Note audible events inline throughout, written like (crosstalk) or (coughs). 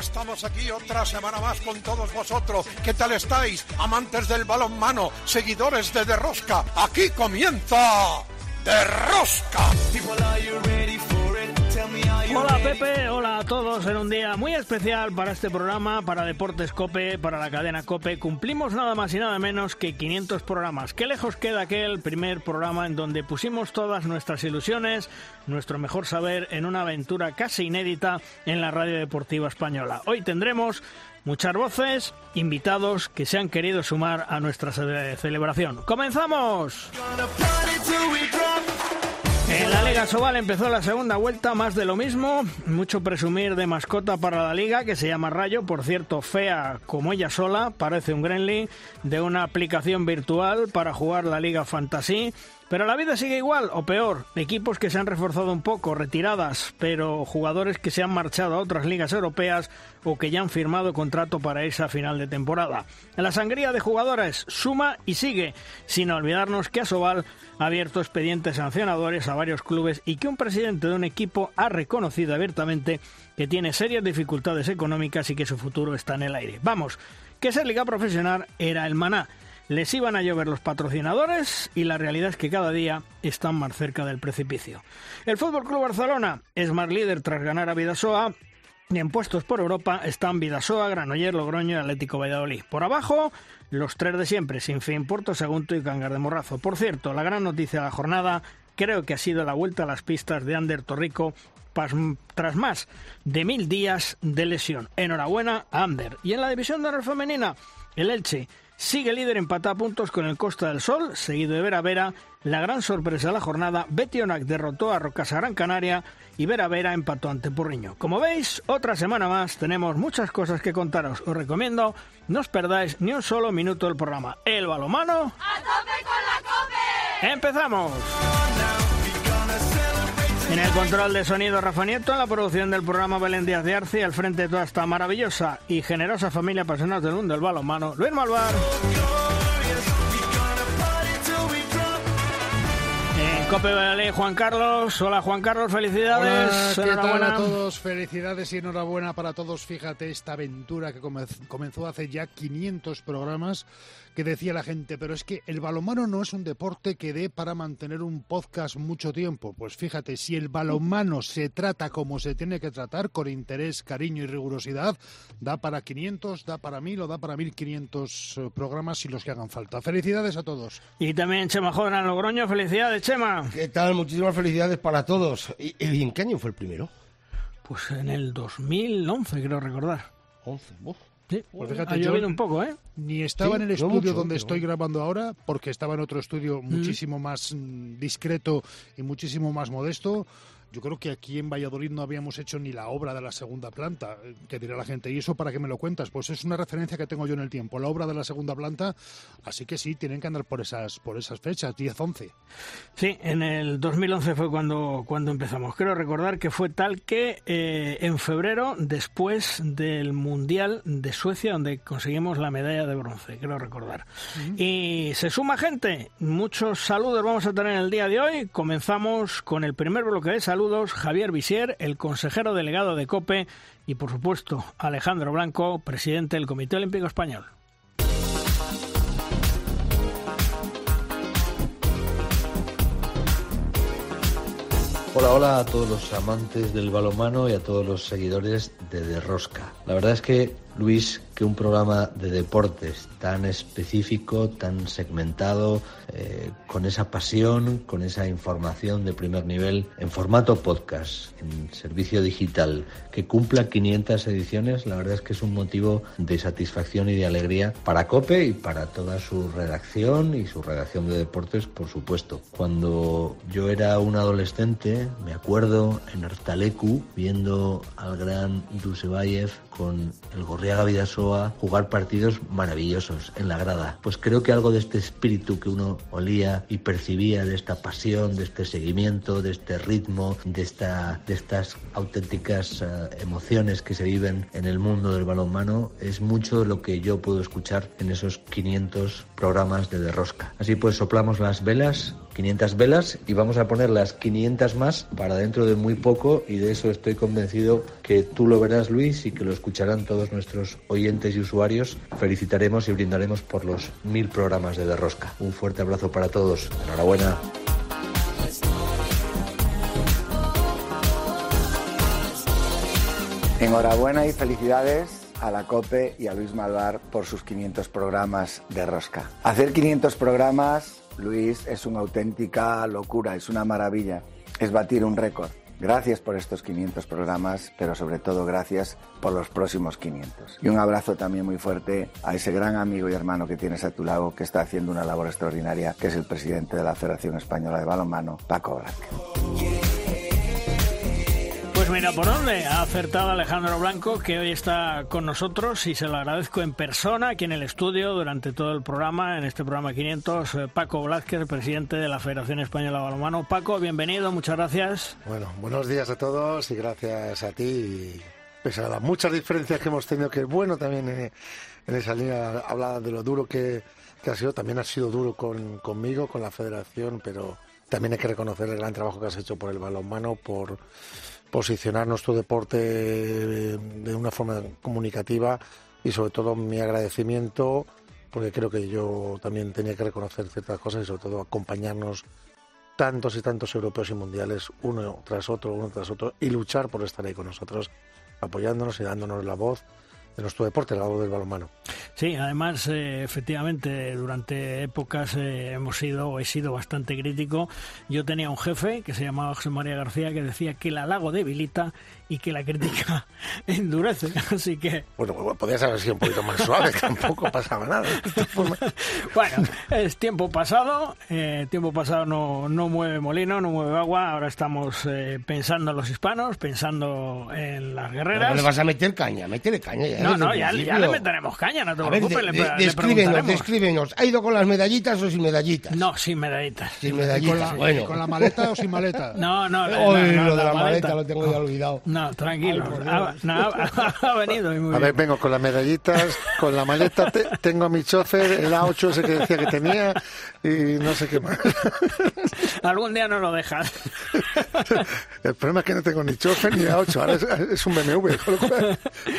Estamos aquí otra semana más con todos vosotros. ¿Qué tal estáis? Amantes del balonmano, seguidores de Derrosca. Aquí comienza Derrosca. Hola Pepe, hola a todos en un día muy especial para este programa, para Deportes Cope, para la cadena Cope. Cumplimos nada más y nada menos que 500 programas. Qué lejos queda aquel primer programa en donde pusimos todas nuestras ilusiones, nuestro mejor saber en una aventura casi inédita en la radio deportiva española. Hoy tendremos muchas voces, invitados que se han querido sumar a nuestra celebración. ¡Comenzamos! En la Liga Sobal empezó la segunda vuelta, más de lo mismo. Mucho presumir de mascota para la liga, que se llama Rayo, por cierto, fea como ella sola, parece un Gremlin, de una aplicación virtual para jugar la Liga Fantasy. Pero la vida sigue igual o peor. Equipos que se han reforzado un poco, retiradas, pero jugadores que se han marchado a otras ligas europeas o que ya han firmado contrato para esa final de temporada. La sangría de jugadores suma y sigue, sin olvidarnos que Asobal ha abierto expedientes sancionadores a varios clubes y que un presidente de un equipo ha reconocido abiertamente que tiene serias dificultades económicas y que su futuro está en el aire. Vamos, que ser liga profesional era el maná les iban a llover los patrocinadores y la realidad es que cada día están más cerca del precipicio. El Fútbol Club Barcelona es más líder tras ganar a Vidasoa y en puestos por Europa están Vidasoa, Granoller, Logroño y Atlético Valladolid. Por abajo, los tres de siempre, sin fin, Porto Sagunto y Cangar de Morrazo. Por cierto, la gran noticia de la jornada creo que ha sido la vuelta a las pistas de Ander Torrico tras más de mil días de lesión. Enhorabuena a Ander. Y en la división de honor femenina, el Elche Sigue líder empatado a puntos con el Costa del Sol, seguido de Vera Vera. La gran sorpresa de la jornada, Betionac derrotó a Rocasa Gran Canaria y Vera Vera empató ante Purriño. Como veis, otra semana más tenemos muchas cosas que contaros. Os recomiendo no os perdáis ni un solo minuto del programa. El balomano. ¡A tope con la cope! ¡Empezamos! En el control de sonido Rafa Nieto, en la producción del programa Belén Díaz de Arce, al frente de toda esta maravillosa y generosa familia apasionada del mundo del balonmano, Luis Malvar. En Cope Vale, Juan Carlos. Hola Juan Carlos, felicidades. Hola, ¿qué tal a todos? Felicidades y enhorabuena para todos. Fíjate esta aventura que comenzó hace ya 500 programas que decía la gente, pero es que el balonmano no es un deporte que dé para mantener un podcast mucho tiempo. Pues fíjate, si el balonmano se trata como se tiene que tratar, con interés, cariño y rigurosidad, da para 500, da para 1000 o da para 1500 eh, programas y los que hagan falta. Felicidades a todos. Y también Chema Jodra Logroño, felicidades Chema. ¿Qué tal? Muchísimas felicidades para todos. ¿Y, en qué año fue el primero? Pues en el 2011, creo recordar. 11, uf. Sí, pues fíjate, ha llovido un poco, ¿eh? Ni estaba en el estudio donde estoy grabando ahora, porque estaba en otro estudio mm. muchísimo más mm, discreto y muchísimo más modesto. Yo creo que aquí en Valladolid no habíamos hecho ni la obra de la segunda planta, eh, que dirá la gente, ¿y eso para qué me lo cuentas? Pues es una referencia que tengo yo en el tiempo, la obra de la segunda planta, así que sí, tienen que andar por esas, por esas fechas, 10-11. Sí, en el 2011 fue cuando, cuando empezamos. Quiero recordar que fue tal que eh, en febrero, después del Mundial de Suecia, donde conseguimos la medalla de bronce, quiero recordar. Y se suma gente, muchos saludos vamos a tener el día de hoy. Comenzamos con el primer bloque de salud Saludos, Javier Visier, el consejero delegado de COPE y, por supuesto, Alejandro Blanco, presidente del Comité Olímpico Español. Hola, hola a todos los amantes del balonmano y a todos los seguidores de Derrosca. La verdad es que Luis, que un programa de deportes tan específico, tan segmentado, eh, con esa pasión, con esa información de primer nivel, en formato podcast, en servicio digital, que cumpla 500 ediciones, la verdad es que es un motivo de satisfacción y de alegría para COPE y para toda su redacción y su redacción de deportes, por supuesto. Cuando yo era un adolescente, me acuerdo en Artalecu, viendo al gran Dusevayev con el gorrito Arriaga Vidasoa jugar partidos maravillosos en la grada. Pues creo que algo de este espíritu que uno olía y percibía, de esta pasión, de este seguimiento, de este ritmo, de, esta, de estas auténticas eh, emociones que se viven en el mundo del balonmano, es mucho lo que yo puedo escuchar en esos 500 programas de Derrosca. Así pues, soplamos las velas 500 velas y vamos a poner las 500 más para dentro de muy poco y de eso estoy convencido que tú lo verás Luis y que lo escucharán todos nuestros oyentes y usuarios. Felicitaremos y brindaremos por los mil programas de Derrosca. Un fuerte abrazo para todos. Enhorabuena. Enhorabuena y felicidades a la COPE y a Luis Malvar por sus 500 programas de Rosca. Hacer 500 programas Luis, es una auténtica locura, es una maravilla, es batir un récord. Gracias por estos 500 programas, pero sobre todo gracias por los próximos 500. Y un abrazo también muy fuerte a ese gran amigo y hermano que tienes a tu lado, que está haciendo una labor extraordinaria, que es el presidente de la Federación Española de Balonmano, Paco Blanco. Pues mira, ¿por dónde? Ha acertado Alejandro Blanco, que hoy está con nosotros y se lo agradezco en persona aquí en el estudio durante todo el programa, en este programa 500. Eh, Paco Blázquez, presidente de la Federación Española de Balonmano. Paco, bienvenido, muchas gracias. Bueno, buenos días a todos y gracias a ti. Pese a las muchas diferencias que hemos tenido, que es bueno también en, esa línea, habla de lo duro que, ha sido, también ha sido duro con, conmigo, con la Federación, pero también hay que reconocer el gran trabajo que has hecho por el balonmano, por posicionar nuestro deporte de una forma comunicativa y sobre todo mi agradecimiento porque creo que yo también tenía que reconocer ciertas cosas y sobre todo acompañarnos tantos y tantos europeos y mundiales uno tras otro, uno tras otro y luchar por estar ahí con nosotros apoyándonos y dándonos la voz de nuestro deporte, el lado del balonmano. Sí, además, eh, efectivamente, durante épocas eh, hemos sido, he sido bastante crítico. Yo tenía un jefe que se llamaba José María García que decía que el halago debilita y que la crítica (laughs) endurece. (laughs) Así que. Bueno, pues, podrías haber sido un poquito más suave, (laughs) tampoco pasaba nada. bueno, es tiempo pasado. Eh, tiempo pasado no, no mueve molino, no mueve agua. Ahora estamos pensando en los hispanos, pensando en las guerreras. No le vas a meter caña, métele caña ya. No, no, ya, le meteremos caña, no te preocupes. descríbenos, descríbenos. ¿Ha ido con las medallitas o sin medallitas? No, sin medallitas. Sin medallitas, ¿Con la, bueno. ¿Con la maleta o sin maleta? (laughs) No, no, no. lo de la, maleta, lo tengo ya olvidado. No, tranquilo. ha, (laughs) ha, venido muy A ver, vengo con las medallitas, con la maleta. tengo a mi chofer, el A8 ese que decía que tenía y no sé qué más. (laughs) Algún día no lo dejas. El problema es que no tengo ni chofer ni A8, ahora es, un BMW.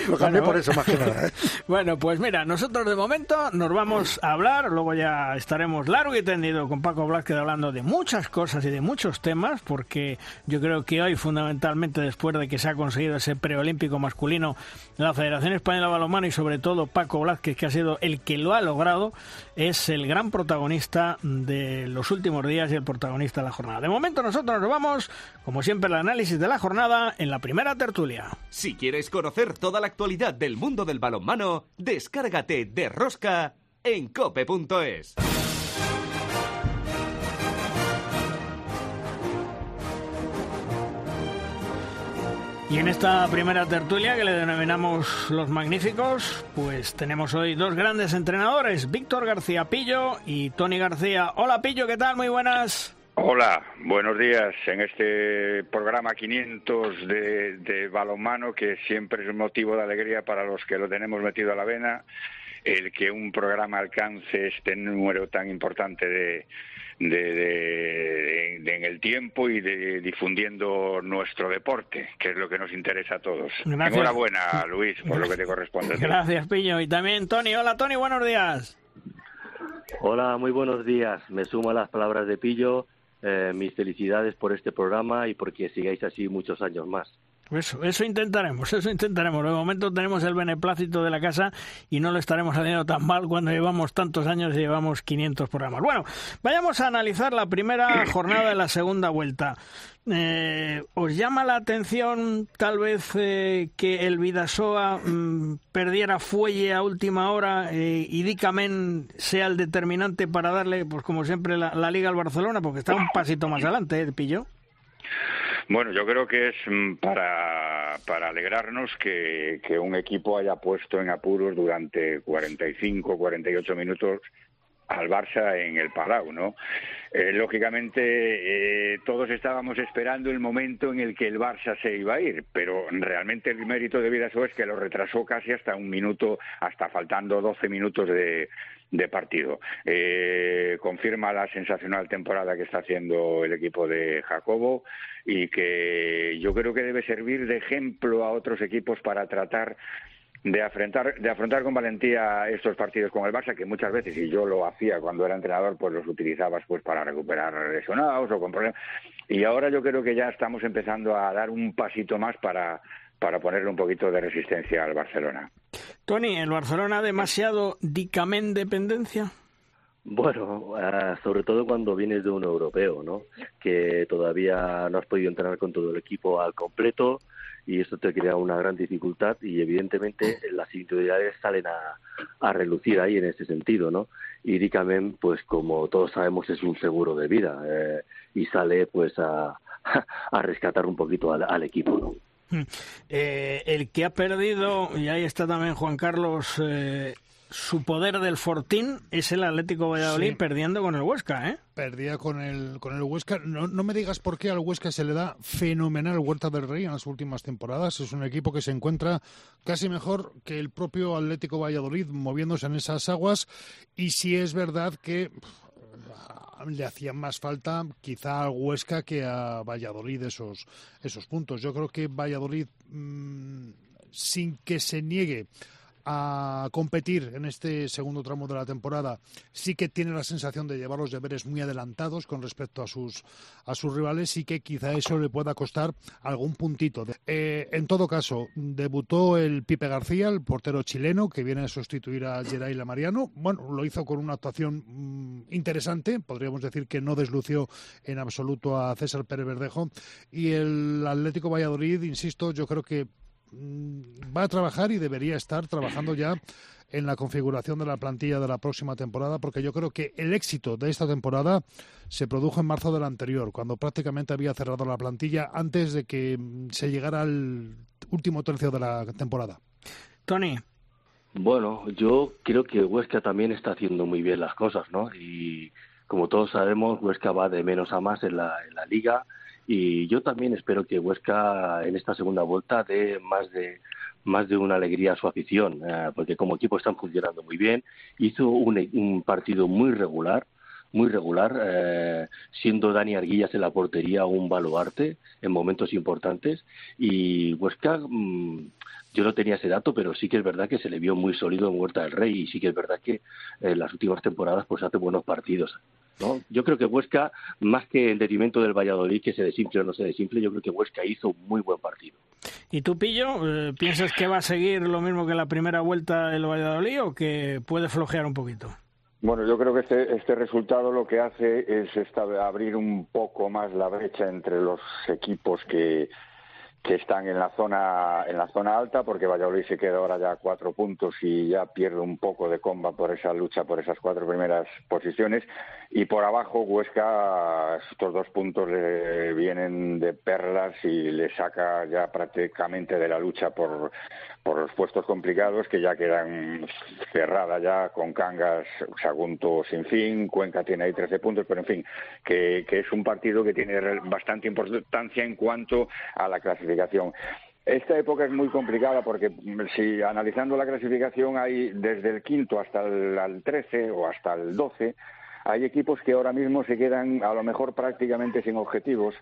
Lo cambié por eso, más que nada. ¿eh? Bueno, pues mira, nosotros de momento nos vamos a hablar, luego ya estaremos largo y tendido con Paco Blázquez hablando de muchas cosas y de muchos temas, porque yo creo que hoy, fundamentalmente después de que se ha conseguido ese preolímpico masculino, la Federación Española de Balonmano y sobre todo Paco Blázquez, que ha sido el que lo ha logrado, es el gran protagonista de los últimos días y el protagonista de la jornada. De momento nosotros nos vamos, como siempre, el análisis de la jornada en la primera tertulia. Si quieres conocer toda la actualidad del mundo del balonmano, descárgate de Rosca en cope.es. Y en esta primera tertulia que le denominamos Los Magníficos, pues tenemos hoy dos grandes entrenadores, Víctor García Pillo y Tony García. Hola Pillo, ¿qué tal? Muy buenas. Hola, buenos días en este programa 500 de, de balonmano que siempre es un motivo de alegría para los que lo tenemos metido a la vena, el que un programa alcance este número tan importante de, de, en el tiempo y de difundiendo nuestro deporte, que es lo que nos interesa a todos. Enhorabuena, Luis, por lo que te corresponde. Gracias, Piño. Y también Tony. Hola, Tony, buenos días. Hola, muy buenos días. Me sumo a las palabras de Pillo. Eh, mis felicidades por este programa y porque sigáis así muchos años más. Eso, eso intentaremos, eso intentaremos. De momento tenemos el beneplácito de la casa y no lo estaremos haciendo tan mal cuando llevamos tantos años y llevamos 500 programas. Bueno, vayamos a analizar la primera (coughs) jornada de la segunda vuelta. Eh, ¿Os llama la atención tal vez eh, que el Vidasoa mm, perdiera fuelle a última hora eh, y Dicamen sea el determinante para darle, pues como siempre, la, la, liga al Barcelona? Porque está un pasito más adelante, ¿eh, Pillo? Bueno, yo creo que es mm, para, para alegrarnos que, que un equipo haya puesto en apuros durante 45, 48 minutos al Barça en el Palau, ¿no? Eh, lógicamente, eh, todos estábamos esperando el momento en el que el Barça se iba a ir, pero realmente el mérito de Vidaso es que lo retrasó casi hasta un minuto, hasta faltando 12 minutos de, de partido. Eh, confirma la sensacional temporada que está haciendo el equipo de Jacobo y que yo creo que debe servir de ejemplo a otros equipos para tratar de afrontar, de afrontar con valentía estos partidos con el Barça, que muchas veces, y yo lo hacía cuando era entrenador, pues los utilizabas pues para recuperar lesionados o con problemas. Y ahora yo creo que ya estamos empezando a dar un pasito más para, para ponerle un poquito de resistencia al Barcelona. Tony, ¿el Barcelona demasiado dicamen dependencia? Bueno, uh, sobre todo cuando vienes de un europeo, ¿no? Que todavía no has podido entrenar con todo el equipo al completo, y esto te crea una gran dificultad y evidentemente las individualidades salen a, relucir ahí en ese sentido, ¿no? Y Dicamen, pues como todos sabemos, es un seguro de vida eh, y sale pues a, (laughs) a rescatar un poquito al, equipo, ¿no? (laughs) Eh, el que ha perdido, y ahí está también Juan Carlos, eh, su poder del Fortín es el Atlético Valladolid perdiendo con el Huesca, ¿eh? Perdía con el, con el Huesca. No, no, me digas por qué al Huesca se le da fenomenal Huerta del Rey en las últimas temporadas. Es un equipo que se encuentra casi mejor que el propio Atlético Valladolid moviéndose en esas aguas. Y sí es verdad que le hacían más falta quizá al Huesca que a Valladolid esos, esos puntos. Yo creo que Valladolid, mm, sin que se niegue a competir en este segundo tramo de la temporada, sí que tiene la sensación de llevar los deberes muy adelantados con respecto a sus, a sus rivales y que quizá eso le pueda costar algún puntito. Eh, en todo caso, debutó el Pipe García, el portero chileno, que viene a sustituir a Geray Lamariano. Bueno, lo hizo con una actuación mm, interesante, podríamos decir que no deslució en absoluto a César Pérez Verdejo. Y el Atlético Valladolid, insisto, yo creo que va a trabajar y debería estar trabajando ya en la configuración de la plantilla de la próxima temporada, porque yo creo que el éxito de esta temporada se produjo en marzo del anterior, cuando prácticamente había cerrado la plantilla antes de que mm, se llegara al último tercio de la temporada. Tony. Bueno, yo creo que Huesca también está haciendo muy bien las cosas, ¿no? Y como todos sabemos, Huesca va de menos a más en la, en la liga y yo también espero que Huesca en esta segunda vuelta dé más de más de una alegría a su afición, eh, porque como equipo están funcionando muy bien. Hizo un, partido muy regular, muy regular, eh, siendo Dani Arguillas en la portería un baluarte en momentos importantes. Y Huesca, mm, yo no tenía ese dato, pero sí que es verdad que se le vio muy sólido en Huerta del Rey y sí que es verdad que en las últimas temporadas pues hace buenos partidos. ¿no? Yo creo que Huesca, más que en detrimento del Valladolid, que se desinfle o no se desinfle, yo creo que Huesca hizo un muy buen partido. ¿Y tú, Pillo, eh, piensas que va a seguir lo mismo que la primera vuelta del Valladolid o que puede flojear un poquito? Bueno, yo creo que este, este resultado lo que hace es abrir un poco más la brecha entre los equipos que, que están en la zona en la zona alta porque Valladolid se queda ahora ya cuatro puntos y ya pierde un poco de comba por esa lucha por esas cuatro primeras posiciones. Y por abajo Huesca estos dos puntos le vienen de perlas y le saca ya prácticamente de la lucha por por los puestos complicados que ya quedan cerradas ya con Cangas, Sagunto sin fin, Cuenca tiene ahí 13 puntos, pero en fin, que, que es un partido que tiene bastante importancia en cuanto a la clasificación. Esta época es muy complicada porque si analizando la clasificación hay desde el quinto hasta el, 13 o hasta el 12 hay equipos que ahora mismo se quedan a lo mejor prácticamente sin objetivos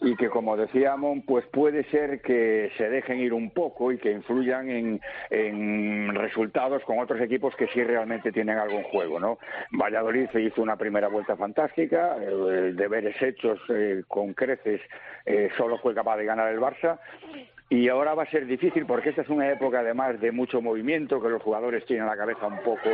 y que como decíamos pues puede ser que se dejen ir un poco y que influyan en, en resultados con otros equipos que sí realmente tienen algo en juego no Valladolid se hizo una primera vuelta fantástica eh, deberes hechos eh, con creces eh, solo fue capaz de ganar el Barça y ahora va a ser difícil porque esta es una época además de mucho movimiento que los jugadores tienen la cabeza un poco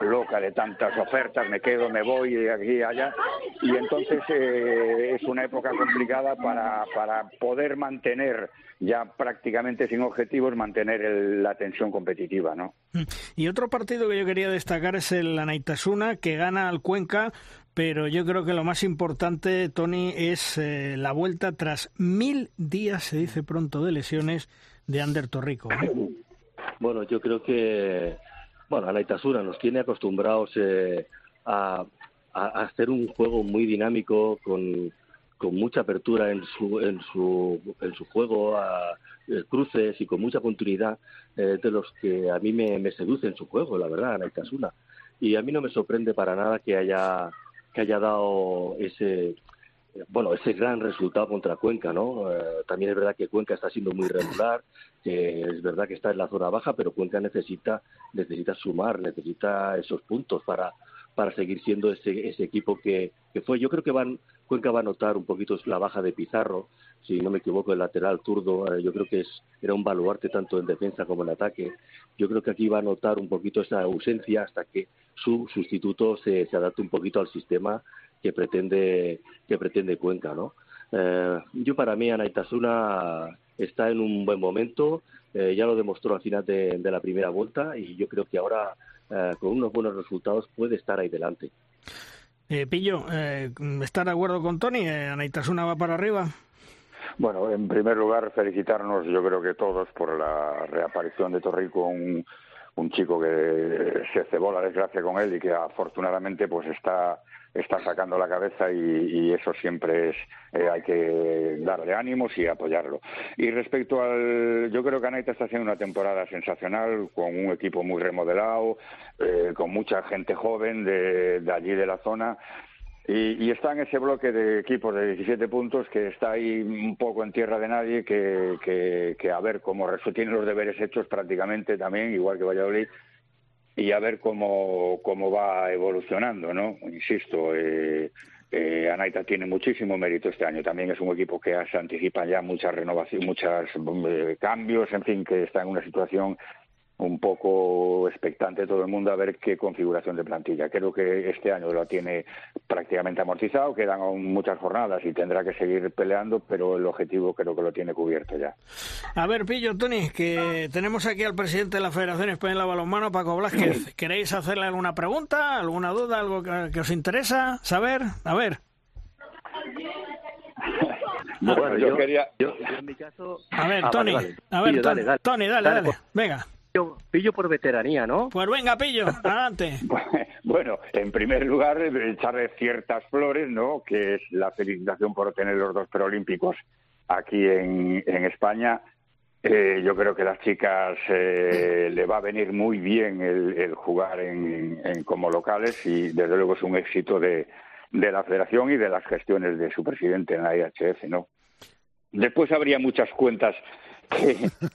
loca de tantas ofertas, me quedo, me voy de aquí y allá. Y entonces eh, es una época complicada para, para poder mantener ya prácticamente sin objetivos, mantener la tensión competitiva, ¿no? Y otro partido que yo quería destacar es el Anaitasuna, que gana al Cuenca pero yo creo que lo más importante, Tony, es eh, la vuelta tras mil días, se dice pronto, de lesiones de Ander Torrico. Bueno, yo creo que, bueno, Anaitasuna nos tiene acostumbrados eh, a, hacer un juego muy dinámico, con, mucha apertura en su, en su, en su juego, a, eh, cruces y con mucha continuidad, de los que a mí me, seduce en su juego, la verdad, Anaitasuna. Y a mí no me sorprende para nada que haya que haya dado ese bueno ese gran resultado contra Cuenca no eh, también es verdad que Cuenca está siendo muy regular es verdad que está en la zona baja pero Cuenca necesita necesita sumar necesita esos puntos para para seguir siendo ese, ese equipo que, que fue. Yo creo que van Cuenca va a notar un poquito la baja de Pizarro si no me equivoco el lateral turdo eh, yo creo que es era un baluarte tanto en defensa como en ataque. Yo creo que aquí va a notar un poquito esa ausencia hasta que su sustituto se, se adapte un poquito al sistema que pretende que pretende Cuenca, ¿no? Eh, yo para mí Anaitasuna está en un buen momento, eh, ya lo demostró al final de, la primera vuelta y yo creo que ahora eh, con unos buenos resultados puede estar ahí delante. Pillo, ¿está de acuerdo con Tony? ¿Anaitasuna va para arriba? Bueno, en primer lugar, felicitarnos, yo creo que todos, por la reaparición de Torrico, un, un chico que se cebó la desgracia con él y que afortunadamente pues está está sacando la cabeza y, eso siempre es eh, hay que darle ánimos y apoyarlo. Y respecto al yo creo que Anaita está haciendo una temporada sensacional con un equipo muy remodelado eh, con mucha gente joven de, allí de la zona y, está en ese bloque de equipos de 17 puntos que está ahí un poco en tierra de nadie, que, que, a ver cómo tiene los deberes hechos prácticamente también, igual que Valladolid, y a ver cómo, cómo va evolucionando, ¿no? Insisto, eh, eh, Anaita tiene muchísimo mérito este año. También es un equipo que se anticipa ya muchas renovaciones, muchos eh, cambios, en fin, que está en una situación un poco expectante todo el mundo a ver qué configuración de plantilla. Creo que este año lo tiene prácticamente amortizado, quedan aún muchas jornadas y tendrá que seguir peleando, pero el objetivo creo que lo tiene cubierto ya. A ver, Pillo, Tony, que tenemos aquí al presidente de la Federación Española de Balonmano, Paco Blázquez. ¿Queréis hacerle alguna pregunta, alguna duda, algo que, os interesa saber? A ver. (laughs) bueno, yo, quería... en mi caso... A ver, ah, Tony, a ver, Tony, Tony, dale, dale, pues. venga pillo, por veteranía, ¿no? Pues venga, pillo, (laughs) adelante. bueno, en primer lugar, echarle ciertas flores, ¿no? Que es la felicitación por obtener los dos preolímpicos aquí en, en España. Eh, yo creo que a las chicas eh, le va a venir muy bien el, jugar en, como locales y desde luego es un éxito de, de la federación y de las gestiones de su presidente en la IHF, ¿no? Después habría muchas cuentas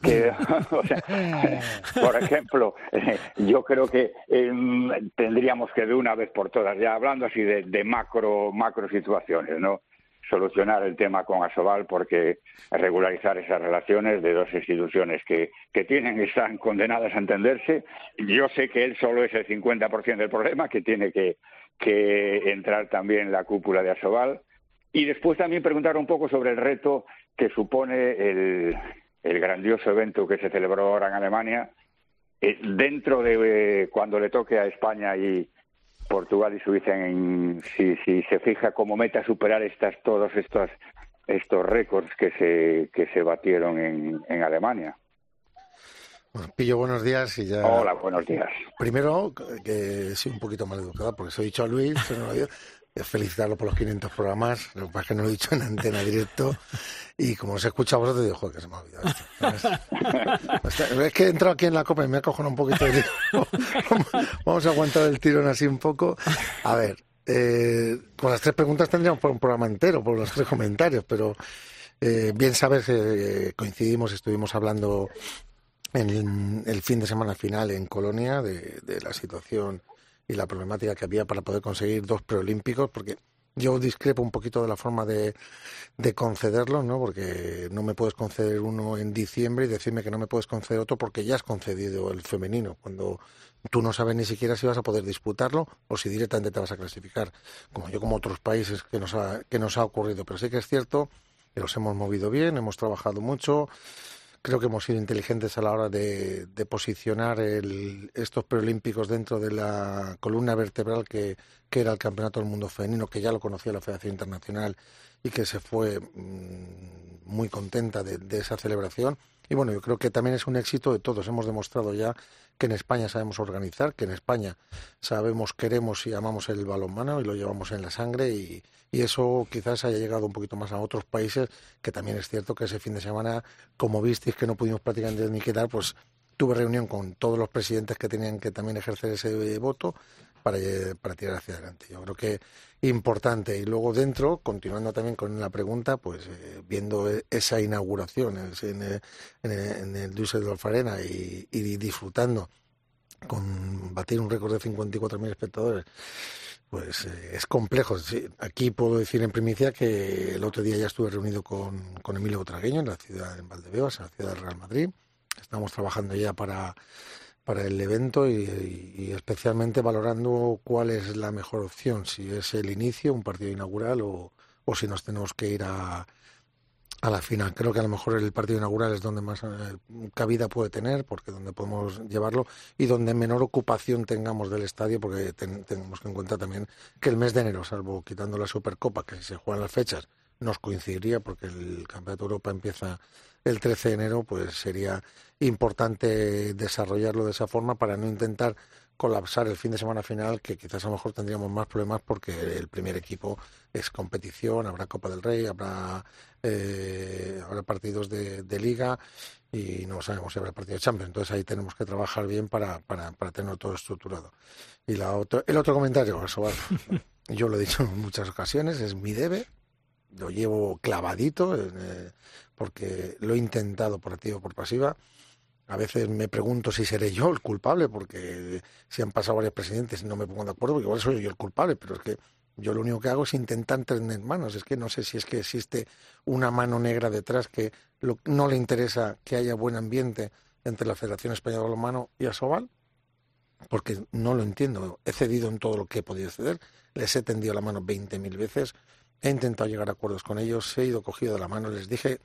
que, (laughs) por ejemplo, eh, yo creo que em, tendríamos que de una vez por todas, ya hablando así de, macro, macro situaciones, ¿no? solucionar el tema con Asobal porque regularizar esas relaciones de dos instituciones que, que tienen están condenadas a entenderse. Yo sé que él solo es el 50% del problema, que tiene que, que entrar también la cúpula de Asobal. Y después también preguntar un poco sobre el reto que supone el, el grandioso evento que se celebró ahora en Alemania, eh, dentro de eh, cuando le toque a España y Portugal y Suiza, en, si, si se fija como meta superar estas todos estos estos récords que se que se batieron en, en Alemania. Pillo, buenos días y ya. Hola, buenos días. Primero, que soy un poquito mal educado porque soy dicho a Luis, pero no felicitarlo por los 500 programas, lo que pasa es que no lo he dicho en antena directo y como os he escuchado vosotros digo, joder, que se me ha olvidado esto. (laughs) es que he entrado aquí en la copa y me ha cojonado un poquito de (laughs) Vamos a aguantar el tirón así un poco. A ver, eh, con las tres preguntas tendríamos por un programa entero, por los tres comentarios, pero eh, bien sabes que coincidimos, estuvimos hablando en el, fin de semana final en Colonia de, de la situación y la problemática que había para poder conseguir dos preolímpicos, porque yo discrepo un poquito de la forma de, de concederlos, ¿no? Porque no me puedes conceder uno en diciembre y decirme que no me puedes conceder otro porque ya has concedido el femenino, cuando tú no sabes ni siquiera si vas a poder disputarlo o si directamente te vas a clasificar, como yo, como otros países que nos ha, que nos ha ocurrido. Pero sí que es cierto que nos hemos movido bien, hemos trabajado mucho creo que hemos sido inteligentes a la hora de, posicionar estos preolímpicos dentro de la columna vertebral que, era el Campeonato del Mundo Femenino, que ya lo conocía la Federación Internacional y que se fue mm, muy contenta de esa celebración. Y bueno, yo creo que también es un éxito de todos. Hemos demostrado ya que en España sabemos organizar, que en España sabemos, queremos y amamos el balonmano y lo llevamos en la sangre y, eso quizás haya llegado un poquito más a otros países, que también es cierto que ese fin de semana, como visteis que no pudimos prácticamente ni quedar, pues tuve reunión con todos los presidentes que tenían que también ejercer ese voto para, tirar hacia adelante. Yo creo que importante. Y luego dentro, continuando también con la pregunta, pues eh, viendo e, esa inauguración en, el, en el Düsseldorf Arena y, y disfrutando con batir un récord de 54.000 espectadores, pues eh, es complejo. aquí puedo decir en primicia que el otro día ya estuve reunido con, Emilio Botragueño en la ciudad, en Valdebebas, en la ciudad del Real Madrid. Estamos trabajando ya para para el evento y, especialmente valorando cuál es la mejor opción, si es el inicio, un partido inaugural o, o si nos tenemos que ir a, a la final. Creo que a lo mejor el partido inaugural es donde más eh, cabida puede tener, porque donde podemos llevarlo y donde menor ocupación tengamos del estadio, porque tenemos que en cuenta también que el mes de enero, salvo quitando la Supercopa, que se juegan las fechas, nos coincidiría porque el Campeonato de Europa empieza el 13 de enero, pues sería importante desarrollarlo de esa forma para no intentar colapsar el fin de semana final, que quizás a lo mejor tendríamos más problemas porque el primer equipo es competición, habrá Copa del Rey, habrá, eh, habrá partidos de, liga y no sabemos si habrá partido de Champions. Entonces ahí tenemos que trabajar bien para, para, para tenerlo todo estructurado. Y la otro, el otro comentario, eso (laughs) yo lo he dicho en muchas ocasiones, es mi debe, lo llevo clavadito eh, porque lo he intentado por activa o por pasiva. A veces me pregunto si seré yo el culpable, porque si han pasado varios presidentes y no me pongo de acuerdo, igual soy yo el culpable, pero es que yo lo único que hago es intentar tener manos. Es que no sé si es que existe una mano negra detrás que no le interesa que haya buen ambiente entre la Federación Española de Balonmano y Asobal, porque no lo entiendo. He cedido en todo lo que he podido ceder, les he tendido la mano 20.000 veces, He intentado llegar a acuerdos con ellos, he ido cogido de la mano, les dije,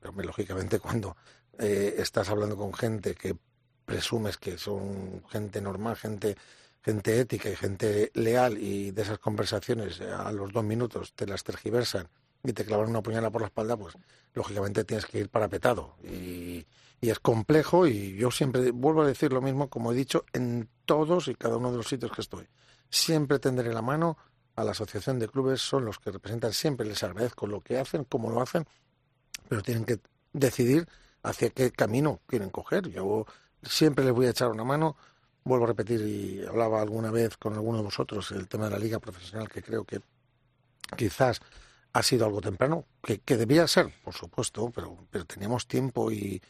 pero lógicamente (laughs) cuando eh, estás hablando con gente que presumes que son gente normal, gente, gente ética y gente leal y de esas conversaciones eh, a los dos minutos te las tergiversan y te clavan una puñalada por la espalda, pues lógicamente tienes que ir parapetado. Y, y es complejo y yo siempre vuelvo a decir lo mismo como he dicho en todos y cada uno de los sitios que estoy. Siempre tendré la mano a la asociación de clubes son los que representan siempre, les agradezco lo que hacen, cómo lo hacen, pero tienen que decidir hacia qué camino quieren coger. Yo siempre les voy a echar una mano. Vuelvo a repetir, y hablaba alguna vez con alguno de vosotros, el tema de la liga profesional, que creo que quizás ha sido algo temprano, que, debía ser, por supuesto, pero, pero teníamos tiempo y,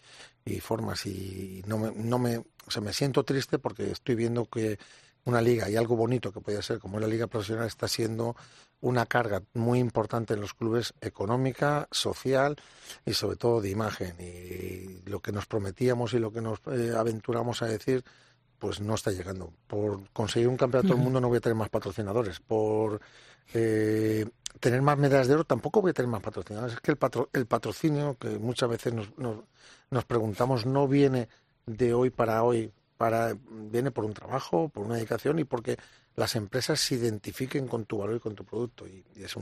formas y no me, no me, o me siento triste porque estoy viendo que una liga y algo bonito que podía ser como la liga profesional está siendo una carga muy importante en los clubes económica, social y sobre todo de imagen. Y lo que nos prometíamos y lo que nos eh, aventuramos a decir, pues no está llegando. Por conseguir un campeonato del mundo no voy a tener más patrocinadores. Por eh, tener más medallas de oro tampoco voy a tener más patrocinadores. Es que el, el patrocinio, que muchas veces nos, nos preguntamos, no viene de hoy para hoy para, viene por un trabajo, por una dedicación y porque las empresas se identifiquen con tu valor y con tu producto. Y, es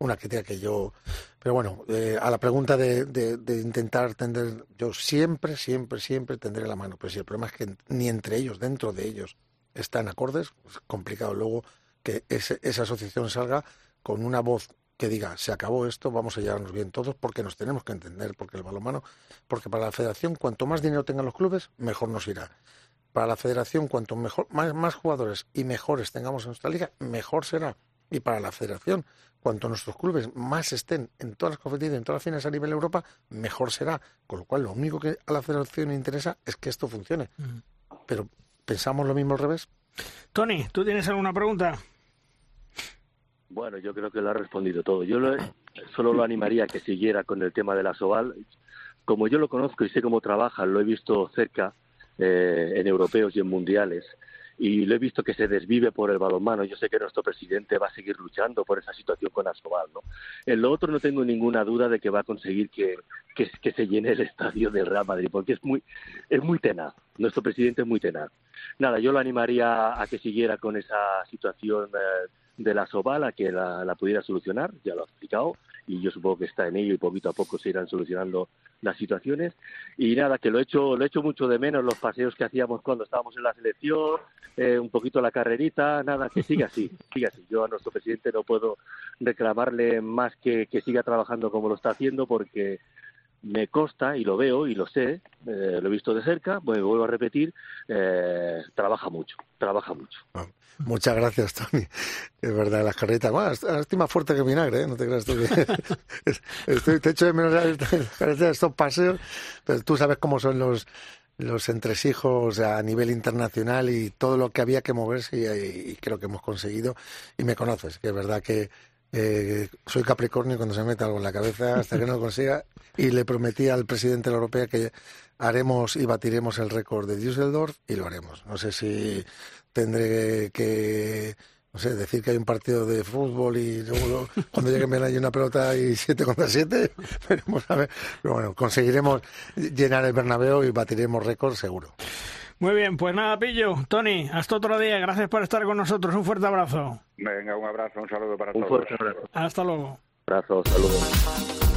una crítica que yo... Pero bueno, eh, a la pregunta de, de, intentar tender, yo siempre, siempre, siempre tendré la mano. Pero si el problema es que ni entre ellos, dentro de ellos, están acordes, es complicado luego que esa asociación salga con una voz que diga, se acabó esto, vamos a llevarnos bien todos, porque nos tenemos que entender, porque el balonmano, porque para la federación, cuanto más dinero tengan los clubes, mejor nos irá para la federación, cuanto mejor, más, jugadores y mejores tengamos en nuestra liga, mejor será. Y para la federación, cuanto nuestros clubes más estén en todas las competiciones, en todas las finales a nivel Europa, mejor será. Con lo cual, lo único que a la federación le interesa es que esto funcione. Pero, ¿pensamos lo mismo al revés? Tony, ¿tú tienes alguna pregunta? Bueno, yo creo que lo ha respondido todo. Yo (coughs) solo lo animaría a que siguiera con el tema de la Soval. Como yo lo conozco y sé cómo trabaja, lo he visto cerca, eh, en europeos y en mundiales. y lo he visto que se desvive por el balonmano. Yo sé que nuestro presidente va a seguir luchando por esa situación con Asobal. ¿no? En lo otro no tengo ninguna duda de que va a conseguir que, que, se llene el estadio del Real Madrid, porque es muy, es muy tenaz. Nuestro presidente es muy tenaz. Nada, yo lo animaría a que siguiera con esa situación. Eh, de la Sobal que la, pudiera solucionar, ya lo ha explicado, y yo supongo que está en ello y poquito a poco se irán solucionando las situaciones. Y nada, que lo he hecho, lo he hecho mucho de menos los paseos que hacíamos cuando estábamos en la selección, eh, un poquito la carrerita, nada, que siga así, (laughs) siga así. Yo a nuestro presidente no puedo reclamarle más que que siga trabajando como lo está haciendo porque me consta y lo veo y lo sé, eh, lo he visto de cerca, pues vuelvo a repetir, eh, trabaja mucho, trabaja mucho. Muchas gracias, Tony. Es verdad, las carretas, bueno, estoy más fuerte que vinagre, ¿eh? no te creas tú (laughs) estoy, te echo de menos estos paseos, pero tú sabes cómo son los los entresijos a nivel internacional y todo lo que había que moverse y, y creo que hemos conseguido y me conoces, que es verdad que eh, soy Capricornio cuando se mete algo en la cabeza hasta que no lo consiga y le prometí al presidente de la Europea que haremos y batiremos el récord de Düsseldorf y lo haremos. No sé si tendré que no sé, decir que hay un partido de fútbol y luego cuando llegue en hay una pelota y (laughs) 7 contra 7, (laughs) veremos a ver. Pero bueno, conseguiremos llenar el Bernabéu y batiremos récord seguro. Muy bien, pues nada, Pillo. Tony, hasta otro día. Gracias por estar con nosotros. Un fuerte abrazo. Venga, un abrazo, un saludo para un todos. Fuerte abrazo. Hasta luego. Abrazo, saludos.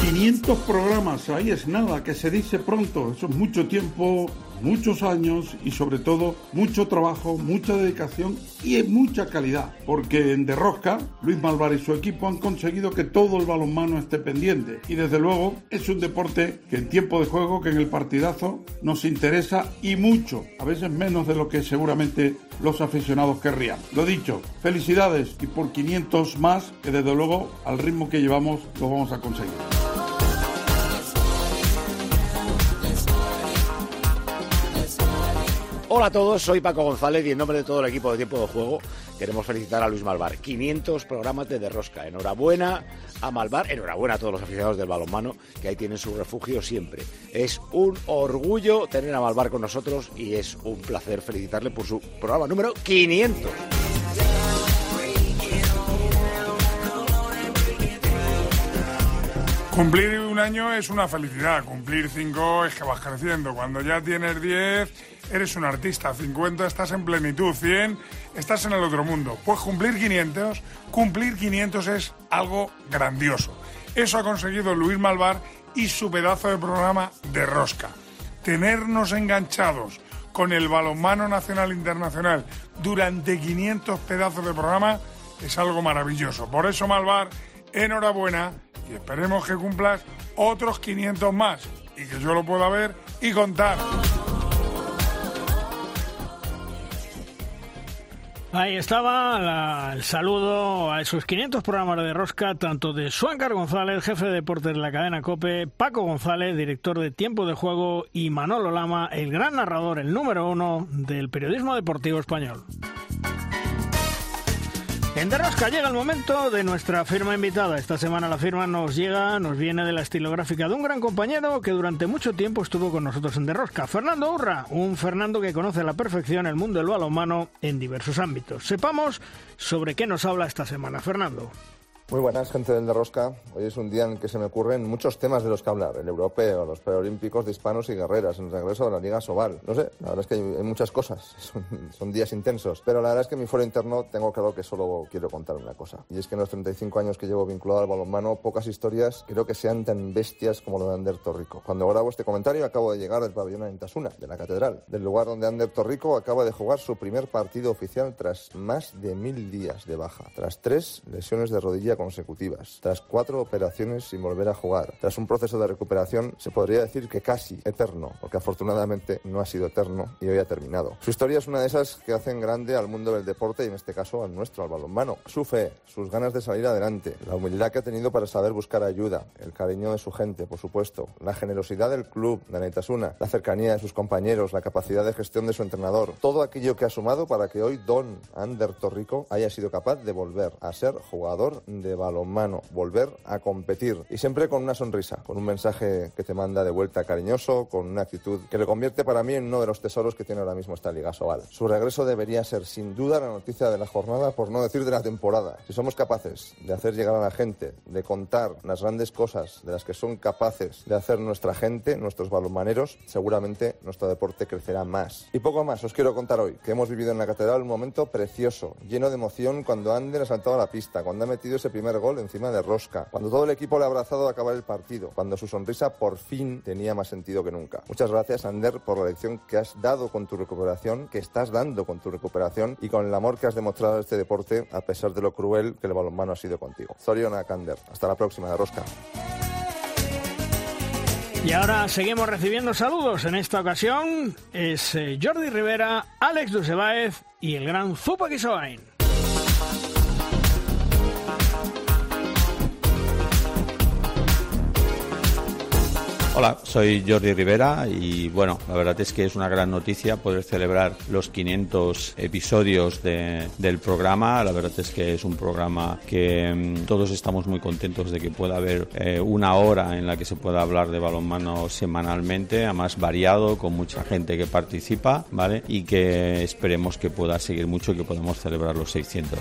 500 programas, ahí es nada, que se dice pronto, eso es mucho tiempo, muchos años y sobre todo mucho trabajo, mucha dedicación y mucha calidad, porque en Derrosca, Luis Malvar y su equipo han conseguido que todo el balonmano esté pendiente. Y desde luego es un deporte que en tiempo de juego, que en el partidazo nos interesa y mucho, a veces menos de lo que seguramente los aficionados querrían. Lo dicho, felicidades. Y por 500 más, que desde luego al ritmo que llevamos lo vamos a conseguir. Hola a todos, soy Paco González y en nombre de todo el equipo de Tiempo de Juego queremos felicitar a Luis Malvar. 500 programas de Derrosca. Enhorabuena a Malvar, enhorabuena a todos los aficionados del balonmano que ahí tienen su refugio siempre. Es un orgullo tener a Malvar con nosotros y es un placer felicitarle por su programa número 500. Cumplir un año es una felicidad, cumplir cinco es que vas creciendo. Cuando ya tienes diez, eres un artista, 50 estás en plenitud, 100 estás en el otro mundo. Pues cumplir 500, cumplir 500 es algo grandioso. Eso ha conseguido Luis Malvar y su pedazo de programa de rosca. Tenernos enganchados con el balonmano nacional e internacional durante 500 pedazos de programa es algo maravilloso. Por eso, Malvar, enhorabuena y esperemos que cumplas otros 500 más y que yo lo pueda ver y contar. Ahí estaba el saludo a esos 500 programas de rosca, tanto de Suáncar González, jefe de deportes de la cadena COPE, Paco González, director de Tiempo de Juego, y Manolo Lama, el gran narrador, el número uno del periodismo deportivo español. En Derrosca llega el momento de nuestra firma invitada. Esta semana la firma nos llega, nos viene de la estilográfica de un gran compañero que durante mucho tiempo estuvo con nosotros en Derrosca, Fernando Urra, un Fernando que conoce a la perfección el mundo del balonmano en diversos ámbitos. Sepamos sobre qué nos habla esta semana, Fernando. Muy buenas, gente del Derrosca. Hoy es un día en que se me ocurren muchos temas de los que hablar. El europeo, los preolímpicos de hispanos y guerreras, el regreso de la Liga Sobal. No sé, la verdad es que hay, muchas cosas. (laughs) Son, días intensos. Pero la verdad es que en mi foro interno tengo claro que solo quiero contar una cosa. Y es que en los 35 años que llevo vinculado al balonmano, pocas historias creo que sean tan bestias como lo de Ander Torrico. Cuando grabo este comentario acabo de llegar del pabellón en Tasuna, de la catedral, del lugar donde Ander Torrico acaba de jugar su primer partido oficial tras más de mil días de baja, tras tres lesiones de rodilla consecutivas tras cuatro operaciones sin volver a jugar, tras un proceso de recuperación, se podría decir que casi eterno, porque afortunadamente no ha sido eterno y hoy ha terminado. Su historia es una de esas que hacen grande al mundo del deporte y en este caso al nuestro, al balonmano. Su fe, sus ganas de salir adelante, la humildad que ha tenido para saber buscar ayuda, el cariño de su gente, por supuesto, la generosidad del club de Naitasuna, la cercanía de sus compañeros, la capacidad de gestión de su entrenador, todo aquello que ha sumado para que hoy Don Ander Torrico haya sido capaz de volver a ser jugador de de balonmano, volver a competir y siempre con una sonrisa, con un mensaje que te manda de vuelta cariñoso, con una actitud que le convierte para mí en uno de los tesoros que tiene ahora mismo esta Liga Sobal. Su regreso debería ser sin duda la noticia de la jornada, por no decir de la temporada. Si somos capaces de hacer llegar a la gente, de contar las grandes cosas de las que son capaces de hacer nuestra gente, nuestros balonmaneros, seguramente nuestro deporte crecerá más. Y poco más os quiero contar hoy, que hemos vivido en la catedral un momento precioso, lleno de emoción cuando Ander ha saltado a la pista, cuando ha metido ese primer gol encima de Rosca, cuando todo el equipo le ha abrazado a acabar el partido, cuando su sonrisa por fin tenía más sentido que nunca. Muchas gracias, Ander, por la lección que has dado con tu recuperación, que estás dando con tu recuperación y con el amor que has demostrado a este deporte a pesar de lo cruel que el balonmano ha sido contigo. Zoriona Ander. Hasta la próxima, de Rosca. Y ahora seguimos recibiendo saludos. En esta ocasión es eh, Jordi Rivera, Alex Dusebaez y el gran Zupa Kisoain. Hola, soy Jordi Rivera y bueno, la verdad es que es una gran noticia poder celebrar los 500 episodios del programa. La verdad es que es un programa que mm, todos estamos muy contentos de que pueda haber eh, una hora en la que se pueda hablar de balonmano semanalmente, además variado, con mucha gente que participa, ¿vale? Y que esperemos que pueda seguir mucho y que podamos celebrar los 600.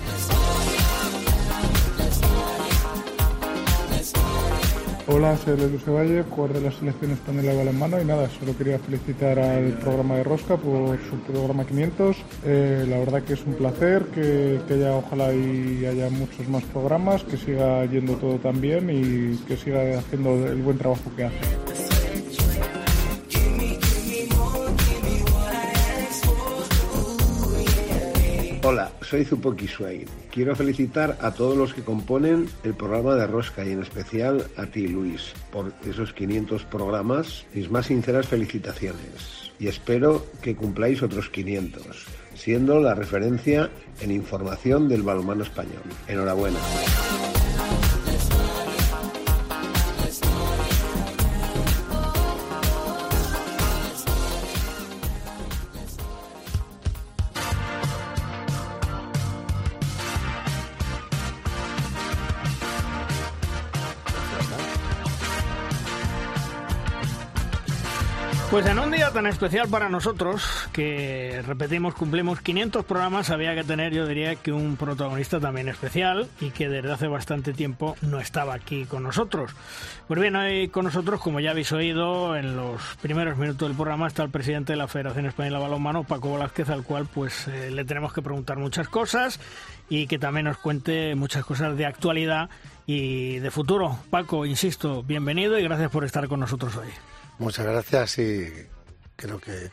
Hola, soy Luz Valle, jugador de la selección española de balonmano y nada, solo quería felicitar al programa de Rosca por su programa 500. Eh, la verdad que es un placer que, que, haya, ojalá y haya muchos más programas, que siga yendo todo tan bien y que siga haciendo el buen trabajo que hace. Soy Zupoki Suain. Quiero felicitar a todos los que componen el programa de Rosca y en especial a ti, Luis, por esos 500 programas. Mis más sinceras felicitaciones. Y espero que cumpláis otros 500, siendo la referencia en información del balonmano español. Enhorabuena. Tan especial para nosotros, que repetimos, cumplimos 500 programas, había que tener, yo diría, que un protagonista también especial y que desde hace bastante tiempo no estaba aquí con nosotros. Pues bien, hoy con nosotros, como ya habéis oído en los primeros minutos del programa, está el presidente de la Federación Española de Balonmano, Paco Velázquez, al cual pues eh, le tenemos que preguntar muchas cosas y que también nos cuente muchas cosas de actualidad y de futuro. Paco, insisto, bienvenido y gracias por estar con nosotros hoy. Muchas gracias y creo que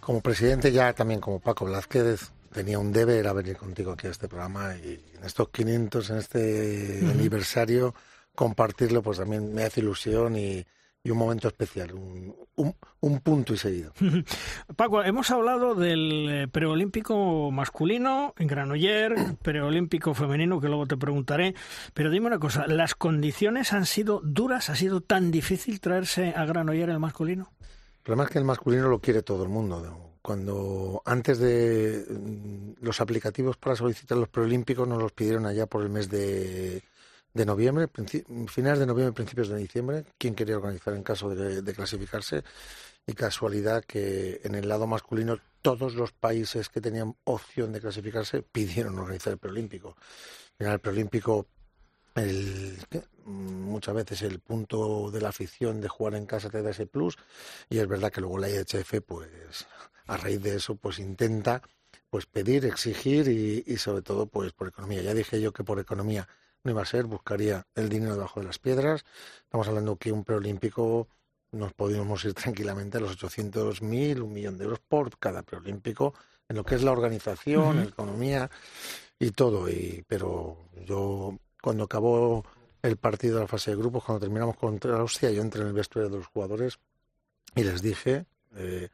como presidente ya también como Paco Blázquez tenía un deber a venir contigo aquí a este programa y en estos 500, en este aniversario, compartirlo pues también me hace ilusión y, un momento especial, un, un, punto y seguido. (laughs) Paco, hemos hablado del eh, preolímpico masculino en Granoller, (clears throat) preolímpico femenino, que luego te preguntaré, pero dime una cosa, ¿las condiciones han sido duras? ¿Ha sido tan difícil traerse a Granoller el masculino? El problema es que el masculino lo quiere todo el mundo. Cuando antes de mm, los aplicativos para solicitar los preolímpicos nos los pidieron allá por el mes de noviembre, finales de noviembre, principios de diciembre, quién quería organizar en caso de, clasificarse. Y casualidad que en el lado masculino todos los países que tenían opción de clasificarse pidieron organizar el preolímpico. El preolímpico, el, muchas veces el punto de la afición de jugar en casa te da ese plus y es verdad que luego la IHF, pues a raíz de eso, pues intenta pues pedir, exigir y, y sobre todo pues por economía. Ya dije yo que por economía no iba a ser, buscaría el dinero debajo de las piedras. Estamos hablando que un preolímpico nos podíamos ir (laughs) tranquilamente a los 800.000, un millón de euros por cada preolímpico, en lo que es la organización, la economía y todo. Y, pero yo, cuando acabó el partido de la fase de grupos, cuando terminamos contra Austria, yo entré en el vestuario de los jugadores y les dije, eh,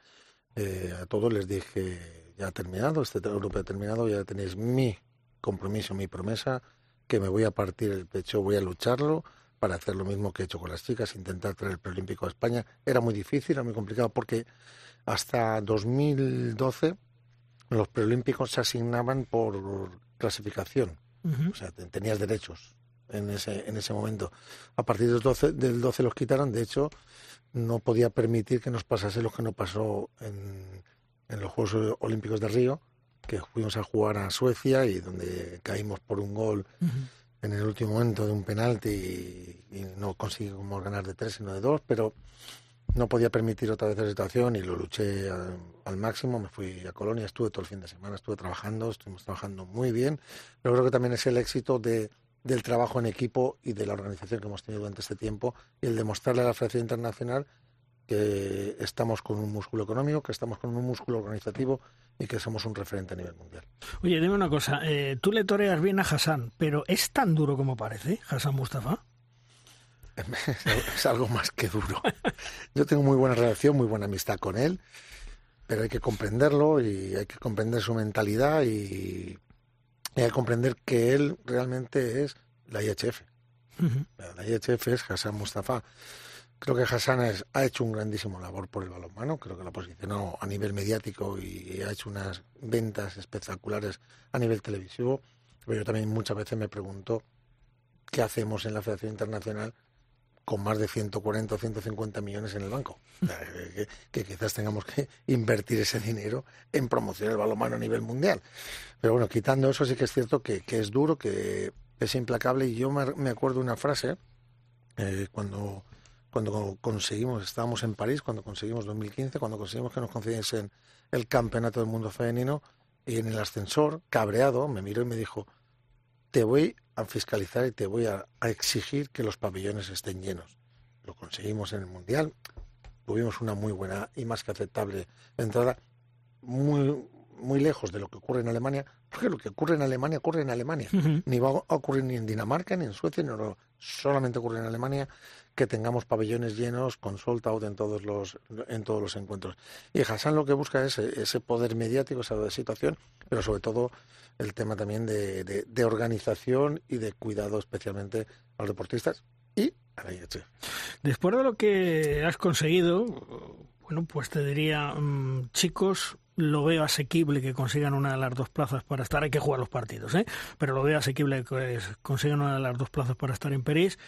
eh, a todos les dije, ya ha terminado, este grupo ha terminado, ya tenéis mi compromiso, mi promesa que me voy a partir el pecho, voy a lucharlo para hacer lo mismo que he hecho con las chicas, intentar traer el preolímpico a España. Era muy difícil, era muy complicado porque hasta 2012 los preolímpicos se asignaban por clasificación, o sea, tenías derechos. En ese, en ese momento. A partir del 12, del 12 los quitaron, de hecho, no podía permitir que nos pasase lo que nos pasó en, en los Juegos Olímpicos de Río, que fuimos a jugar a Suecia y donde caímos por un gol en el último momento de un penalti y, y, no conseguimos ganar de tres sino de dos, pero no podía permitir otra vez esa situación y lo luché al, al, máximo. Me fui a Colonia, estuve todo el fin de semana, estuve trabajando, estuvimos trabajando muy bien. Pero creo que también es el éxito de, del trabajo en equipo y de la organización que hemos tenido durante este tiempo y el demostrarle a la Federación Internacional que estamos con un músculo económico, que estamos con un músculo organizativo y que somos un referente a nivel mundial. Oye, dime una cosa, eh, tú le toreas bien a Hassan, pero ¿es tan duro como parece, Hassan Mustafa? es (laughs) algo más que duro. (laughs) Yo tengo muy buena relación, muy buena amistad con él, pero hay que comprenderlo y hay que comprender su mentalidad y, y hay que comprender que él realmente es la IHF. Uh -huh. La IHF es Hassan Mustafa. Creo que Hassan es, ha hecho un grandísimo labor por el balonmano, creo que lo ha posicionado a nivel mediático y ha hecho unas ventas espectaculares a nivel televisivo. Pero yo también muchas veces me pregunto qué hacemos en la Federación Internacional con más de 140 o 150 millones en el banco. que, quizás tengamos que invertir ese dinero en promocionar el balonmano a nivel mundial. Pero bueno, quitando eso sí que es cierto que, es duro, que es implacable. Y yo me acuerdo una frase eh, cuando cuando conseguimos, estábamos en París, cuando conseguimos 2015, cuando conseguimos que nos concediesen el campeonato del mundo femenino, y en el ascensor, cabreado, me miró y me dijo, te voy a fiscalizar y te voy a, a exigir que los pabellones estén llenos. Lo conseguimos en el Mundial, tuvimos una muy buena y más que aceptable entrada, muy, muy lejos de lo que ocurre en Alemania, porque lo que ocurre en Alemania ocurre en Alemania. Uh -huh. Ni va a ocurrir ni en Dinamarca, ni en Suecia, ni no, solamente ocurre en Alemania que tengamos pabellones llenos con sold out en todos los en todos los encuentros. Y Hassan lo que busca es ese poder mediático, esa situación, pero sobre todo el tema también de, de, de organización y de cuidado especialmente a los deportistas y a la IHF. Después de lo que has conseguido, bueno, pues te diría, mmm, chicos, lo veo asequible que consigan una de las dos plazas para estar. Hay que jugar los partidos, ¿eh? Pero lo veo asequible que consigan una de las dos plazas para estar en París.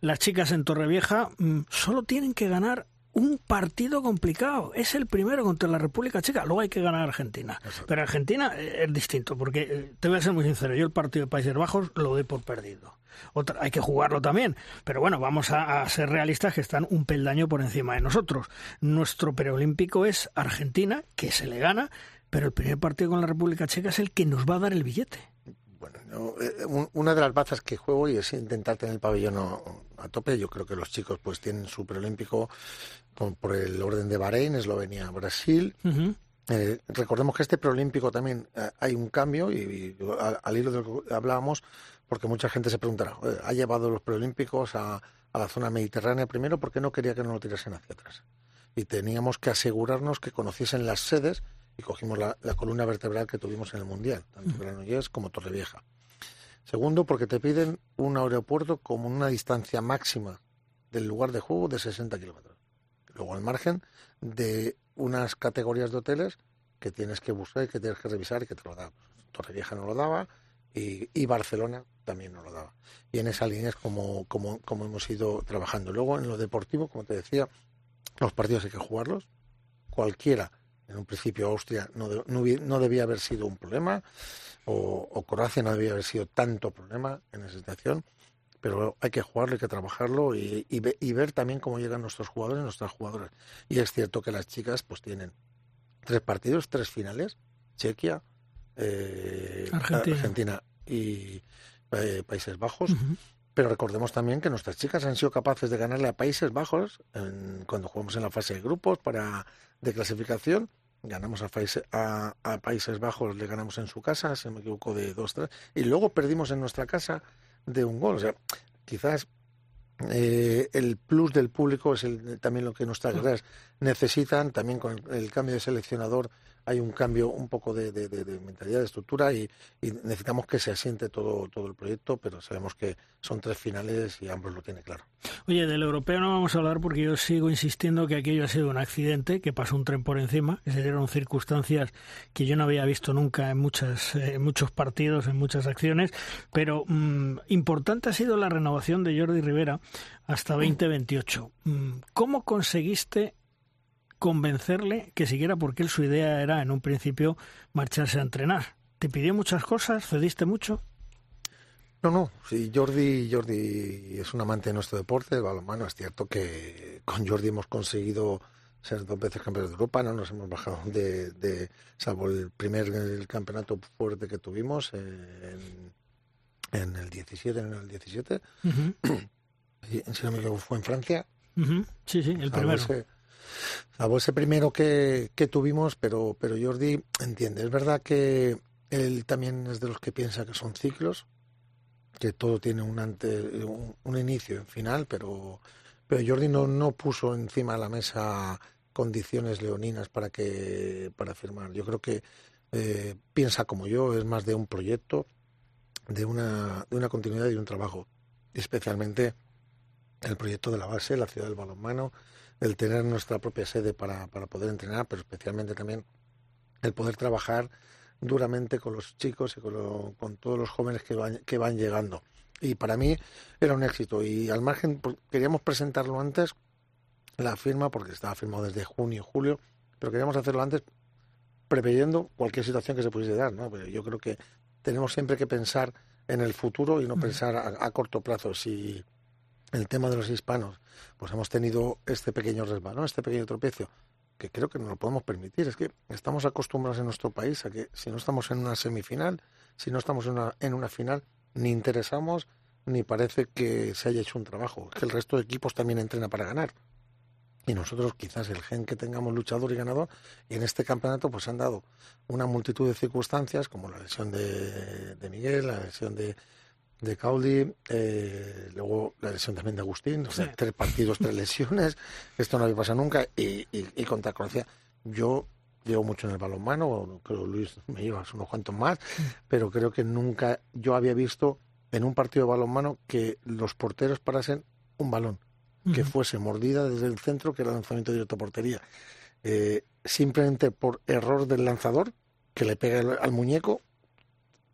Las chicas en Torrevieja mmm, solo tienen que ganar un partido complicado. Es el primero contra la República Checa. Luego hay que ganar a Argentina. Exacto. Pero Argentina es distinto, porque te voy a ser muy sincero. Yo el partido de Países Bajos lo doy por perdido. Otra, hay que jugarlo también. Pero bueno, vamos a, a, ser realistas que están un peldaño por encima de nosotros. Nuestro preolímpico es Argentina, que se le gana, pero el primer partido con la República Checa es el que nos va a dar el billete. Bueno, no, eh, una de las bazas que juego y es intentar tener el pabellón a tope. Yo creo que los chicos pues tienen su preolímpico por el orden de Bahrein, Eslovenia, Brasil. Uh -huh. Eh, recordemos que este preolímpico también eh, hay un cambio y, y al, al, hilo de lo que hablábamos, porque mucha gente se preguntará, ¿ha llevado los preolímpicos a, a, la zona mediterránea primero porque no quería que nos lo tirasen hacia atrás? Y teníamos que asegurarnos que conociesen las sedes y cogimos la, la columna vertebral que tuvimos en el Mundial, tanto uh -huh. Granollers como Torrevieja. Segundo, porque te piden un aeropuerto con una distancia máxima del lugar de juego de 60 kilómetros. Luego, al margen de unas categorías de hoteles que tienes que buscar y que tienes que revisar y que te lo da. Torrevieja no lo daba y, Barcelona también no lo daba. Y en esa línea es como, como, hemos ido trabajando. Luego, en lo deportivo, como te decía, los partidos hay que jugarlos. Cualquiera, en un principio Austria no, no, no debía haber sido un problema, o, o Croacia no debía haber sido tanto problema en esa situación pero hay que jugarlo, hay que trabajarlo y, y, y, ver también cómo llegan nuestros jugadores y nuestras jugadoras. Y es cierto que las chicas pues tienen tres partidos, tres finales, Chequia, eh, Argentina. Argentina. y eh, Países Bajos. Uh -huh. Pero recordemos también que nuestras chicas han sido capaces de ganarle a Países Bajos en, cuando jugamos en la fase de grupos para de clasificación. Ganamos a, a, a Países Bajos, le ganamos en su casa, si no me equivoco, de 2-3. Y luego perdimos en nuestra casa de un gol. O sea, quizás eh, el plus del público es el, también lo que nuestras guerreras necesitan. También con el, el, cambio de seleccionador hay un cambio un poco de, de, de, de mentalidad, de estructura y, y, necesitamos que se asiente todo, todo el proyecto, pero sabemos que son tres finales y ambos lo tienen claro. Oye, del europeo no vamos a hablar porque yo sigo insistiendo que aquello ha sido un accidente, que pasó un tren por encima, que se dieron circunstancias que yo no había visto nunca en, muchas, eh, muchos partidos, en muchas acciones, pero mm, importante ha sido la renovación de Jordi Rivera hasta 2028. Mm, ¿Cómo conseguiste convencerle que siguiera porque él su idea era en un principio marcharse a entrenar? ¿Te pidió muchas cosas? ¿Cediste mucho? No, no, sí, Jordi, Jordi es un amante de nuestro deporte, el balonmano. Es cierto que con Jordi hemos conseguido ser dos veces campeones de Europa, no nos hemos bajado de, de salvo el primer campeonato fuerte que tuvimos en, en el 17, en el 17. (clears throat) y, si no me equivoco, fue en Francia. Sí, sí, el primero. Ese, salvo ese primero que, que tuvimos, pero, pero Jordi entiende. Es verdad que él también es de los que piensa que son ciclos, que todo tiene un, ante, un, inicio y un final, pero, pero Jordi no, no puso encima de la mesa condiciones leoninas para que para firmar. Yo creo que eh, piensa como yo, es más de un proyecto, de una, de una continuidad y un trabajo. Especialmente el proyecto de la base, la ciudad del balonmano, el tener nuestra propia sede para, para poder entrenar, pero especialmente también el poder trabajar duramente con los chicos y con, con todos los jóvenes que van, que van llegando. Y para mí era un éxito. Y al margen, queríamos presentarlo antes, la firma, porque estaba firmado desde junio, julio, pero queríamos hacerlo antes preveyendo cualquier situación que se pudiese dar. ¿no? Pero yo creo que tenemos siempre que pensar en el futuro y no pensar a, a corto plazo. Si el tema de los hispanos, pues hemos tenido este pequeño resbalón, este pequeño tropiezo, que creo que no lo podemos permitir. Es que estamos acostumbrados en nuestro país a que si no estamos en una semifinal, si no estamos en una, en una final, ni interesamos ni parece que se haya hecho un trabajo. Que el resto de equipos también entrena para ganar. Y nosotros quizás el gen que tengamos luchador y ganador, y en este campeonato pues han dado una multitud de circunstancias, como la lesión de, de Miguel, la lesión de, de Caudi, eh, luego la lesión también de Agustín, o sea, tres partidos, tres lesiones, (laughs) esto no había pasado nunca, y, y, contra Croacia, yo llevo mucho en el balonmano, creo Luis me lleva unos cuantos más, pero creo que nunca yo había visto en un partido de balonmano que los porteros parasen un balón, que fuese mordida desde el centro, que era lanzamiento directo a portería. Eh, simplemente por error del lanzador, que le pega al muñeco,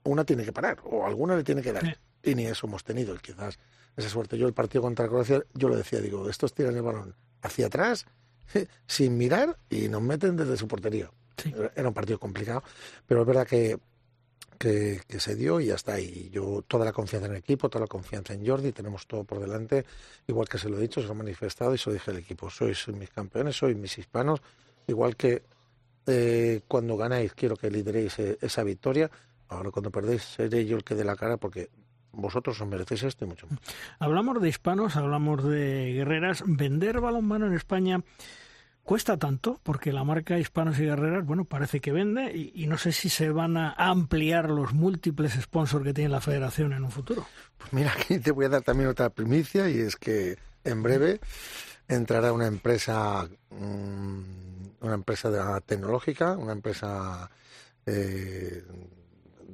una tiene que parar, o alguna le tiene que dar y ni eso hemos tenido. Quizás esa suerte. Yo el partido contra Croacia, yo lo decía, digo, estos tiran el balón hacia atrás (laughs) sin mirar y nos meten desde su portería. Era un partido complicado, pero es verdad que, que, se dio y ya está. Y yo toda la confianza en el equipo, toda la confianza en Jordi, tenemos todo por delante, igual que se lo he dicho, se lo he manifestado y se lo dije al equipo, sois mis campeones, sois mis hispanos, igual que eh, cuando ganáis quiero que lideréis eh, esa victoria, ahora cuando perdéis seré yo el que dé la cara porque vosotros os merecéis esto y mucho más. Hablamos de hispanos, hablamos de guerreras. Vender balonmano en España cuesta tanto porque la marca Hispanos y Guerreras, bueno, parece que vende y, no sé si se van a ampliar los múltiples sponsors que tiene la federación en un futuro. Pues mira, aquí te voy a dar también otra primicia y es que en breve entrará una empresa, mm, una empresa tecnológica, una empresa eh,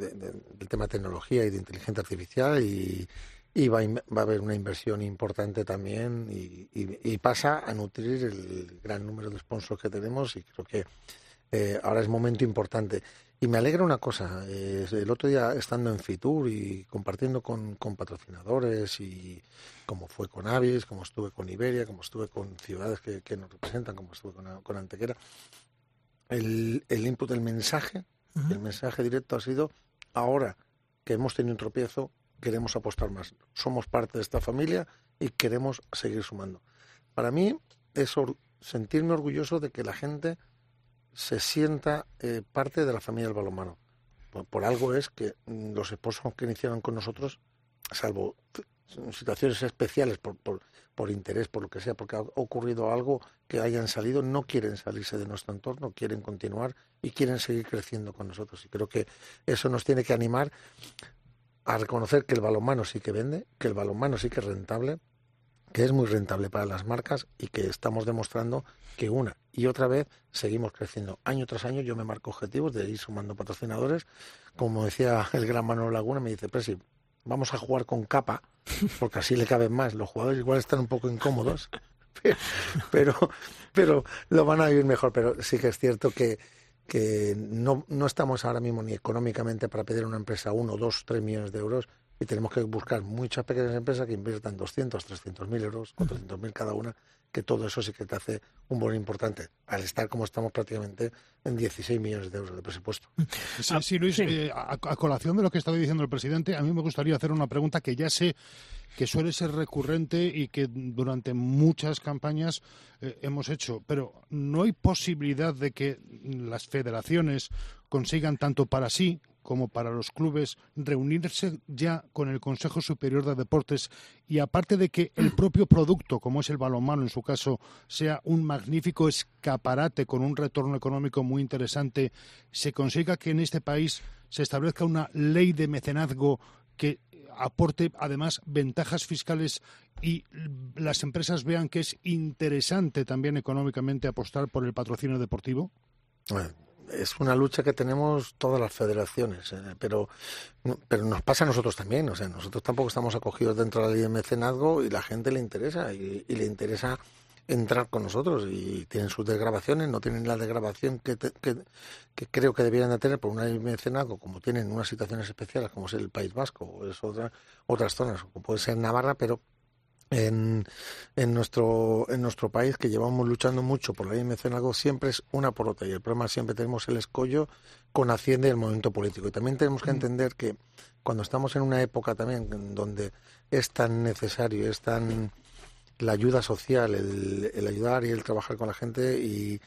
del tema de tecnología y de inteligencia artificial y, va, a, haber una inversión importante también y, pasa a nutrir el gran número de sponsors que tenemos y creo que eh, ahora es momento importante. Y me alegra una cosa, el otro día estando en Fitur y compartiendo con, patrocinadores y como fue con Avis, como estuve con Iberia, como estuve con ciudades que, nos representan, como estuve con, Antequera, el, el input, el mensaje, el mensaje directo ha sido ahora que hemos tenido un tropiezo, queremos apostar más. Somos parte de esta familia y queremos seguir sumando. Para mí es sentirme orgulloso de que la gente se sienta eh, parte de la familia del balonmano. Por, algo es que los esposos que iniciaron con nosotros, salvo situaciones especiales por, por, por, interés, por lo que sea, porque ha ocurrido algo que hayan salido, no quieren salirse de nuestro entorno, quieren continuar y quieren seguir creciendo con nosotros. Y creo que eso nos tiene que animar a reconocer que el balonmano sí que vende, que el balonmano sí que es rentable, que es muy rentable para las marcas y que estamos demostrando que una y otra vez seguimos creciendo. Año tras año yo me marco objetivos de ir sumando patrocinadores. Como decía el gran Manuel Laguna, me dice, Presi, vamos a jugar con capa, porque así le caben más. Los jugadores igual están un poco incómodos, (laughs) pero, pero, lo van a vivir mejor. Pero sí que es cierto que, que no, no estamos ahora mismo ni económicamente para pedir a una empresa uno, dos, tres millones de euros y tenemos que buscar muchas pequeñas empresas que inviertan 200, 300 mil euros, 400 mil cada una, que todo eso sí que te hace un buen importante, al estar como estamos prácticamente en 16 millones de euros de presupuesto. Sí, Luis, eh, a, colación de lo que estaba diciendo el presidente, a mí me gustaría hacer una pregunta que ya sé que suele ser recurrente y que durante muchas campañas eh, hemos hecho, pero ¿no hay posibilidad de que las federaciones consigan tanto para sí como para los clubes reunirse ya con el Consejo Superior de Deportes y aparte de que el propio producto, como es el balonmano en su caso, sea un magnífico escaparate con un retorno económico muy interesante, se consiga que en este país se establezca una ley de mecenazgo que aporte además ventajas fiscales y las empresas vean que es interesante también económicamente apostar por el patrocinio deportivo? Es una lucha que tenemos todas las federaciones, eh, pero, pero nos pasa a nosotros también. O sea, nosotros tampoco estamos acogidos dentro de la ley de mecenazgo y la gente le interesa y, le interesa entrar con nosotros y tienen sus desgrabaciones, no tienen la desgrabación que, que, creo que deberían de tener por una ley de mecenazgo, como tienen unas situaciones especiales como es el País Vasco o es otra, otras zonas, como puede ser Navarra, pero en, en, nuestro, en nuestro país, que llevamos luchando mucho por la ley algo siempre es una por otra. Y el problema siempre tenemos el escollo con Hacienda y el movimiento político. Y también tenemos que mm. entender que cuando estamos en una época también donde es tan necesario, es tan la ayuda social, el, el ayudar y el trabajar con la gente y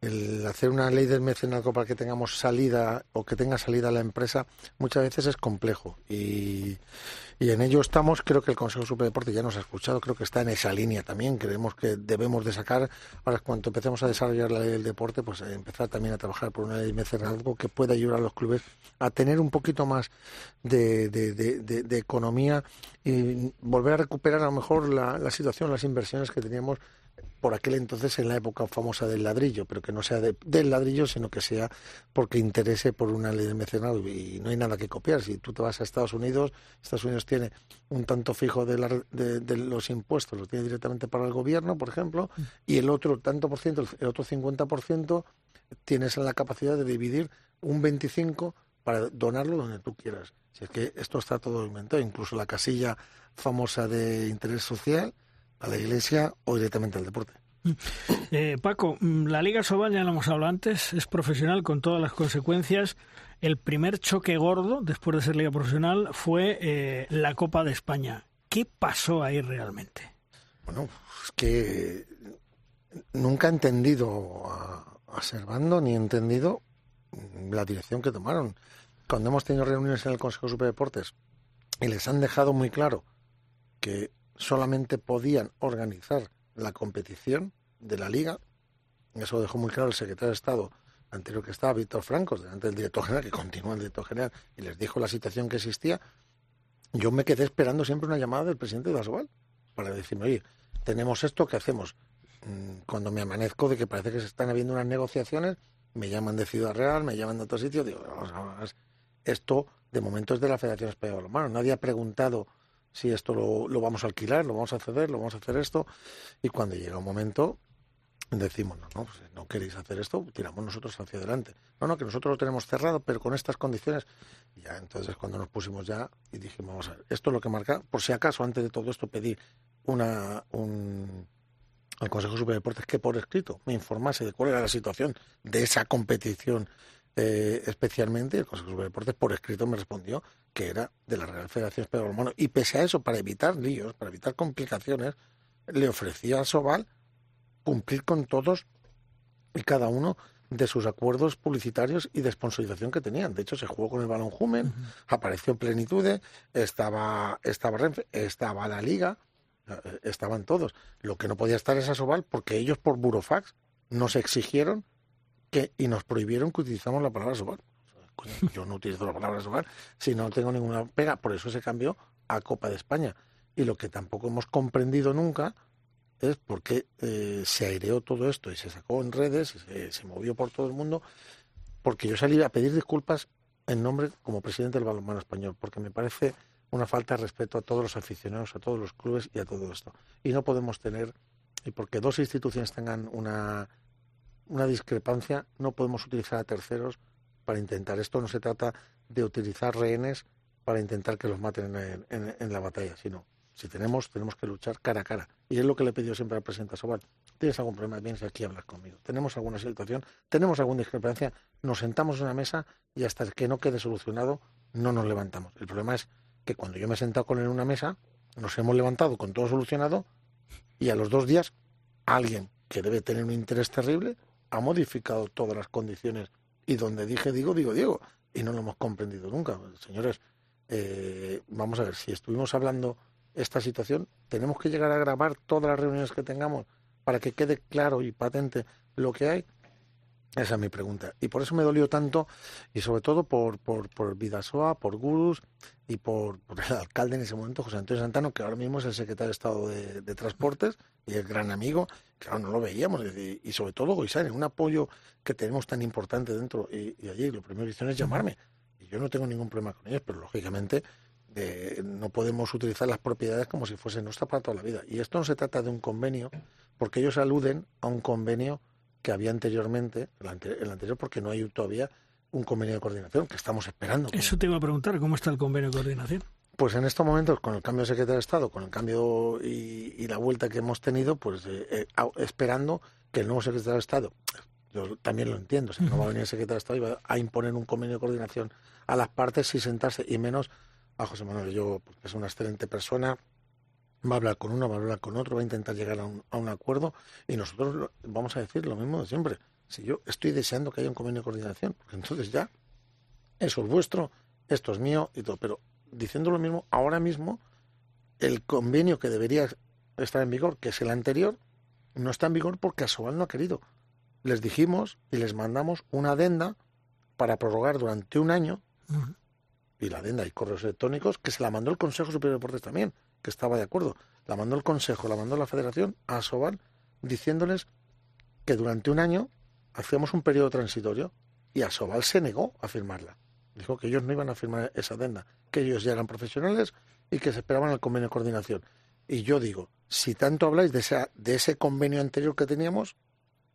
el hacer una ley del mecenazgo para que tengamos salida o que tenga salida la empresa muchas veces es complejo. Y, y en ello estamos creo que el Consejo Superior de Deporte ya nos ha escuchado creo que está en esa línea también. Creemos que debemos de sacar ahora cuando empecemos a desarrollar la ley del deporte pues eh, empezar también a trabajar por una ley de mecenazgo que pueda ayudar a los clubes a tener un poquito más de, de, de, economía y volver a recuperar a lo mejor la situación las inversiones que teníamos por aquel entonces en la época famosa del ladrillo, pero que no sea del ladrillo, sino que sea porque interese por una ley de mecenado y no hay nada que copiar. Si tú te vas a Estados Unidos, Estados Unidos tiene un tanto fijo de, de, los impuestos, lo tiene directamente para el gobierno, por ejemplo, y el otro tanto por ciento, el otro 50% tienes la capacidad de dividir un 25 para donarlo donde tú quieras. Si es que esto está todo inventado, incluso la casilla famosa de interés social, a la iglesia o directamente al deporte. Eh, Paco, mm, la Liga Sobal, ya lo hemos hablado antes, es profesional con todas las consecuencias. El primer choque gordo, después de ser liga profesional, fue eh, la Copa de España. ¿Qué pasó ahí realmente? Bueno, es que nunca he entendido a, a Servando ni he entendido la dirección que tomaron. Cuando hemos tenido reuniones en el Consejo Superior de Deportes y les han dejado muy claro que solamente podían organizar la competición de la liga. Eso lo dejó muy claro el secretario de Estado anterior que estaba, Víctor Francos, delante del director general, que continúa el director general, y les dijo la situación que existía. Yo me quedé esperando siempre una llamada del presidente de Asobal para decirme, oye, tenemos esto, ¿qué hacemos? Mm, cuando me amanezco de que parece que se están habiendo unas negociaciones, me llaman de Ciudad Real, me llaman de otro sitio, digo, vamos, esto de momento es de la Federación Española de Balonmano. Nadie ha preguntado si esto lo, vamos a alquilar, lo vamos a ceder, lo vamos a hacer esto. Y cuando llega un momento, decimos, no, no, pues no queréis hacer esto, tiramos nosotros hacia adelante. No, no, que nosotros lo tenemos cerrado, pero con estas condiciones. Ya entonces cuando nos pusimos ya y dijimos, vamos a ver, esto es lo que marca, por si acaso antes de todo esto pedí una, un, al Consejo Superior de Deportes que por escrito me informase de cuál era la situación de esa competición eh, especialmente, el Consejo de Deportes por escrito me respondió que era de la Real Federación Española. Y pese a eso, para evitar líos, para evitar complicaciones, le ofrecía a Sobal cumplir con todos y cada uno de sus acuerdos publicitarios y de sponsorización que tenían. De hecho, se jugó con el balón Jumen, apareció en plenitud, estaba, estaba Renfe, estaba la Liga, eh, estaban todos. Lo que no podía estar es Sobal porque ellos por burofax nos exigieron y nos prohibieron que utilizamos la palabra sobar. Yo no utilizo la palabra sobar si no tengo ninguna pega. Por eso se cambió a Copa de España. Y lo que tampoco hemos comprendido nunca es por qué eh, se aireó todo esto y se sacó en redes y se, movió por todo el mundo. Porque yo salí a pedir disculpas en nombre como presidente del balonmano español, porque me parece una falta de respeto a todos los aficionados, a todos los clubes y a todo esto. Y no podemos tener, y porque dos instituciones tengan una, una discrepancia, no podemos utilizar a terceros para intentar. Esto no se trata de utilizar rehenes para intentar que los maten en, la batalla, sino si tenemos, tenemos que luchar cara a cara. Y es lo que le he pedido siempre al presidente Sobal. ¿Tienes algún problema? Vienes aquí a hablar conmigo. ¿Tenemos alguna situación? ¿Tenemos alguna discrepancia? Nos sentamos en una mesa y hasta que no quede solucionado no nos levantamos. El problema es que cuando yo me he sentado con él en una mesa, nos hemos levantado con todo solucionado y a los dos días alguien que debe tener un interés terrible ha modificado todas las condiciones y donde dije digo, digo, digo, y no lo hemos comprendido nunca. Señores, eh, vamos a ver, si estuvimos hablando esta situación, tenemos que llegar a grabar todas las reuniones que tengamos para que quede claro y patente lo que hay esa es mi pregunta. Y por eso me dolió tanto, y sobre todo por, por, por Vidasoa, por Gurus y por, el alcalde en ese momento, José Antonio Santano, que ahora mismo es el secretario de Estado de, Transportes y el gran amigo, ahora no lo veíamos. Y, sobre todo Goisán, un apoyo que tenemos tan importante dentro. Y, allí lo primero que hicieron es llamarme. Y yo no tengo ningún problema con ellos, pero lógicamente no podemos utilizar las propiedades como si fuesen nuestra para toda la vida. Y esto no se trata de un convenio, porque ellos aluden a un convenio que había anteriormente, el, anterior, porque no hay todavía un convenio de coordinación que estamos esperando. Eso te iba a preguntar, ¿cómo está el convenio de coordinación? Pues en estos momentos, con el cambio de secretario de Estado, con el cambio y, la vuelta que hemos tenido, pues eh, eh, esperando que el nuevo secretario de Estado, yo también lo entiendo, si no va a venir el secretario de Estado y va a imponer un convenio de coordinación a las partes y sentarse, y menos a José Manuel. Yo, porque es una excelente persona, va a hablar con uno, va a hablar con otro, va a intentar llegar a un, acuerdo y nosotros vamos a decir lo mismo de siempre. Si yo estoy deseando que haya un convenio de coordinación, porque entonces ya eso es vuestro, esto es mío y todo. Pero diciendo lo mismo, ahora mismo el convenio que debería estar en vigor, que es el anterior, no está en vigor porque Asobal no ha querido. Les dijimos y les mandamos una adenda para prorrogar durante un año, y la adenda y correos electrónicos, que se la mandó el Consejo Superior de Deportes también que estaba de acuerdo. La mandó el Consejo, la mandó la Federación a Sobal diciéndoles que durante un año hacíamos un periodo transitorio y Asobal se negó a firmarla. Dijo que ellos no iban a firmar esa adenda, que ellos ya eran profesionales y que se esperaban el convenio de coordinación. Y yo digo, si tanto habláis de, esa, de ese convenio anterior que teníamos,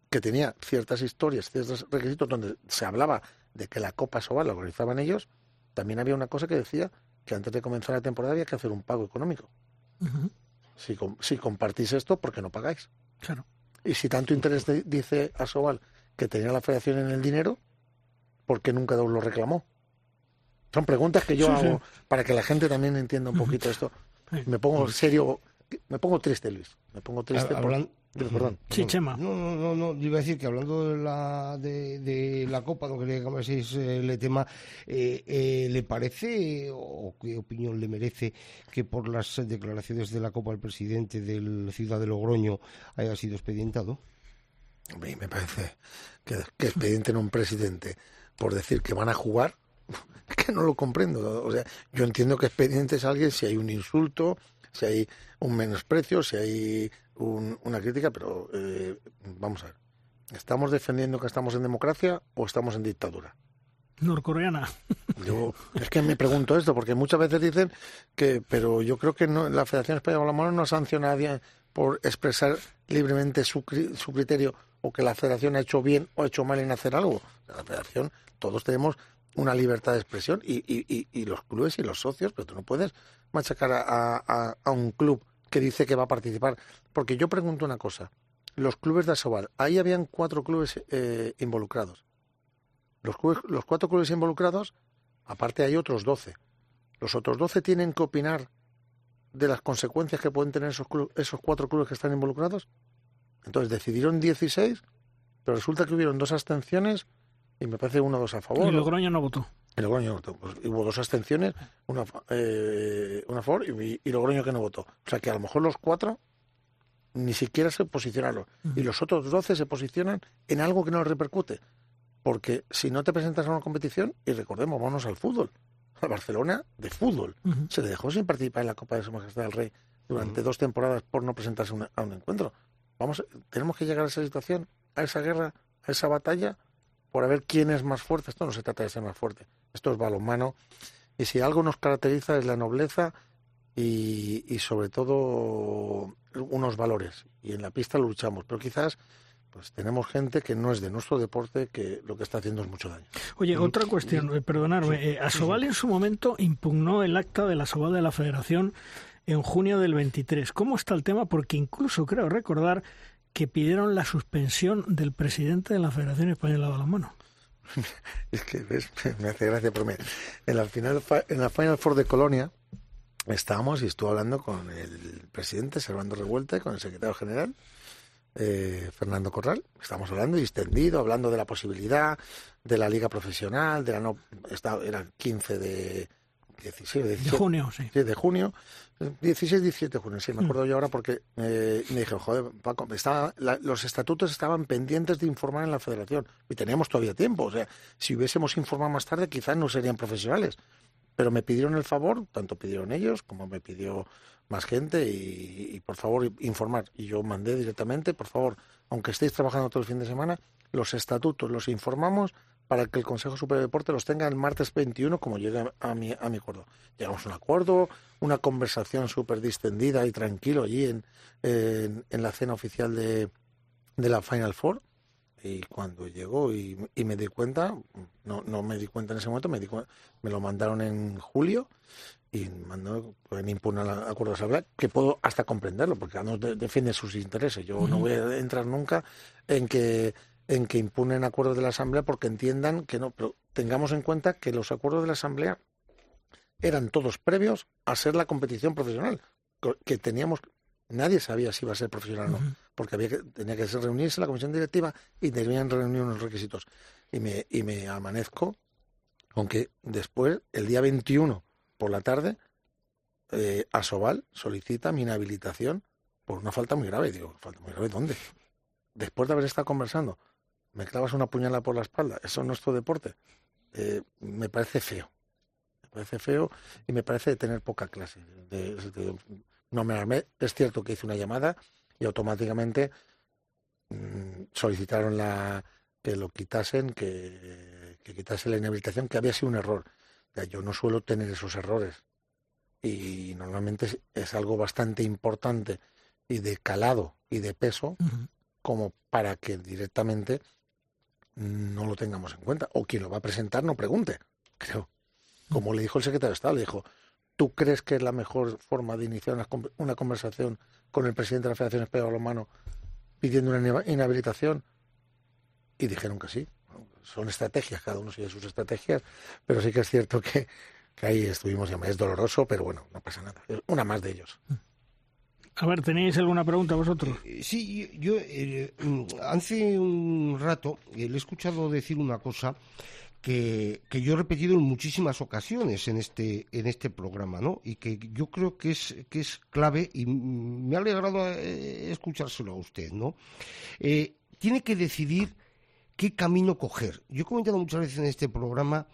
que tenía ciertas historias, ciertos requisitos donde se hablaba de que la Copa Sobal la organizaban ellos, también había una cosa que decía que antes de comenzar la temporada había que hacer un pago económico. si, si, compartís esto, ¿por qué no pagáis? Claro. Y si tanto interés dice Asobal que tenía la federación en el dinero, ¿por qué nunca lo reclamó? Son preguntas que yo hago para que la gente también entienda un poquito esto. Me pongo serio, me pongo triste, Luis. Me pongo triste. Perdón. Sí, Chema. No, no, no, no, iba a decir que hablando de la, de, la Copa, no quería que es el tema, eh, eh, ¿le parece o qué opinión le merece que por las declaraciones de la Copa el presidente del Ciudad de Logroño haya sido expedientado? A mí me parece que, que expedienten a un presidente por decir que van a jugar, (laughs) es que no lo comprendo. O sea, yo entiendo que expediente es alguien si hay un insulto, si hay un menosprecio, si hay una crítica, pero eh, vamos a ver. ¿Estamos defendiendo que estamos en democracia o estamos en dictadura? Norcoreana. Yo es que me pregunto esto, porque muchas veces dicen que, pero yo creo que no, la Federación Española de Balonmano no sanciona a nadie por expresar libremente su, su criterio o que la Federación ha hecho bien o ha hecho mal en hacer algo. La Federación, todos tenemos una libertad de expresión y, y, y, los clubes y los socios, pero tú no puedes machacar a, a, un club que dice que va a participar. Porque yo pregunto una cosa, los clubes de Asobal, ahí habían cuatro clubes eh, involucrados. Los, los cuatro clubes involucrados, aparte hay otros doce. Los otros doce tienen que opinar de las consecuencias que pueden tener esos, esos cuatro clubes que están involucrados. Entonces decidieron 16, pero resulta que hubieron dos abstenciones y me parece uno o dos a favor. Y Logroño no votó. Y Logroño no votó. Pues hubo dos abstenciones, una, eh, una a favor y, y, Logroño que no votó. O sea que a lo mejor los cuatro ni siquiera se posicionaron. Y los otros doce se posicionan en algo que no les repercute. Porque si no te presentas a una competición, y recordemos, vamos al fútbol. Al Barcelona de fútbol. Se dejó sin participar en la Copa de Su Majestad del Rey durante dos temporadas por no presentarse a un encuentro. Vamos, tenemos que llegar a esa situación, a esa guerra, a esa batalla por a ver quién es más fuerte. Esto no se trata de ser más fuerte. Esto es balonmano Y si algo nos caracteriza es la nobleza y, y sobre todo unos valores. Y en la pista luchamos, pero quizás pues tenemos gente que no es de nuestro deporte que lo que está haciendo es mucho daño. Oye, otra cuestión, eh, perdonadme, eh, Asobal en su momento impugnó el acta de la Asobal de la Federación en junio del 23. ¿Cómo está el tema? Porque incluso creo recordar que pidieron la suspensión del presidente de la Federación Española de Balonmano. (laughs) es que ¿ves? me hace gracia por mí. En la final en la Final Four de Colonia estábamos y estuve hablando con el presidente Servando Revuelta y con el secretario general eh, Fernando Corral. Estamos hablando y extendido, hablando de la posibilidad de la liga profesional, de la no, era 15 de, 16, de junio, sí. De junio, 16, 17 de junio, sí, me acuerdo yo ahora porque eh, me dije, joder, Paco, estaba, los estatutos estaban pendientes de informar en la federación y teníamos todavía tiempo. O sea, si hubiésemos informado más tarde, quizás no serían profesionales. Pero me pidieron el favor, tanto pidieron ellos como me pidió más gente y, por favor informar. Y yo mandé directamente, por favor, aunque estéis trabajando todo el fin de semana, los estatutos los informamos para que el Consejo Superior de Deporte los tenga el martes 21 como llegue a mi, a mi acuerdo. Llegamos a un acuerdo, una conversación súper distendida y tranquilo allí en, en, la cena oficial de, de la Final Four. Y cuando llegó y, y, me di cuenta, no, no me di cuenta en ese momento, me, di, me lo mandaron en julio y mandó, pueden impugnar el acuerdo de asamblea, que puedo hasta comprenderlo, porque uno defiende sus intereses. Yo no voy a entrar nunca en que en que impugnen acuerdos de la asamblea porque entiendan que no, pero tengamos en cuenta que los acuerdos de la asamblea eran todos previos a ser la competición profesional, que teníamos nadie sabía si iba a ser profesional o no, porque había que, tenía que reunirse la comisión directiva y debían reunir unos requisitos. Y me, y me amanezco, aunque después, el día 21 por la tarde, eh, Asobal solicita mi inhabilitación por una falta muy grave. Digo, ¿falta muy grave dónde? Después de haber estado conversando, me clavas una puñalada por la espalda. Eso es nuestro deporte. Eh, me parece feo. Me parece feo y me parece tener poca clase. no me armé. Es cierto que hice una llamada y automáticamente mm, solicitaron la, que lo quitasen, que, que quitase la inhabilitación, que había sido un error yo no suelo tener esos errores y normalmente es, algo bastante importante y de calado y de peso como para que directamente no lo tengamos en cuenta o quien lo va a presentar no pregunte, creo. Como le dijo el secretario de Estado, le dijo, ¿tú crees que es la mejor forma de iniciar una, conversación con el presidente de la Federación Española de Balonmano pidiendo una inhabilitación? Y dijeron que sí son estrategias, cada uno sigue sus estrategias, pero sí que es cierto que, ahí estuvimos, es doloroso, pero bueno, no pasa nada. una más de ellos. A ver, ¿tenéis alguna pregunta vosotros? Eh, sí, yo eh, hace un rato le he escuchado decir una cosa que, que, yo he repetido en muchísimas ocasiones en este, en este programa, ¿no? Y que yo creo que es, que es clave y me ha alegrado eh, escuchárselo a usted, ¿no? tiene que decidir qué camino coger. Yo he comentado muchas veces en este programa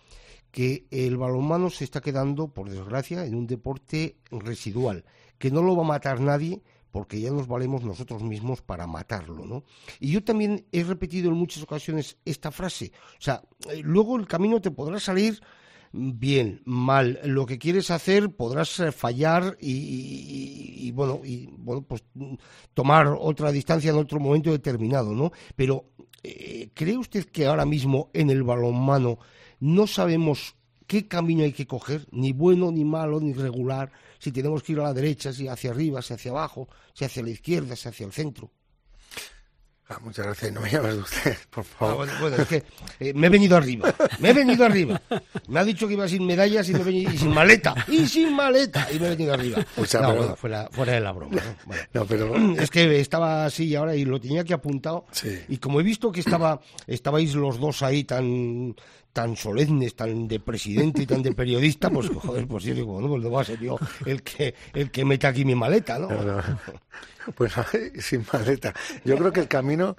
que el balonmano se está quedando, por desgracia, en un deporte residual, que no lo va a matar nadie porque ya nos valemos nosotros mismos para matarlo, ¿no? Y yo también he repetido en muchas ocasiones esta frase, o sea, eh, luego el camino te podrá salir bien, mal, lo que quieres hacer podrás eh, fallar y, bueno, y bueno, pues tomar otra distancia en otro momento determinado, ¿no? Pero eh, ¿cree usted que ahora mismo en el balonmano no sabemos qué camino hay que coger, ni bueno, ni malo, ni regular, si tenemos que ir a la derecha, si hacia arriba, si hacia abajo, si hacia la izquierda, si hacia el centro? Ah, muchas gracias. No me llames de usted, (laughs) por ah, favor. bueno, es que eh, me he venido arriba. Me he venido arriba. Me ha dicho que iba sin medallas y, me venido, y sin maleta. Y sin maleta. Y me he venido arriba. no, fuera, de la broma. ¿no? (laughs) pero... (clears throat) Es que estaba así ahora y lo tenía que apuntado. Y como he visto que estaba estabais los dos ahí tan tan solemnes, tan de presidente y tan de periodista, pues joder, pues yo digo, bueno, pues no va a ser yo el que, el que meta aquí mi maleta, ¿no? Pues (laughs) sin maleta. Yo creo que el camino...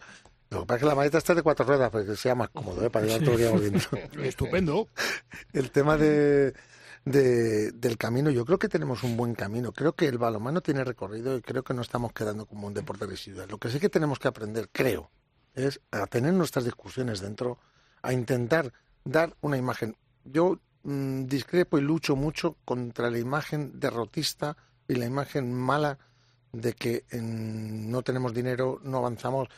Lo que pasa es que la maleta está de cuatro ruedas, porque sea más cómodo, ¿eh? para llevar todo el día volviendo. Estupendo. El tema de, de, del camino, yo creo que tenemos un buen camino. Creo que el balonmano tiene recorrido y creo que no estamos quedando como un deporte residual. Lo que sí que tenemos que aprender, creo, es a tener nuestras discusiones dentro, a intentar dar una imagen. Yo mm, discrepo y lucho mucho contra la imagen derrotista y la imagen mala de que no tenemos dinero, no avanzamos.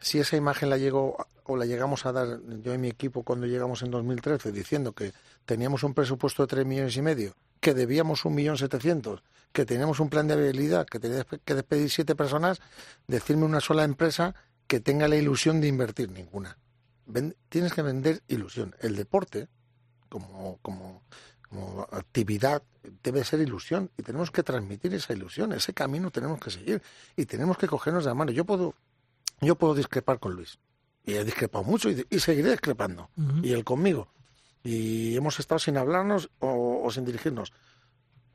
Si esa imagen la llego o la llegamos a dar yo y mi equipo cuando llegamos en 2013 diciendo que teníamos un presupuesto de tres millones y medio, que debíamos un millón setecientos, que teníamos un plan de habilidad, que tenías que despedir siete personas, decirme una sola empresa que tenga la ilusión de invertir ninguna. Tienes que vender ilusión. El deporte, como, como, como actividad, debe ser ilusión y tenemos que transmitir esa ilusión, ese camino tenemos que seguir y tenemos que cogernos de la mano. Yo puedo, yo puedo discrepar con Luis y he discrepado mucho y, seguiré discrepando y él conmigo y hemos estado sin hablarnos o, sin dirigirnos,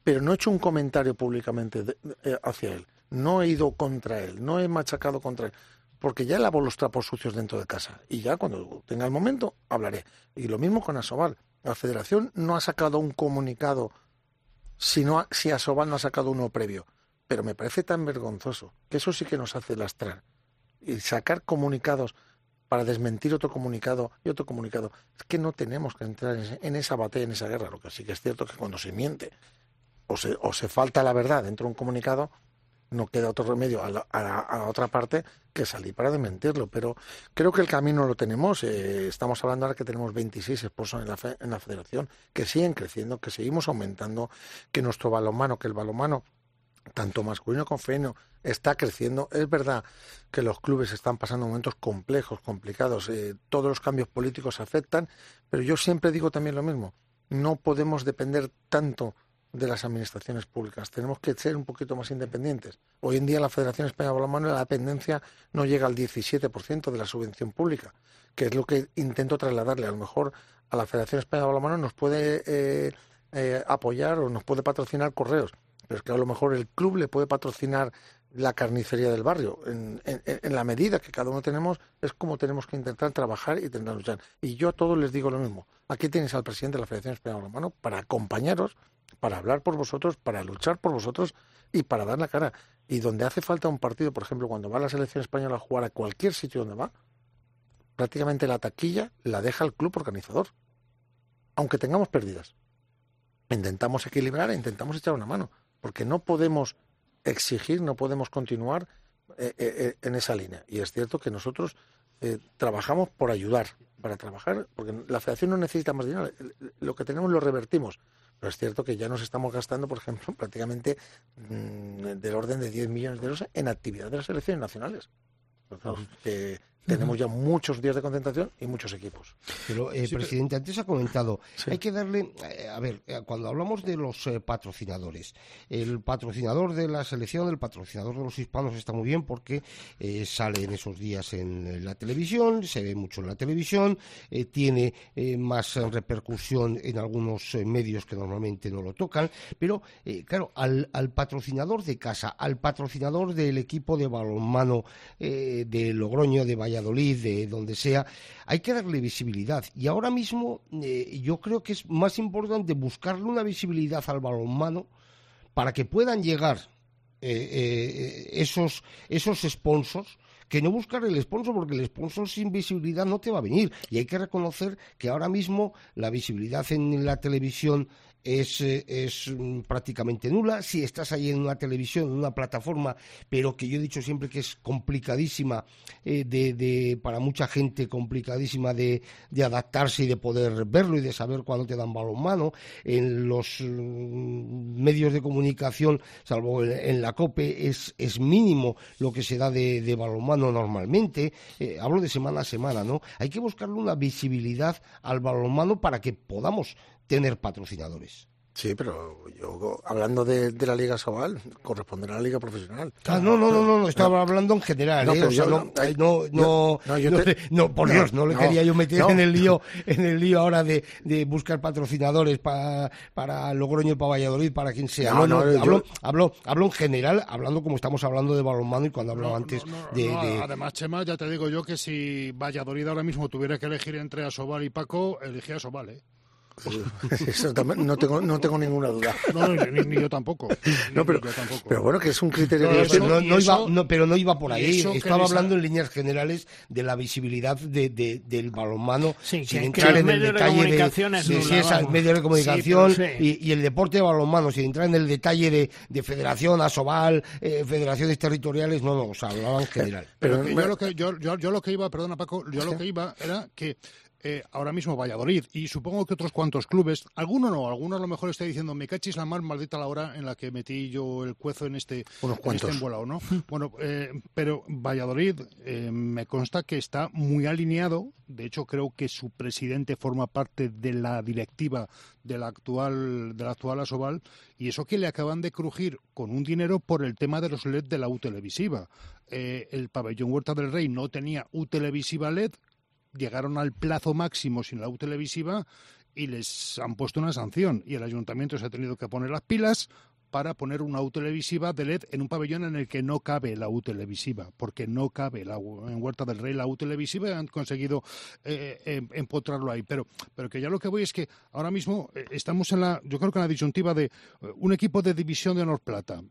pero no he hecho un comentario públicamente eh, hacia él, no he ido contra él, no he machacado contra él porque ya lavo los trapos sucios dentro de casa y ya cuando tenga el momento hablaré. Y lo mismo con Asobal. La federación no ha sacado un comunicado si, no, si Asobal no ha sacado uno previo. Pero me parece tan vergonzoso que eso sí que nos hace lastrar. Y sacar comunicados para desmentir otro comunicado y otro comunicado. Es que no tenemos que entrar en esa batalla, en esa guerra. Lo que sí que es cierto que cuando se miente o se, o se falta la verdad dentro de un comunicado, no queda otro remedio a la, otra parte que salir para desmentirlo. Pero creo que el camino lo tenemos. Eh, estamos hablando ahora que tenemos 26 esposos en la, en la federación, que siguen creciendo, que seguimos aumentando, que nuestro balonmano, que el balonmano, tanto masculino como femenino, está creciendo. Es verdad que los clubes están pasando momentos complejos, complicados. Eh, todos los cambios políticos afectan, pero yo siempre digo también lo mismo. No podemos depender tanto de las administraciones públicas. Tenemos que ser un poquito más independientes. Hoy en día la Federación Española de Balonmano la dependencia no llega al 17% de la subvención pública, que es lo que intento trasladarle. A lo mejor a la Federación Española de Balonmano nos puede eh, eh, apoyar o nos puede patrocinar correos, pero es que a lo mejor el club le puede patrocinar la carnicería del barrio. En, la medida que cada uno tenemos, es como tenemos que intentar trabajar y intentar luchar. Y yo a todos les digo lo mismo. Aquí tienes al presidente de la Federación Española de Balonmano para acompañaros para hablar por vosotros, para luchar por vosotros y para dar la cara. Y donde hace falta un partido, por ejemplo, cuando va la selección española a jugar a cualquier sitio donde va, prácticamente la taquilla la deja el club organizador, aunque tengamos pérdidas. Intentamos equilibrar e intentamos echar una mano, porque no podemos exigir, no podemos continuar eh, eh, eh, en esa línea. Y es cierto que nosotros trabajamos por ayudar, para trabajar, porque la federación no necesita más dinero, lo que tenemos lo revertimos. Pero es cierto que ya nos estamos gastando, por ejemplo, (laughs) prácticamente mm, del orden de 10 millones de euros en actividad de las elecciones nacionales. Tenemos ya muchos días de concentración y muchos equipos. Pero, eh, presidente, antes ha comentado, hay que darle, eh, a ver, eh, cuando hablamos de los patrocinadores, el patrocinador de la selección, el patrocinador de los hispanos está muy bien porque sale en esos días en la televisión, se ve mucho en la televisión, tiene más repercusión en algunos medios que normalmente no lo tocan, pero claro, al, al, patrocinador de casa, al patrocinador del equipo de balonmano de Logroño, de Valladolid, de donde sea, hay que darle visibilidad. Y ahora mismo eh, yo creo que es más importante buscarle una visibilidad al balonmano para que puedan llegar eh, eh, esos, esos sponsors que no buscar el sponsor, porque el sponsor sin visibilidad no te va a venir. Y hay que reconocer que ahora mismo la visibilidad en la televisión es, es mm, prácticamente nula. Si estás ahí en una televisión, en una plataforma, pero que yo he dicho siempre que es complicadísima, eh, de, de, para mucha gente complicadísima de, de, adaptarse y de poder verlo y de saber cuándo te dan balonmano. En los mm, medios de comunicación, salvo en, la COPE, es, es, mínimo lo que se da de, de balonmano normalmente. Eh, hablo de semana a semana, ¿no? Hay que buscarle una visibilidad al balonmano para que podamos tener patrocinadores. Sí, pero yo hablando de, la Liga Sobal, corresponderá a la Liga Profesional. Ah, no, no, no, no, estaba hablando en general. No, ¿eh? no, no, no, por Dios, no le quería yo meter en el lío, en el lío ahora de, de buscar patrocinadores para, para Logroño y para Valladolid, para quien sea. No, no, hablo, hablo, hablo, en general, hablando como estamos hablando de balonmano y cuando hablaba antes de, Además, Chema, ya te digo yo que si Valladolid ahora mismo tuviera que elegir entre Asobal y Paco, elegía Asobal, ¿eh? (laughs) Eso no, tengo, no tengo ninguna duda. (laughs) (laughs) No, ni, yo tampoco. no, pero, pero bueno, que es un criterio... No, no, iba, pero no iba por ahí. Estaba hablando en líneas generales de la visibilidad de, del balonmano sin entrar en el detalle de, si es el medio de comunicación y, el deporte de balonmano, sin entrar en el detalle de, de federación, asobal, eh, federaciones territoriales, no, no, o sea, hablaban en general. Pero, yo, lo que, yo, yo, yo, lo que iba, perdona Paco, yo lo que iba era que eh, ahora mismo Valladolid y supongo que otros cuantos clubes, alguno no, alguno a lo mejor está diciendo me cachis la más maldita la hora en la que metí yo el cuezo en este, en este embolado, ¿no? bueno, eh, pero Valladolid eh, me consta que está muy alineado, de hecho creo que su presidente forma parte de la directiva de la actual de la actual Asobal y eso que le acaban de crujir con un dinero por el tema de los LED de la U televisiva. el pabellón Huerta del Rey no tenía U televisiva LED, llegaron al plazo máximo sin la U televisiva y les han puesto una sanción. Y el ayuntamiento se ha tenido que poner las pilas para poner una U televisiva de LED en un pabellón en el que no cabe la U televisiva, porque no cabe la en Huerta del Rey la U televisiva y han conseguido eh, em, empotrarlo ahí. Pero, pero que ya lo que voy es que ahora mismo eh, estamos en la, yo creo que en la disyuntiva de eh, un equipo de división de honor plata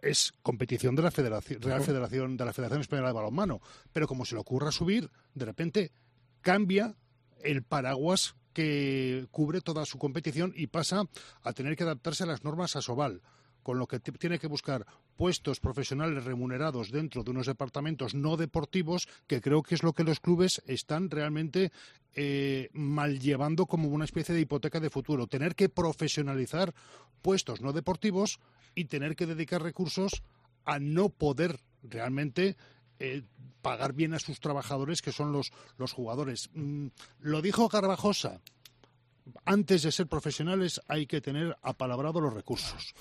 es competición de la Federación, Real Federación de la Federación Española de Balonmano, pero como se le ocurra subir, de repente cambia el paraguas que cubre toda su competición y pasa a tener que adaptarse a las normas ASOBAL con lo que tiene que buscar puestos profesionales remunerados dentro de unos departamentos no deportivos, que creo que es lo que los clubes están realmente eh, mal llevando como una especie de hipoteca de futuro. Tener que profesionalizar puestos no deportivos y tener que dedicar recursos a no poder realmente eh, pagar bien a sus trabajadores, que son los, los jugadores. Mm, lo dijo Garbajosa. Antes de ser profesionales hay que tener apalabrado los recursos.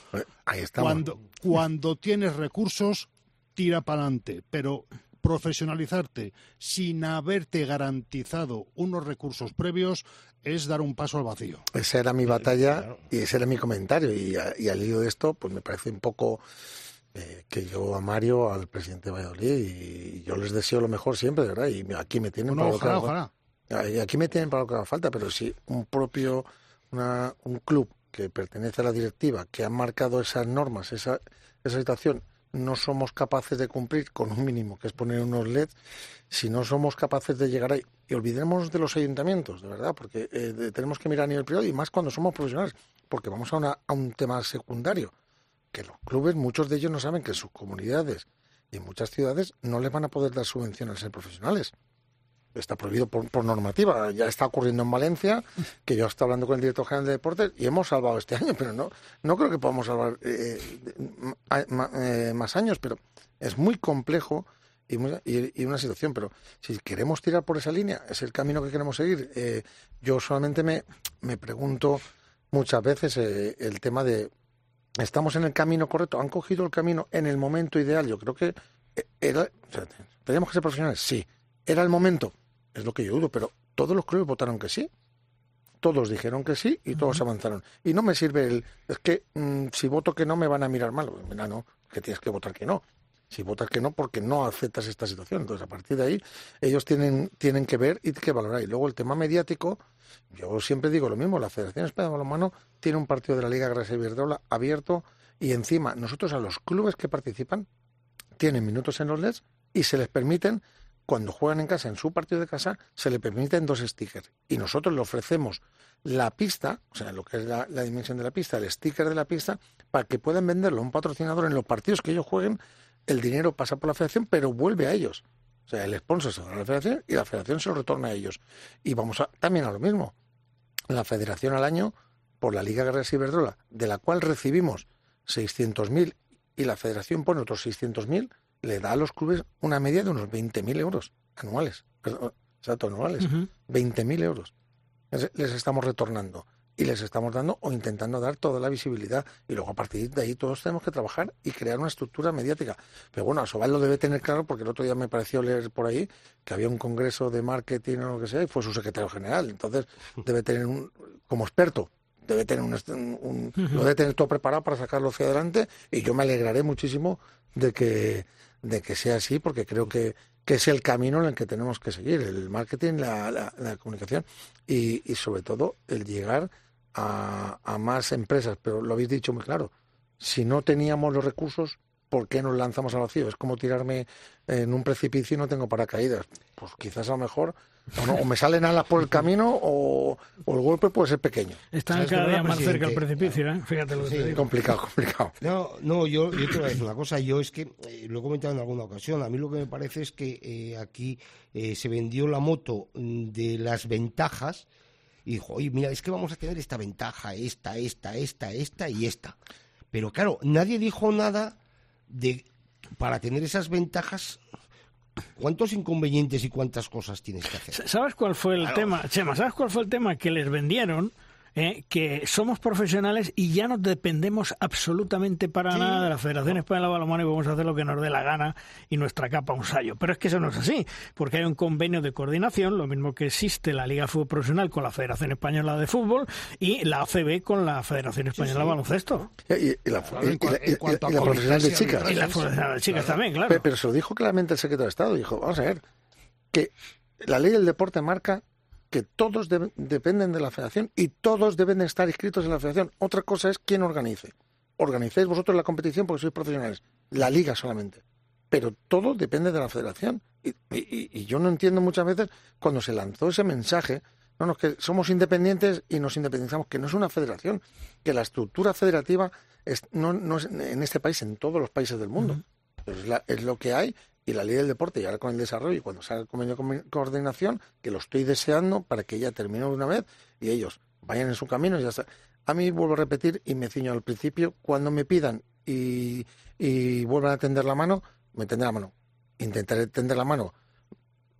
Ahí Cuando, cuando tienes recursos, tira para adelante. Pero profesionalizarte sin haberte garantizado unos recursos previos es dar un paso al vacío. Esa era mi batalla y ese era mi comentario. Y, y al hilo de esto, pues me parece un poco eh, que yo a Mario, al presidente de Valladolid, y yo les deseo lo mejor siempre, ¿verdad? Y aquí me tienen para lo que Aquí me tienen para lo que haga falta, pero si un propio, una, un club que pertenece a la directiva, que ha marcado esas normas, esa, esa situación, no somos capaces de cumplir con un mínimo, que es poner unos LEDs, si no somos capaces de llegar ahí. Y olvidemos de los ayuntamientos, de verdad, porque eh, tenemos que mirar a nivel privado y más cuando somos profesionales, porque vamos a, una, a un tema secundario que los clubes, muchos de ellos no saben que en sus comunidades y en muchas ciudades no les van a poder dar subvenciones a ser profesionales. Está prohibido por, normativa. Ya está ocurriendo en Valencia, que yo estoy hablando con el director general de deportes y hemos salvado este año, pero no, no creo que podamos salvar eh, eh, más años, pero es muy complejo y, una situación. Pero si queremos tirar por esa línea, es el camino que queremos seguir. Eh, yo solamente me, me pregunto muchas veces el tema de estamos en el camino correcto, han cogido el camino en el momento ideal. Yo creo que eh, era, teníamos que ser profesionales, sí. Era el momento, es lo que yo dudo, pero todos los clubes votaron que sí. Todos dijeron que sí y todos avanzaron. Y no me sirve el, es que mm, si voto que no me van a mirar mal. Mira, no, que tienes que votar que no. Si votas que no, porque no aceptas esta situación. Entonces, a partir de ahí, ellos tienen, tienen que ver y que valorar. Y luego el tema mediático, yo siempre digo lo mismo, la Federación Española de Balonmano tiene un partido de la Liga Gracia Iberdrola abierto y encima nosotros a los clubes que participan tienen minutos en los LEDs y se les permiten, cuando juegan en casa, en su partido de casa, se les permiten dos stickers. Y nosotros le ofrecemos la pista, o sea, lo que es la, dimensión de la pista, el sticker de la pista, para que puedan venderlo a un patrocinador en los partidos que ellos jueguen el dinero pasa por la federación, pero vuelve a ellos. O sea, el sponsor se va a la federación y la federación se lo retorna a ellos. Y vamos a, también a lo mismo. La federación al año, por la Liga Guerrera Ciberdrola, de la cual recibimos 600.000 y la federación pone otros 600.000, le da a los clubes una media de unos 20.000 euros anuales. Perdón, exacto, anuales. 20.000 euros. Les estamos retornando y les estamos dando o intentando dar toda la visibilidad y luego a partir de ahí todos tenemos que trabajar y crear una estructura mediática. Pero bueno, Asobal lo debe tener claro porque el otro día me pareció leer por ahí que había un congreso de marketing o lo que sea y fue su secretario general. Entonces debe tener un, como experto, debe tener un, lo debe tener todo preparado para sacarlo hacia adelante y yo me alegraré muchísimo de que de que sea así, porque creo que, que es el camino en el que tenemos que seguir, el marketing, la, la, comunicación y, y, sobre todo el llegar a, a más empresas. Pero lo habéis dicho muy claro, si no teníamos los recursos, ¿por qué nos lanzamos al vacío? Es como tirarme en un precipicio y no tengo paracaídas. Pues quizás a lo mejor o, me salen alas por el camino o, el golpe puede ser pequeño. Está cada día más cerca el precipicio, ¿eh? Fíjate lo que te digo. Complicado, complicado. No, no yo, yo te voy a decir una cosa. Yo es que, eh, lo he comentado en alguna ocasión, a mí lo que me parece es que eh, aquí eh, se vendió la moto mm, de las ventajas y dijo, oye, mira, es que vamos a tener esta ventaja, esta, esta, esta, esta y esta. Pero claro, nadie dijo nada de para tener esas ventajas ¿Cuántos inconvenientes y cuántas cosas tienes que hacer? ¿Sabes cuál fue el tema? Chema, ¿sabes cuál fue el tema? Que les vendieron ¿eh? que somos profesionales y ya no dependemos absolutamente para nada de la Federación Española de Balonmano y vamos a hacer lo que nos dé la gana y nuestra capa un sallo. Pero es que eso no es así, porque hay un convenio de coordinación, lo mismo que existe la Liga Fútbol Profesional con la Federación Española de Fútbol y la ACB con la Federación Española de Baloncesto. Y, la, profesional de chicas. Y la profesional de chicas también, claro. Pero, se lo dijo claramente el secretario de Estado, dijo, vamos a ver, que la ley del deporte marca que todos dependen de la federación y todos deben estar inscritos en la federación. Otra cosa es quién organice. Organicéis vosotros la competición porque sois profesionales, la liga solamente. Pero todo depende de la federación. Y, yo no entiendo muchas veces cuando se lanzó ese mensaje, no, no, que somos independientes y nos independizamos, que no es una federación, que la estructura federativa es, no, no es en este país, en todos los países del mundo. es lo que hay y la ley del deporte y ahora con el desarrollo y cuando salga el convenio de coordinación, que lo estoy deseando para que ya termine una vez y ellos vayan en su camino y ya. A mí vuelvo a repetir y me ciño al principio, cuando me pidan y, y vuelvan a tender la mano, me tendré la mano. Intentaré tender la mano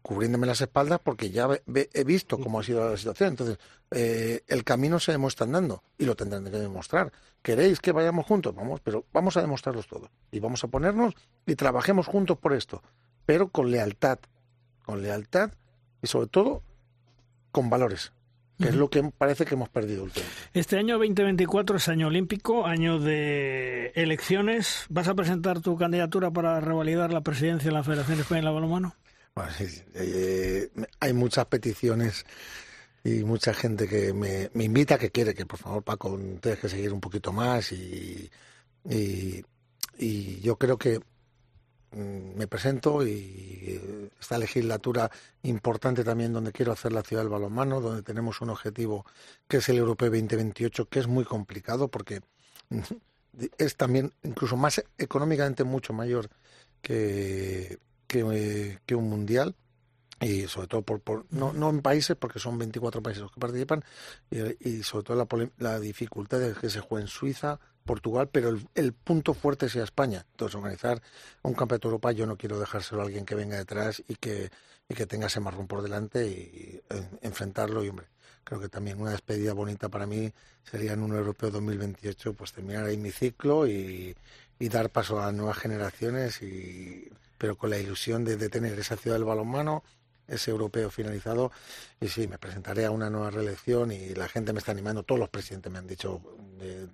cubriéndome las espaldas porque ya he visto cómo ha sido la situación. Entonces, eh, el camino se demuestra andando y lo tendrán que demostrar. ¿Queréis que vayamos juntos? Vamos, pero vamos a demostrarlos todo. Y vamos a ponernos y trabajemos juntos por esto, pero con lealtad. Con lealtad y sobre todo con valores que es lo que parece que hemos perdido últimamente. Este año 2024 es año olímpico, año de elecciones. ¿Vas a presentar tu candidatura para revalidar la presidencia de la Federación Española de Balonmano? Bueno, eh, hay muchas peticiones y mucha gente que me, me, invita, que quiere que por favor Paco tienes que seguir un poquito más y, y, yo creo que mm, me presento y esta legislatura importante también donde quiero hacer la ciudad del balonmano, donde tenemos un objetivo que es el Europeo 2028, que es muy complicado porque (laughs) es también incluso más económicamente mucho mayor que que, que un mundial y sobre todo por, por no, no en países porque son 24 países los que participan y, sobre todo la, la, dificultad de que se juegue en Suiza, Portugal, pero el, punto fuerte sea España. Entonces organizar un campeonato Europa yo no quiero dejárselo a alguien que venga detrás y que, y que tenga ese marrón por delante y, enfrentarlo y hombre. Creo que también una despedida bonita para mí sería en un europeo 2028, pues terminar ahí mi ciclo y, y dar paso a nuevas generaciones y pero con la ilusión de, tener esa ciudad del balonmano, ese europeo finalizado. Y sí, me presentaré a una nueva reelección y la gente me está animando. Todos los presidentes me han dicho,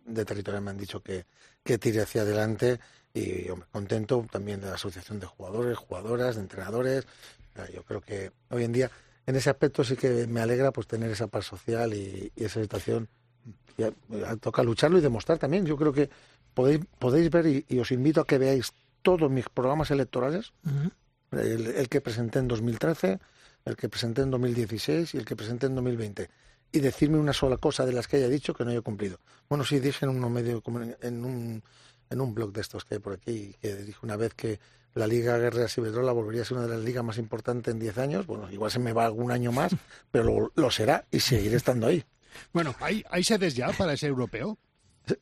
de, territorio me han dicho que, que tire hacia adelante. Y hombre, contento también de la asociación de jugadores, jugadoras, de entrenadores. Yo creo que hoy en día, en ese aspecto sí que me alegra pues tener esa paz social y, esa situación. Y toca lucharlo y demostrar también. Yo creo que podéis, podéis ver y os invito a que veáis todos mis programas electorales, el, que presenté en 2013, el que presenté en 2016 y el que presenté en 2020, y decirme una sola cosa de las que haya dicho que no haya cumplido. Bueno, sí, dije en, uno medio, en, un, en un blog de estos que hay por aquí, que dije una vez que la Liga Guerrera Ciberdrola volvería a ser una de las ligas más importantes en 10 años. Bueno, igual se me va algún año más, (laughs) pero lo, será y seguiré estando ahí. Bueno, ¿hay, ¿hay sedes ya para ese europeo?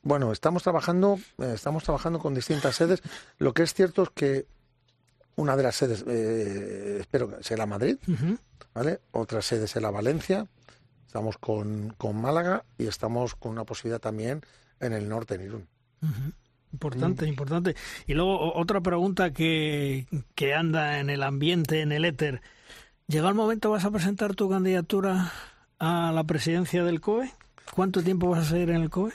Bueno, estamos trabajando, eh, estamos trabajando con distintas sedes. Lo que es cierto es que una de las sedes, eh, espero que será Madrid, ¿vale? Otra sede será Valencia. Estamos con, con, Málaga y estamos con una posibilidad también en el norte, en Irún. Importante, importante. Y luego otra pregunta que, que anda en el ambiente, en el éter. ¿Llega el momento, vas a presentar tu candidatura a la presidencia del COE? ¿Cuánto tiempo vas a seguir en el COE?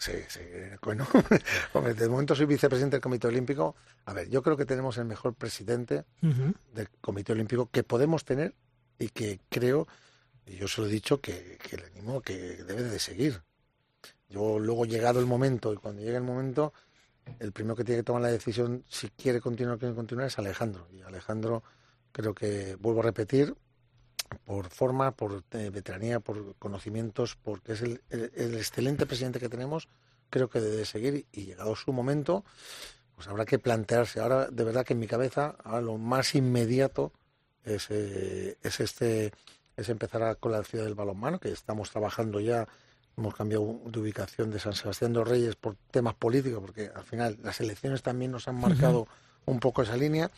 Sí, sí. Bueno, (laughs) de momento soy vicepresidente del Comité Olímpico. A ver, yo creo que tenemos el mejor presidente del Comité Olímpico que podemos tener y que creo, y yo se lo he dicho, que, que le animo que debe de seguir. Yo luego llegado el momento, y cuando llegue el momento, el primero que tiene que tomar la decisión si quiere continuar o quiere continuar es Alejandro. Y Alejandro creo que, vuelvo a repetir, por forma, por eh, veteranía, por conocimientos, porque es el, excelente presidente que tenemos, creo que debe seguir y llegado su momento, pues habrá que plantearse. Ahora, de verdad que en mi cabeza, ahora lo más inmediato es, eh, es este es empezar con la ciudad del balonmano, que estamos trabajando ya, hemos cambiado de ubicación de San Sebastián de los Reyes por temas políticos, porque al final las elecciones también nos han marcado un poco esa línea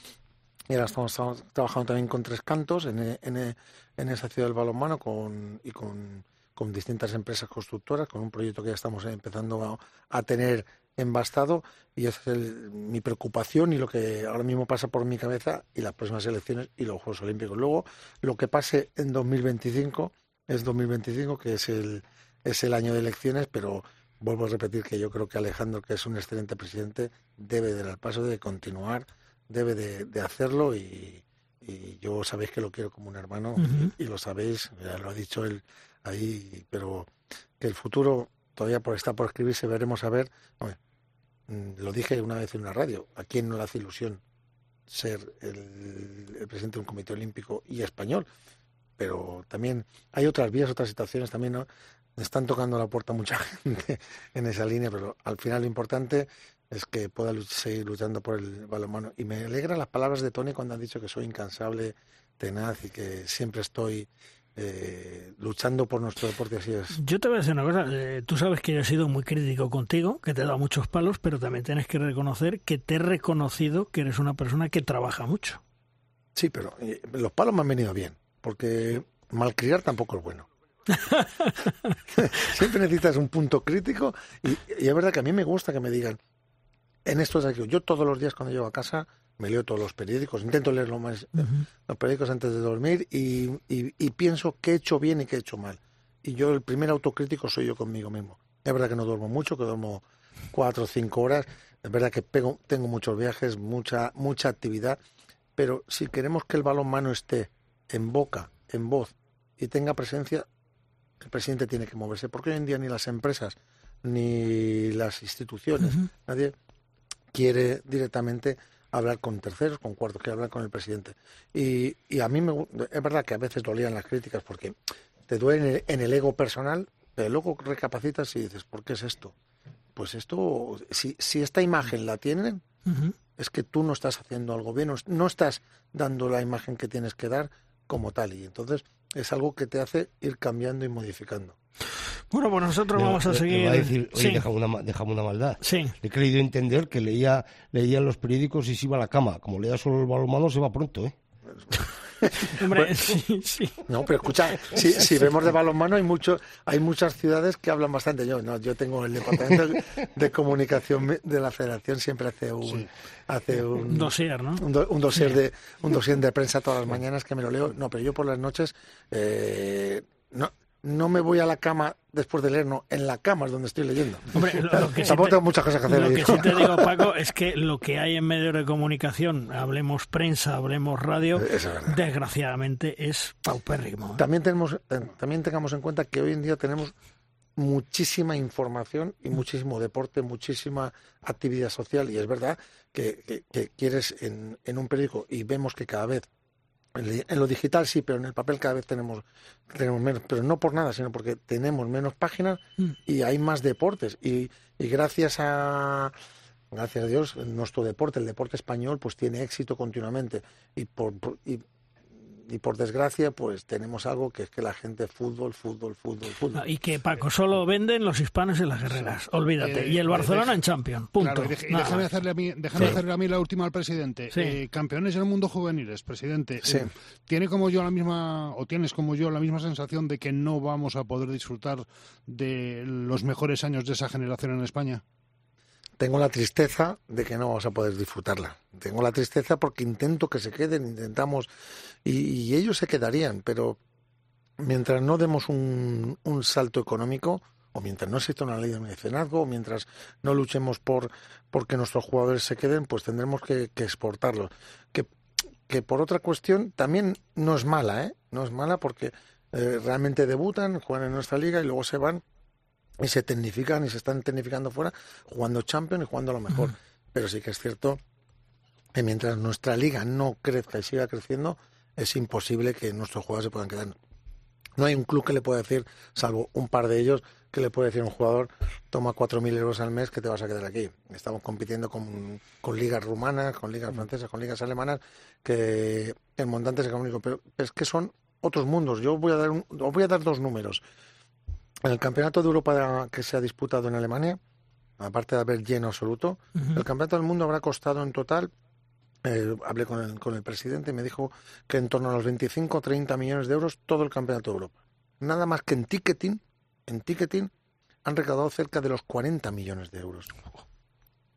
y ahora estamos, trabajando también con tres cantos en, en, en esa ciudad del balonmano con, y con, con, distintas empresas constructoras, con un proyecto que ya estamos empezando a, tener embastado y esa es mi preocupación y lo que ahora mismo pasa por mi cabeza y las próximas elecciones y los Juegos Olímpicos. Luego, lo que pase en 2025 es 2025, que es el, es el año de elecciones, pero vuelvo a repetir que yo creo que Alejandro, que es un excelente presidente, debe dar el paso de continuar debe de, hacerlo y, yo sabéis que lo quiero como un hermano y, lo sabéis, ya lo ha dicho él ahí, pero que el futuro todavía por está por escribirse, veremos a ver. Mm, lo dije una vez en una radio, ¿a quién no le hace ilusión ser el, presidente de un comité olímpico y español? Pero también hay otras vías, otras situaciones también, ¿no? Están tocando la puerta mucha (laughs) gente en esa línea, pero al final lo importante es que pueda seguir luchando por el balonmano. Y me alegra las palabras de Tony cuando han dicho que soy incansable, tenaz y que siempre estoy eh, luchando por nuestro deporte. Así es. Yo te voy a decir una cosa. Eh, tú sabes que yo he sido muy crítico contigo, que te he dado muchos palos, pero también tienes que reconocer que te he reconocido que eres una persona que trabaja mucho. Sí, pero eh, los palos me han venido bien, porque malcriar tampoco es bueno. (laughs) (laughs) Siempre necesitas un punto crítico y, y, es verdad que a mí me gusta que me digan, en esto es aquí. Yo todos los días cuando llego a casa me leo todos los periódicos, intento leer lo más, los periódicos antes de dormir y, pienso qué he hecho bien y qué he hecho mal. Y yo el primer autocrítico soy yo conmigo mismo. Es verdad que no duermo mucho, que duermo cuatro o cinco horas. Es verdad que pego, tengo muchos viajes, mucha, mucha actividad. Pero si queremos que el balón mano esté en boca, en voz y tenga presencia, el presidente tiene que moverse. Porque hoy en día ni las empresas ni las instituciones, nadie quiere directamente hablar con terceros, con cuartos, quiere hablar con el presidente. Y, y a mí me, es verdad que a veces dolían las críticas porque te duelen en el ego personal, pero luego recapacitas y dices, ¿por qué es esto? Pues esto, si, si esta imagen la tienen, es que tú no estás haciendo algo bien, no estás dando la imagen que tienes que dar como tal. Y entonces es algo que te hace ir cambiando y modificando. Bueno, pues nosotros vamos a seguir. a decir, oye, dejamos, una, una maldad. Sí. He creído entender que leía, leía los periódicos y se iba a la cama. Como lea solo el balonmano, se va pronto, ¿eh? (laughs) Hombre, sí, sí. No, pero escucha, si, si, vemos de balonmano hay mucho, hay muchas ciudades que hablan bastante. Yo, no, yo tengo el departamento de comunicación de la Federación siempre hace un, hace un dossier, ¿no? Un, dossier de un dossier de prensa todas las mañanas que me lo leo. No, pero yo por las noches eh, no, no me voy a la cama después de leer, no, en la cama es donde estoy leyendo. Hombre, lo, que Tampoco tengo muchas cosas que hacer. Lo que sí te digo, Paco, es que lo que hay en medios de comunicación, hablemos prensa, hablemos radio, desgraciadamente es paupérrimo. ¿eh? También, tenemos, también tengamos en cuenta que hoy en día tenemos muchísima información y muchísimo deporte, muchísima actividad social y es verdad que, quieres en, en un periódico y vemos que cada vez en lo digital sí, pero en el papel cada vez tenemos, tenemos menos, pero no por nada, sino porque tenemos menos páginas mm. y hay más deportes. Y, y gracias a gracias a Dios, nuestro deporte, el deporte español, pues tiene éxito continuamente. Y por, y y por desgracia, pues tenemos algo que es que la gente fútbol, fútbol, fútbol, fútbol. Y que Paco solo venden los hispanos en las guerreras, olvídate. y el Barcelona en Champions, punto. déjame hacerle a mí, déjame hacerle a mí la última al presidente. Eh, campeones en el mundo juveniles, presidente. Eh, ¿Tiene como yo la misma, o tienes como yo la misma sensación de que no vamos a poder disfrutar de los mejores años de esa generación en España? Tengo la tristeza de que no vamos a poder disfrutarla. Tengo la tristeza porque intento que se queden, intentamos, y, ellos se quedarían, pero mientras no demos un, salto económico, o mientras no exista una ley de mecenazgo, o mientras no luchemos por porque nuestros jugadores se queden, pues tendremos que, exportarlos. Que, que por otra cuestión también no es mala, ¿eh? No es mala porque eh, realmente debutan, juegan en nuestra liga y luego se van y se tecnifican y se están tecnificando fuera jugando Champions y jugando a lo mejor. Pero sí que es cierto que mientras nuestra liga no crezca y siga creciendo, es imposible que nuestros jugadores se puedan quedar. No hay un club que le pueda decir, salvo un par de ellos, que le puede decir a un jugador, toma 4.000 euros al mes que te vas a quedar aquí. Estamos compitiendo con, con ligas rumanas, con ligas francesas, con ligas alemanas, que el montante es económico, pero es que son otros mundos. Yo voy a dar, un, os voy a dar dos números. En el campeonato de Europa que se ha disputado en Alemania, aparte de haber lleno absoluto, el campeonato del mundo habrá costado en total eh, hablé con el, con el presidente y me dijo que en torno a los 25 o 30 millones de euros todo el campeonato de Europa. Nada más que en ticketing, en ticketing han recaudado cerca de los 40 millones de euros.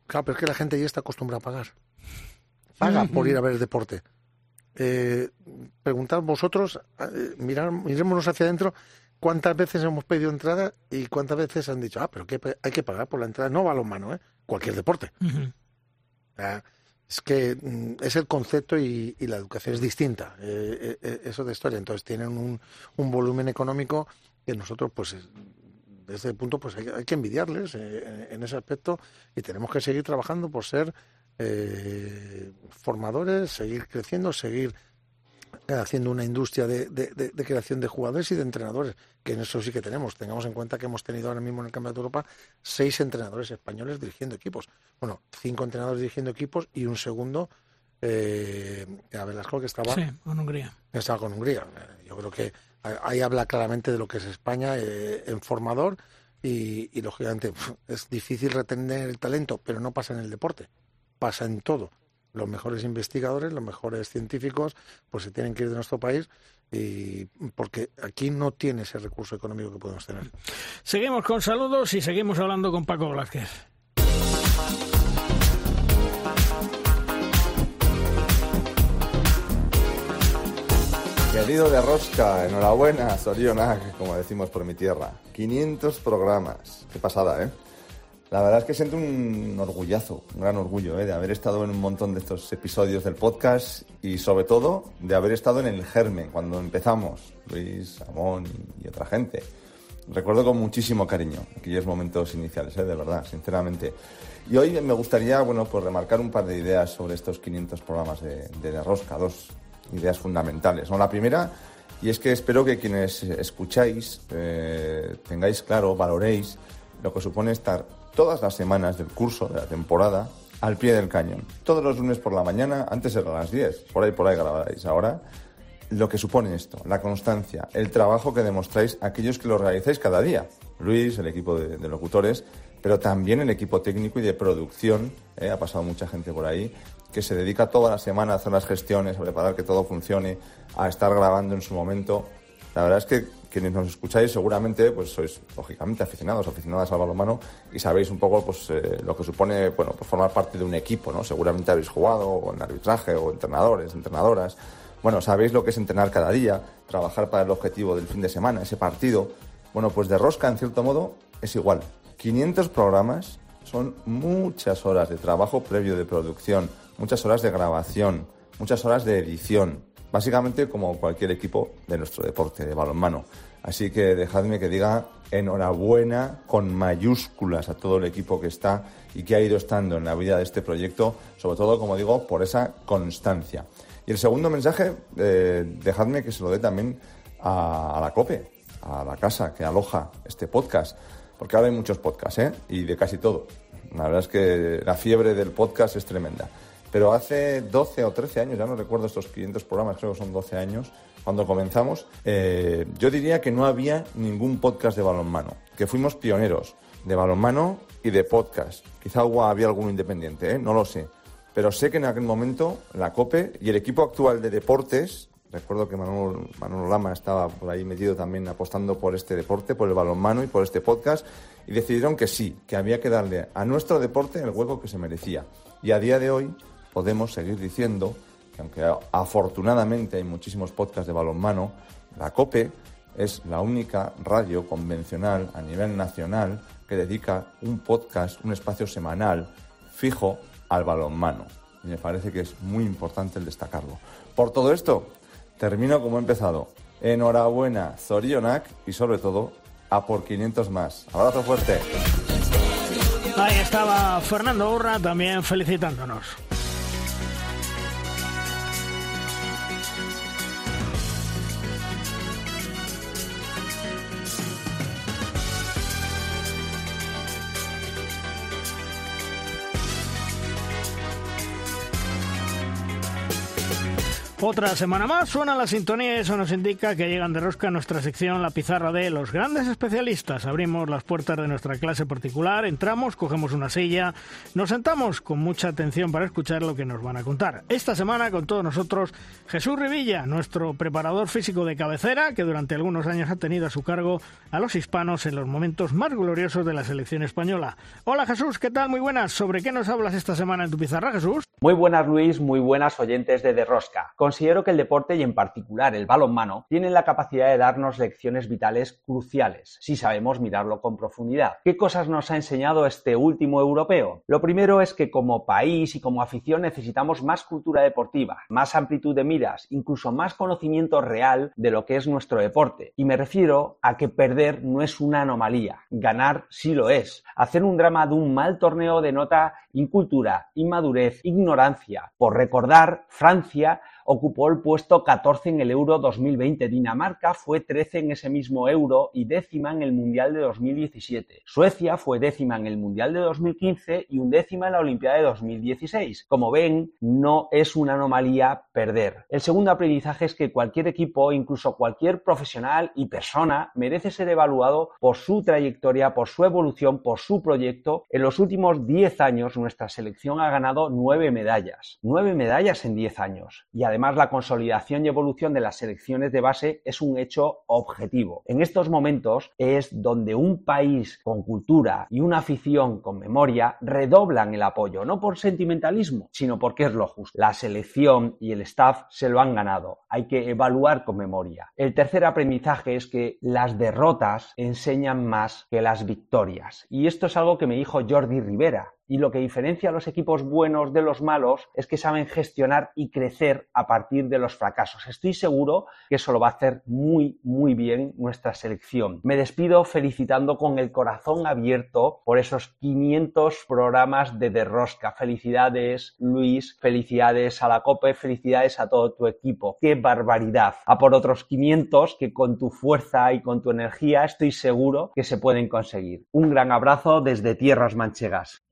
Claro, pero es que la gente ya está acostumbrada a pagar. Paga por ir a ver el deporte. Eh, preguntad vosotros, eh, mirar, mirémonos hacia adentro, cuántas veces hemos pedido entrada y cuántas veces han dicho, ah, pero que hay que pagar por la entrada. No balonmano, ¿eh? cualquier deporte. es que mm, es el concepto y, la educación es distinta. Eh, eh, eso de historia. Entonces tienen un, un, volumen económico que nosotros, pues, desde el punto, pues hay, que envidiarles eh, en ese aspecto y tenemos que seguir trabajando por ser formadores, seguir creciendo, seguir haciendo una industria de, de, creación de jugadores y de entrenadores, que en eso sí que tenemos. Tengamos en cuenta que hemos tenido ahora mismo en el Campeonato de Europa seis entrenadores españoles dirigiendo equipos. Bueno, cinco entrenadores dirigiendo equipos y un segundo, eh, a Velasco, que estaba, sí, con Hungría. estaba con Hungría. Yo creo que ahí habla claramente de lo que es España eh, en formador y, y, lógicamente, (laughs) es difícil retener el talento, pero no pasa en el deporte, pasa en todo los mejores investigadores, los mejores científicos, pues se tienen que ir de nuestro país y porque aquí no tiene ese recurso económico que podemos tener. Seguimos con saludos y seguimos hablando con Paco Blázquez. Querido de Rosca, enhorabuena, Sorionak, como decimos por mi tierra. 500 programas. Qué pasada, ¿eh? La verdad es que siento un orgullazo, un gran orgullo ¿eh? de haber estado en un montón de estos episodios del podcast y sobre todo de haber estado en el germen cuando empezamos, Luis, Amón y, otra gente. Recuerdo con muchísimo cariño aquellos momentos iniciales, ¿eh? de verdad, sinceramente. Y hoy me gustaría, bueno, pues remarcar un par de ideas sobre estos 500 programas de, de, Rosca, dos ideas fundamentales. ¿no? La primera, y es que espero que quienes escucháis eh, tengáis claro, valoréis lo que supone estar todas las semanas del curso de la temporada al pie del cañón. Todos los lunes por la mañana, antes era las 10, por ahí por ahí grabáis. Ahora, lo que supone esto, la constancia, el trabajo que demostráis aquellos que lo realizáis cada día. Luis, el equipo de, locutores, pero también el equipo técnico y de producción. ¿eh? Ha pasado mucha gente por ahí que se dedica toda la semana a hacer las gestiones, a preparar que todo funcione, a estar grabando en su momento. La verdad es que quienes nos escucháis seguramente pues sois lógicamente aficionados, aficionadas al balonmano y sabéis un poco pues eh, lo que supone bueno pues formar parte de un equipo, ¿no? Seguramente habéis jugado o en arbitraje o entrenadores, entrenadoras. Bueno, sabéis lo que es entrenar cada día, trabajar para el objetivo del fin de semana, ese partido. Bueno, pues de rosca en cierto modo es igual. 500 programas son muchas horas de trabajo previo de producción, muchas horas de grabación, muchas horas de edición, básicamente como cualquier equipo de nuestro deporte de balonmano. Así que dejadme que diga enhorabuena con mayúsculas a todo el equipo que está y que ha ido estando en la vida de este proyecto, sobre todo, como digo, por esa constancia. Y el segundo mensaje, eh, dejadme que se lo dé también a, la COPE, a la casa que aloja este podcast, porque ahora hay muchos podcasts, ¿eh? Y de casi todo. La verdad es que la fiebre del podcast es tremenda. Pero hace 12 o 13 años, ya no recuerdo estos 500 programas, creo que son 12 años, cuando comenzamos, eh, yo diría que no había ningún podcast de balonmano, que fuimos pioneros de balonmano y de podcast. Quizá había alguno independiente, ¿eh? no lo sé. Pero sé que en aquel momento la COPE y el equipo actual de deportes, recuerdo que Manuel, Manuel Lama estaba por ahí metido también apostando por este deporte, por el balonmano y por este podcast, y decidieron que sí, que había que darle a nuestro deporte el hueco que se merecía. Y a día de hoy podemos seguir diciendo aunque afortunadamente hay muchísimos podcasts de balonmano, la COPE es la única radio convencional a nivel nacional que dedica un podcast, un espacio semanal fijo al balonmano. Y me parece que es muy importante el destacarlo. Por todo esto, termino como he empezado. Enhorabuena, Zorionak y sobre todo, a por 500 más. Abrazo fuerte. Ahí estaba Fernando Urra también felicitándonos. Otra semana más suena la sintonía y eso nos indica que llegan de rosca a nuestra sección La Pizarra de los grandes especialistas. Abrimos las puertas de nuestra clase particular, entramos, cogemos una silla, nos sentamos con mucha atención para escuchar lo que nos van a contar. Esta semana con todos nosotros Jesús Rivilla, nuestro preparador físico de cabecera, que durante algunos años ha tenido a su cargo a los hispanos en los momentos más gloriosos de la selección española. Hola Jesús, ¿qué tal? Muy buenas. ¿Sobre qué nos hablas esta semana en tu pizarra, Jesús? Muy buenas Luis, muy buenas oyentes de Derrosca. Considero que el deporte y en particular el balonmano tienen la capacidad de darnos lecciones vitales cruciales si sabemos mirarlo con profundidad. ¿Qué cosas nos ha enseñado este último europeo? Lo primero es que como país y como afición necesitamos más cultura deportiva, más amplitud de miras, incluso más conocimiento real de lo que es nuestro deporte. Y me refiero a que perder no es una anomalía, ganar sí lo es. Hacer un drama de un mal torneo denota incultura, inmadurez, ignorancia. Por recordar, Francia ocupó el puesto 14 en el Euro 2020. Dinamarca fue 13 en ese mismo Euro y décima en el Mundial de 2017. Suecia fue décima en el Mundial de 2015 y undécima en la Olimpiada de 2016. Como ven, no es una anomalía perder. El segundo aprendizaje es que cualquier equipo, incluso cualquier profesional y persona, merece ser evaluado por su trayectoria, por su evolución, por su proyecto. En los últimos 10 años nuestra selección ha ganado 9 medallas. 9 medallas en 10 años. Y además la consolidación y evolución de las selecciones de base es un hecho objetivo. En estos momentos es donde un país con cultura y una afición con memoria redoblan el apoyo, no por sentimentalismo, sino porque es lo justo. La selección y el staff se lo han ganado. Hay que evaluar con memoria. El tercer aprendizaje es que las derrotas enseñan más que las victorias. Y esto es algo que me dijo Jordi Rivera, y lo que diferencia a los equipos buenos de los malos es que saben gestionar y crecer a partir de los fracasos. Estoy seguro que eso lo va a hacer muy, muy bien nuestra selección. Me despido felicitando con el corazón abierto por esos 500 programas de Derrosca. Felicidades, Luis. Felicidades a la COPE. Felicidades a todo tu equipo. ¡Qué barbaridad! A por otros 500 que con tu fuerza y con tu energía estoy seguro que se pueden conseguir. Un gran abrazo desde Tierras Manchegas.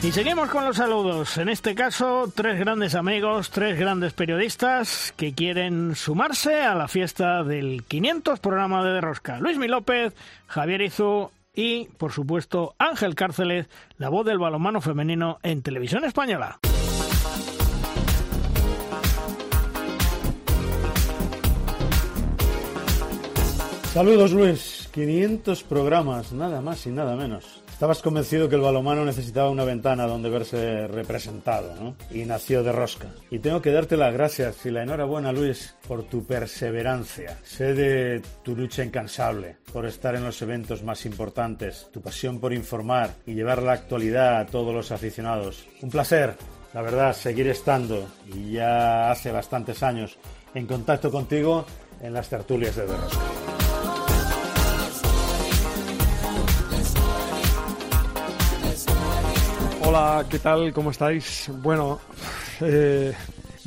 Y seguimos con los saludos. En este caso, tres grandes amigos, tres grandes periodistas que quieren sumarse a la fiesta del 500 programa de Derrosca. Luis Mi López, Javier Izu y, por supuesto, Ángel Cárceles, la voz del balonmano femenino en televisión española. Saludos Luis, 500 programas, nada más y nada menos. Estabas convencido que el balomano necesitaba una ventana donde verse representado, ¿no? Y nació de rosca. Y tengo que darte las gracias y la enhorabuena, Luis, por tu perseverancia. Sé de tu lucha incansable por estar en los eventos más importantes, tu pasión por informar y llevar la actualidad a todos los aficionados. Un placer, la verdad, seguir estando, y ya hace bastantes años, en contacto contigo en las tertulias de Rosca. Hola, ¿qué tal? ¿Cómo estáis? Bueno, eh,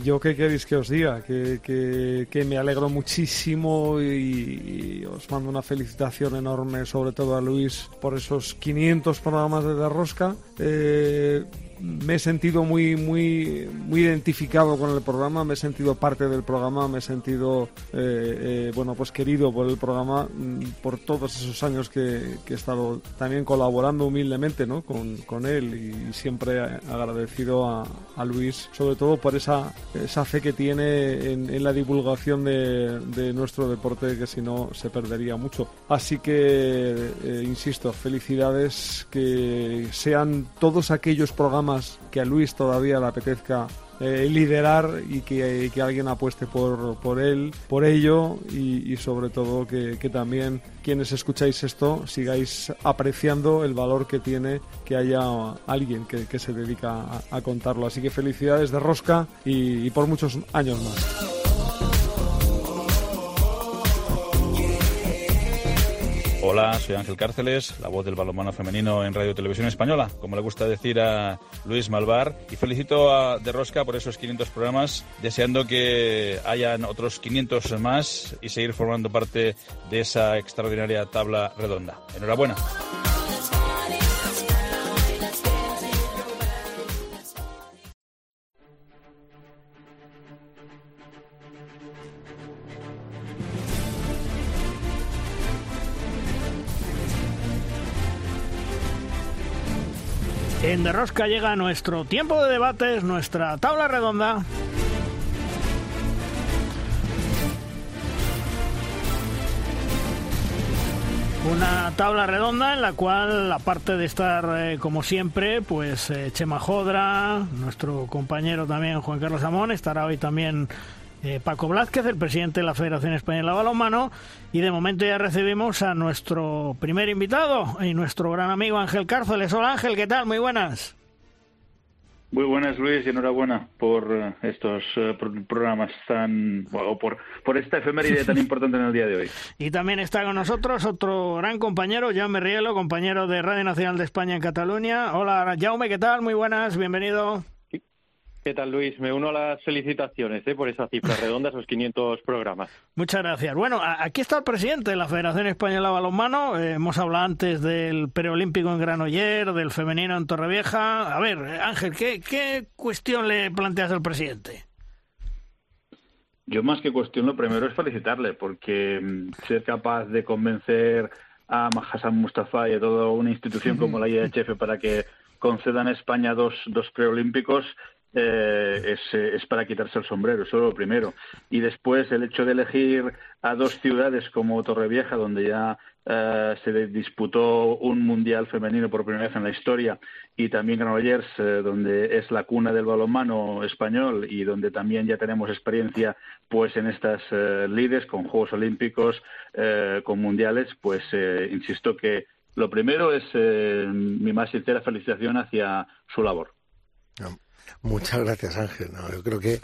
yo qué queréis que os diga, que, me alegro muchísimo y, os mando una felicitación enorme, sobre todo a Luis, por esos 500 programas de Derrosca. Eh, me he sentido muy, muy, muy identificado con el programa, me he sentido parte del programa, me he sentido, eh, eh, bueno, pues querido por el programa mm, por todos esos años que, he estado también colaborando humildemente ¿no? con, con él y siempre agradecido a, a, Luis, sobre todo por esa, esa fe que tiene en, la divulgación de, de, nuestro deporte que si no se perdería mucho. Así que, eh, insisto, felicidades que sean todos aquellos programas que a Luis todavía le apetezca eh, liderar y que, que, alguien apueste por, por él, por ello y, sobre todo que, también quienes escucháis esto sigáis apreciando el valor que tiene que haya alguien que, que se dedica a, contarlo. Así que felicidades de Rosca y por muchos años más. Hola, soy Ángel Cárceles, la voz del balonmano femenino en Radio Televisión Española, como le gusta decir a Luis Malvar, y felicito a De Rosca por esos 500 programas, deseando que hayan otros 500 más y seguir formando parte de esa extraordinaria tabla redonda. Enhorabuena. En De Rosca llega nuestro tiempo de debates, nuestra tabla redonda. Una tabla redonda en la cual, aparte de estar eh, como siempre, pues eh, Chema Jodra, nuestro compañero también Juan Carlos Amón, estará hoy también eh, Paco Blázquez, el presidente de la Federación Española de Balonmano, y de momento ya recibimos a nuestro primer invitado y nuestro gran amigo Ángel Cárceles. Hola Ángel, ¿qué tal? Muy buenas. Muy buenas, Luis, y enhorabuena por eh, estos eh, programas tan. o por, por esta efeméride tan (laughs) importante en el día de hoy. Y también está con nosotros otro gran compañero, Jaume Rielo, compañero de Radio Nacional de España en Cataluña. Hola, Jaume, ¿qué tal? Muy buenas, bienvenido. ¿Qué tal, Luis? Me uno a las felicitaciones ¿eh? por esa cifra redonda, esos 500 programas. Muchas gracias. Bueno, aquí está el presidente de la Federación Española de Balonmano. Eh, hemos hablado antes del preolímpico en Granoller, del femenino en Torrevieja. A ver, Ángel, ¿qué, qué cuestión le planteas al presidente? Yo más que cuestión, lo primero es felicitarle, porque mm, ser capaz de convencer a Hassan Mustafa y a toda una institución (laughs) como la IHF para que concedan a España dos, dos preolímpicos eh, eh, es, para quitarse el sombrero, eso es lo primero. Y después el hecho de elegir a dos ciudades como Torrevieja, donde ya eh, se disputó un mundial femenino por primera vez en la historia, y también Granollers, donde es la cuna del balonmano español y donde también ya tenemos experiencia pues en estas lides con Juegos Olímpicos, con mundiales, pues insisto que lo primero es mi más sincera felicitación hacia su labor. Muchas gracias, Ángel. No, yo creo que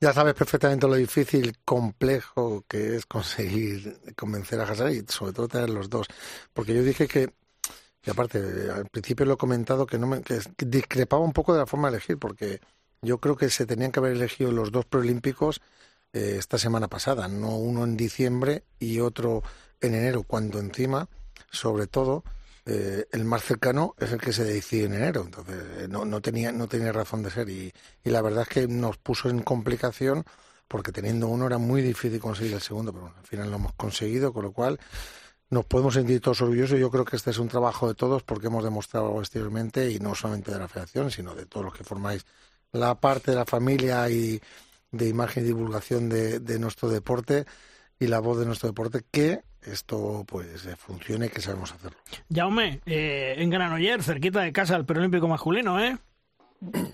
ya sabes perfectamente lo difícil, complejo que es conseguir convencer a Hazard y sobre todo tener los dos. Porque yo dije que, y aparte, al principio lo he comentado, que, no me, que discrepaba un poco de la forma de elegir, porque yo creo que se tenían que haber elegido los dos preolímpicos eh, esta semana pasada, no uno en diciembre y otro en enero, cuando encima, sobre todo, eh, el más cercano es el que se decide en enero, entonces eh, no, no, tenía, no tenía razón de ser. Y, y la verdad es que nos puso en complicación porque teniendo uno era muy difícil conseguir el segundo, pero al final lo hemos conseguido, con lo cual nos podemos sentir todos orgullosos. Yo creo que este es un trabajo de todos porque hemos demostrado exteriormente y no solamente de la federación, sino de todos los que formáis la parte de la familia y de imagen y divulgación de, de nuestro deporte y la voz de nuestro deporte que esto pues eh, funcione que sabemos hacerlo. Jaume, eh, en Granoller, cerquita de casa, el perolímpico masculino, ¿eh?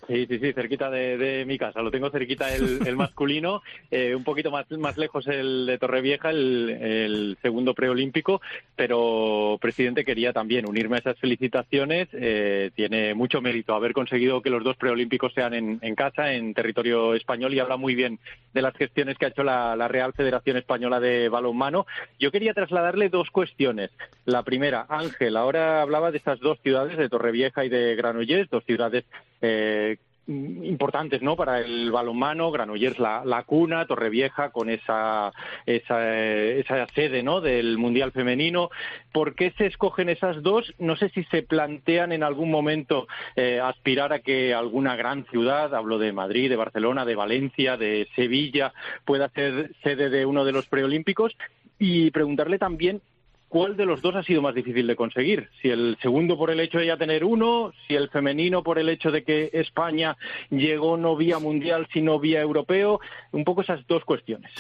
Sí, sí, sí, cerquita de, mi casa. Lo tengo cerquita el, (laughs) masculino, eh, un poquito más, más lejos el de Torrevieja, el, el segundo preolímpico, pero, presidente, quería también unirme a esas felicitaciones. Eh, tiene mucho mérito haber conseguido que los dos preolímpicos sean en, casa, en territorio español, y habla muy bien de las gestiones que ha hecho la, la Real Federación Española de Balonmano. Yo quería trasladarle dos cuestiones. La primera, Ángel, ahora hablaba de estas dos ciudades, de Torrevieja y de Granollers, dos ciudades eh, importantes no para el balonmano Granollers la, la cuna Torrevieja con esa, esa, esa sede no del mundial femenino. ¿por qué se escogen esas dos? no sé si se plantean en algún momento eh, aspirar a que alguna gran ciudad hablo de Madrid de Barcelona de Valencia de Sevilla pueda ser sede de uno de los preolímpicos. Y preguntarle también ¿Cuál de los dos ha sido más difícil de conseguir? Si el segundo por el hecho de ya tener uno, si el femenino por el hecho de que España llegó no vía mundial sino vía europeo, un poco esas dos cuestiones.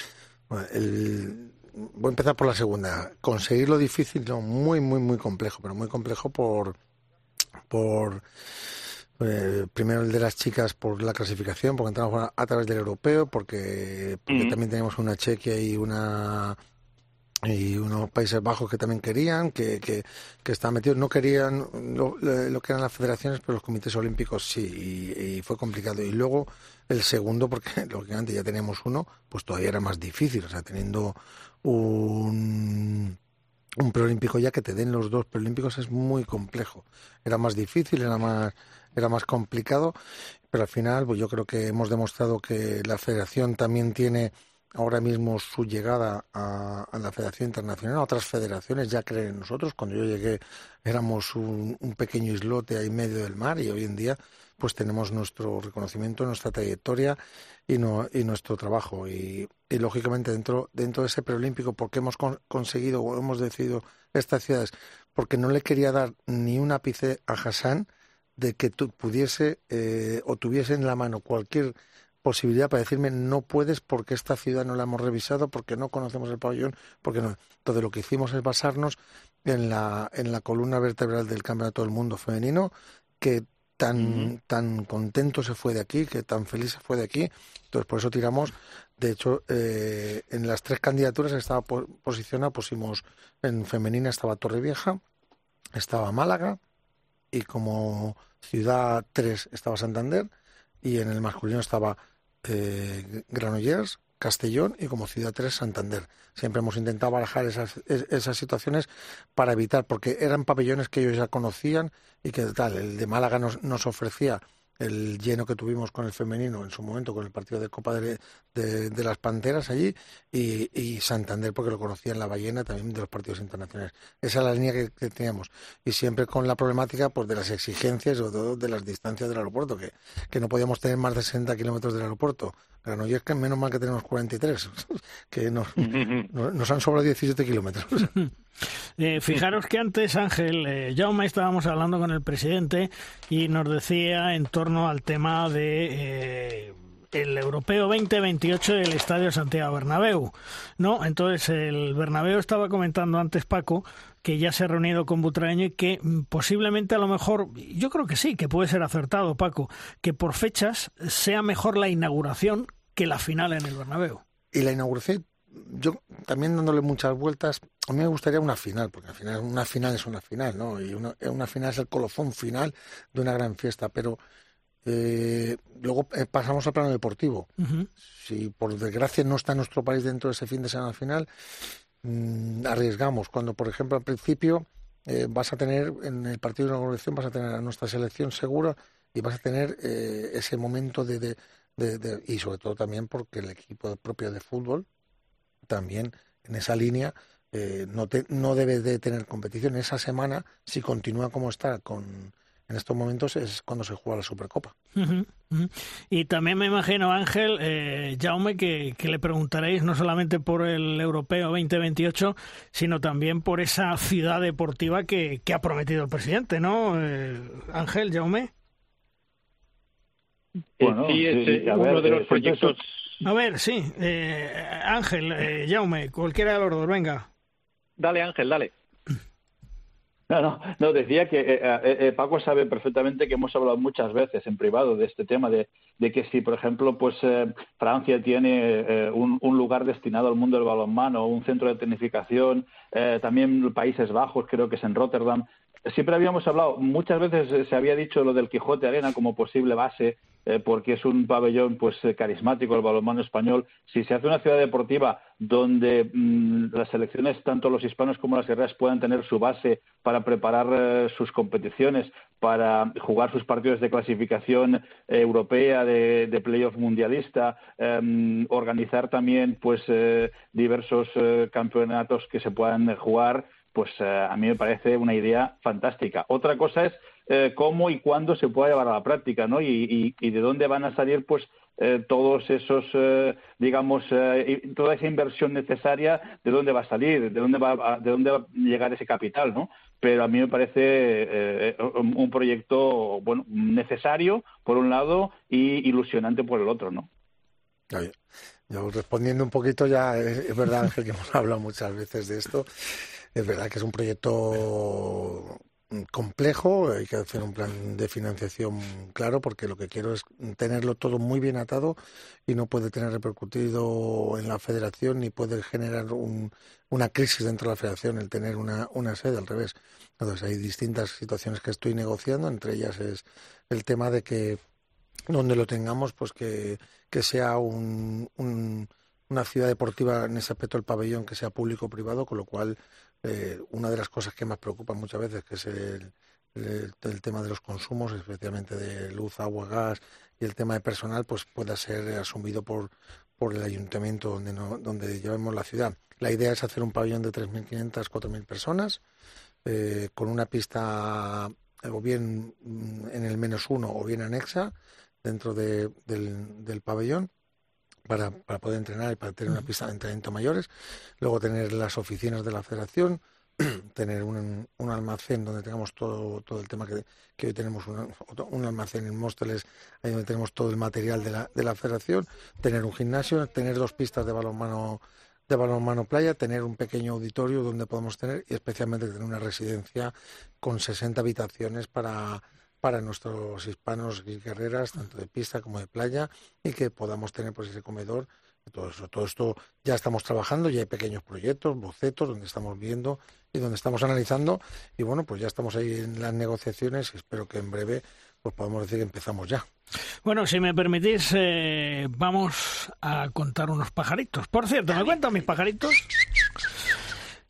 Voy a empezar por la segunda. Conseguirlo difícil, no, muy, muy, muy complejo, pero muy complejo por, por eh, primero el de las chicas por la clasificación, porque entramos a, través del europeo, porque, también tenemos una Chequia y una y unos Países Bajos que también querían, que, que, que estaban metidos, no querían lo, lo, que eran las federaciones, pero los comités olímpicos sí, y, fue complicado. Y luego el segundo, porque (laughs) lógicamente ya teníamos uno, pues todavía era más difícil, o sea, teniendo un, un preolímpico ya que te den los dos preolímpicos es muy complejo. Era más difícil, era más, era más complicado, pero al final pues yo creo que hemos demostrado que la federación también tiene ahora mismo su llegada a, la Federación Internacional, a otras federaciones ya creen en nosotros. Cuando yo llegué éramos un, pequeño islote ahí medio del mar y hoy en día pues tenemos nuestro reconocimiento, nuestra trayectoria y, no, y nuestro trabajo. Y, lógicamente dentro, dentro de ese preolímpico, porque hemos conseguido o hemos decidido estas ciudades? Porque no le quería dar ni un ápice a Hassan de que tú pudiese eh, o tuviese en la mano cualquier posibilidad para decirme no puedes porque esta ciudad no la hemos revisado, porque no conocemos el pabellón, porque no. Entonces lo que hicimos es basarnos en la, en la columna vertebral del Campeonato del Mundo femenino, que tan, tan contento se fue de aquí, que tan feliz se fue de aquí. Entonces por eso tiramos, de hecho, eh, en las tres candidaturas estaba posicionada, pusimos en femenina estaba Torrevieja, estaba Málaga y como ciudad 3 estaba Santander y en el masculino estaba eh, Granollers, Castellón y como ciudad 3 Santander. Siempre hemos intentado barajar esas, esas situaciones para evitar, porque eran pabellones que ellos ya conocían y que tal, el de Málaga nos, nos ofrecía el lleno que tuvimos con el femenino en su momento, con el partido de Copa de, de, las Panteras allí, y, y, Santander, porque lo conocía en la ballena también de los partidos internacionales. Esa es la línea que, teníamos. Y siempre con la problemática pues, de las exigencias o de, las distancias del aeropuerto, que, que no podíamos tener más de 60 kilómetros del aeropuerto. Granollers, que menos mal que tenemos 43, (laughs) que (laughs) nos, nos han sobrado 17 kilómetros. (laughs) Eh, fijaros que antes, Ángel, eh, Jaume, estábamos hablando con el presidente y nos decía en torno al tema de... Eh, el Europeo 2028 del Estadio Santiago Bernabéu, ¿no? Entonces el Bernabéu estaba comentando antes Paco que ya se ha reunido con Butraeño y que mm, posiblemente a lo mejor, yo creo que sí, que puede ser acertado Paco, que por fechas sea mejor la inauguración que la final en el Bernabéu. Y la inauguración yo también dándole muchas vueltas, a mí me gustaría una final, porque al final una final es una final, ¿no? Y una, una final es el colofón final de una gran fiesta, pero eh, luego eh, pasamos al plano deportivo. Si por desgracia no está nuestro país dentro de ese fin de semana final, mm, arriesgamos. Cuando, por ejemplo, al principio eh, vas a tener, en el partido de inauguración, vas a tener a nuestra selección segura y vas a tener ese momento de, de, de, y sobre todo también porque el equipo propio de fútbol también en esa línea eh, no, no debe de tener competición. Esa semana, si continúa como está con en estos momentos, es cuando se juega la Supercopa. Y también me imagino, Ángel, eh, Jaume, que, le preguntaréis no solamente por el Europeo 2028, sino también por esa ciudad deportiva que, ha prometido el presidente, ¿no? Eh, Ángel, Jaume. Bueno, sí, es uno de los proyectos a ver, sí. Eh, Ángel, eh, cualquiera de los dos, venga. Dale, Ángel, dale. No, no, no, decía que eh, eh, Paco sabe perfectamente que hemos hablado muchas veces en privado de este tema, de, que si, por ejemplo, pues Francia tiene un, un, lugar destinado al mundo del balonmano, un centro de tecnificación, también Países Bajos, creo que es en Rotterdam, siempre habíamos hablado, muchas veces se había dicho lo del Quijote Arena como posible base eh, porque es un pabellón pues eh, carismático el balonmano español. Si se hace una ciudad deportiva donde mm, las selecciones, tanto los hispanos como las guerreras, puedan tener su base para preparar eh, sus competiciones, para jugar sus partidos de clasificación europea, de, de playoff mundialista, em, organizar también pues diversos campeonatos que se puedan jugar, pues a mí me parece una idea fantástica. Otra cosa es eh, cómo y cuándo se puede llevar a la práctica, ¿no? Y, de dónde van a salir, pues, eh, todos esos, eh, digamos, toda esa inversión necesaria, de dónde va a salir, de dónde va, de dónde va a llegar ese capital, ¿no? Pero a mí me parece un proyecto, bueno, necesario por un lado y ilusionante por el otro, ¿no? Yo respondiendo un poquito ya, es verdad Ángel que hemos hablado muchas veces de esto, es verdad que es un proyecto complejo, hay que hacer un plan de financiación claro porque lo que quiero es tenerlo todo muy bien atado y no puede tener repercutido en la federación ni puede generar un, una crisis dentro de la federación el tener una, una sede al revés. Entonces hay distintas situaciones que estoy negociando, entre ellas es el tema de que donde lo tengamos, pues que, que sea un, un, una ciudad deportiva en ese aspecto el pabellón que sea público o privado, con lo cual eh, una de las cosas que más preocupa muchas veces, que es el, tema de los consumos, especialmente de luz, agua, gas y el tema de personal, pues pueda ser asumido por, el ayuntamiento donde, no, donde llevemos la ciudad. La idea es hacer un pabellón de 3.500, 4.000 personas, eh, con una pista o bien en el menos uno o bien anexa dentro de, del, del pabellón para, para poder entrenar y para tener una pista de entrenamiento mayores, luego tener las oficinas de la federación, (clears throat) tener un, un, almacén donde tengamos todo, todo el tema que, que hoy tenemos un, un, almacén en Móstoles, ahí donde tenemos todo el material de la, de la federación, tener un gimnasio, tener dos pistas de balonmano de balonmano playa, tener un pequeño auditorio donde podamos tener y especialmente tener una residencia con 60 habitaciones para para nuestros hispanos y guerreras, tanto de pista como de playa, y que podamos tener pues ese comedor. Todo, eso, todo esto ya estamos trabajando, ya hay pequeños proyectos, bocetos, donde estamos viendo y donde estamos analizando. Y bueno, pues ya estamos ahí en las negociaciones y espero que en breve pues podamos decir que empezamos ya. Bueno, si me permitís, eh, vamos a contar unos pajaritos. Por cierto, ¿me cuentan mis pajaritos?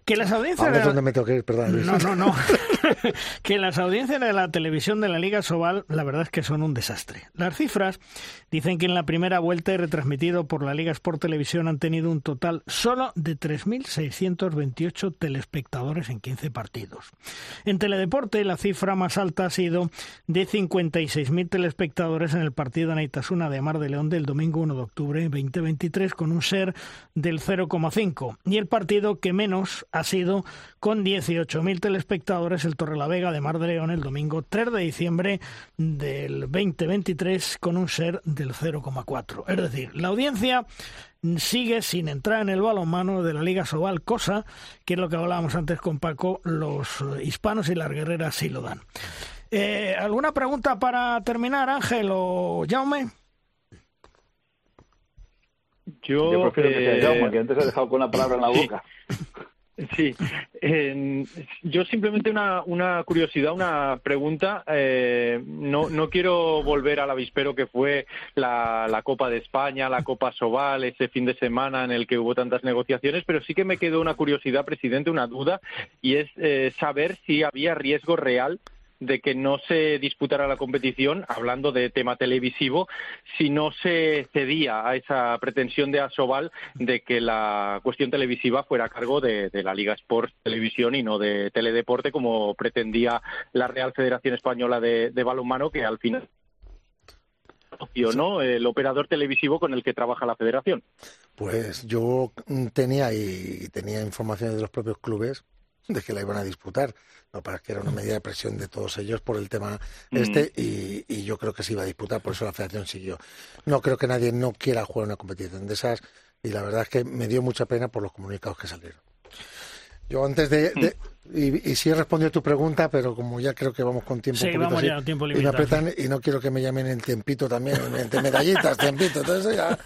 Que las audiencias... ¿A dónde me tengo que ir? Perdón. No, no, no. (laughs) que las audiencias de la televisión de la Liga Sobal, la verdad es que son un desastre. Las cifras dicen que en la primera vuelta y retransmitido por la Liga Sport Televisión han tenido un total solo de 3.628 telespectadores en 15 partidos. En Teledeporte, la cifra más alta ha sido de 56.000 telespectadores en el partido de Naitasuna de Mar de León del domingo 1 de octubre 2023 con un ser del 0,5 y el partido que menos ha sido con 18.000 telespectadores el Torrelavega de Mar de León el domingo 3 de diciembre del 2023 con un ser del 0,4. Es decir, la audiencia sigue sin entrar en el balonmano de la Liga Sobal, cosa que es lo que hablábamos antes con Paco, los hispanos y las guerreras sí lo dan. Eh, ¿Alguna pregunta para terminar, Ángel o Jaume? Yo, Yo prefiero que sea eh, Jaume, que antes ha dejado con la palabra en la (laughs) boca. Sí, eh, yo simplemente una, una curiosidad, una pregunta. Eh, no, no quiero volver al avispero que fue la, la, Copa de España, la Copa Sobal, ese fin de semana en el que hubo tantas negociaciones, pero sí que me quedó una curiosidad, presidente, una duda, y es eh, saber si había riesgo real de que no se disputara la competición, hablando de tema televisivo, si no se cedía a esa pretensión de Asobal de que la cuestión televisiva fuera a cargo de, la Liga Sport Televisión y no de Teledeporte, como pretendía la Real Federación Española de, de Balonmano, que al final ¿no? el operador televisivo con el que trabaja la federación. Pues yo tenía y tenía informaciones de los propios clubes de que la iban a disputar. No, para que era una medida de presión de todos ellos por el tema este mm. y, y, yo creo que se iba a disputar, por eso la federación siguió. No creo que nadie no quiera jugar una competición de esas y la verdad es que me dio mucha pena por los comunicados que salieron. Yo antes de... de y, y, sí he respondido a tu pregunta, pero como ya creo que vamos con tiempo, sí, vamos así, ya, tiempo y me apretan y no quiero que me llamen el tiempito también, entre medallitas, tiempito, entonces ya,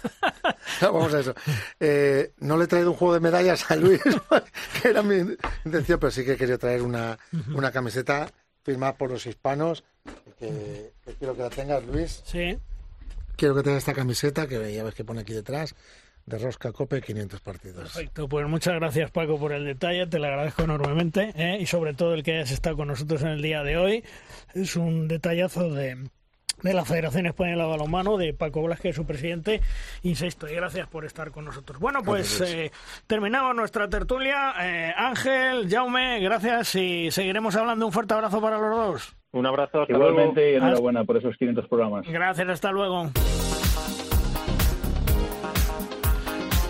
ya vamos a eso. Eh, no le he traído un juego de medallas a Luis, (laughs) que era mi intención, pero sí que quería traer una, una camiseta firmada por los hispanos, que, que quiero que la tengas, Luis. Sí. Quiero que tengas esta camiseta, que ya ves que pone aquí detrás de Rosca Cope 500 partidos. Perfecto, pues muchas gracias Paco por el detalle, te lo agradezco enormemente ¿eh? y sobre todo el que hayas estado con nosotros en el día de hoy. Es un detallazo de, de la Federación Española de Balonmano, de Paco Blasque, su presidente. Insisto, y gracias por estar con nosotros. Bueno, pues eh, terminamos nuestra tertulia. Eh, Ángel, Jaume, gracias y seguiremos hablando. Un fuerte abrazo para los dos. Un abrazo. Hasta Igualmente luego. y enhorabuena por esos 500 programas. Gracias, hasta luego.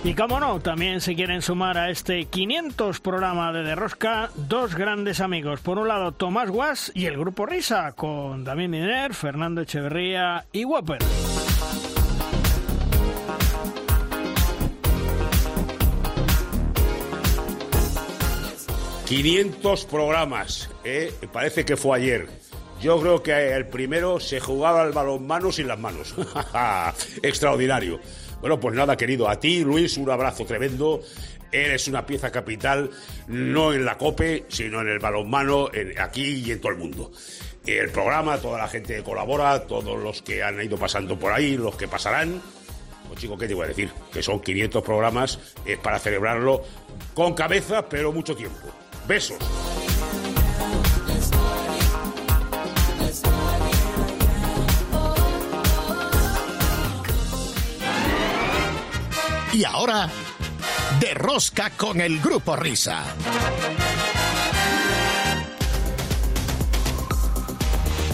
Y como no, también se quieren sumar a este 500 programa de Derrosca dos grandes amigos. Por un lado, Tomás Guas y el Grupo Risa, con David Miner, Fernando Echeverría y Whopper. 500 programas, ¿eh? parece que fue ayer. Yo creo que el primero se jugaba el balonmano sin las manos. (laughs) Extraordinario. Bueno, pues nada, querido, a ti, Luis, un abrazo tremendo. Eres una pieza capital, no en la COPE, sino en el balonmano, aquí y en todo el mundo. El programa, toda la gente que colabora, todos los que han ido pasando por ahí, los que pasarán. Pues chico, ¿qué te voy a decir? Que son 500 programas, es para celebrarlo con cabeza, pero mucho tiempo. Besos. Y ahora, de rosca con el grupo Risa.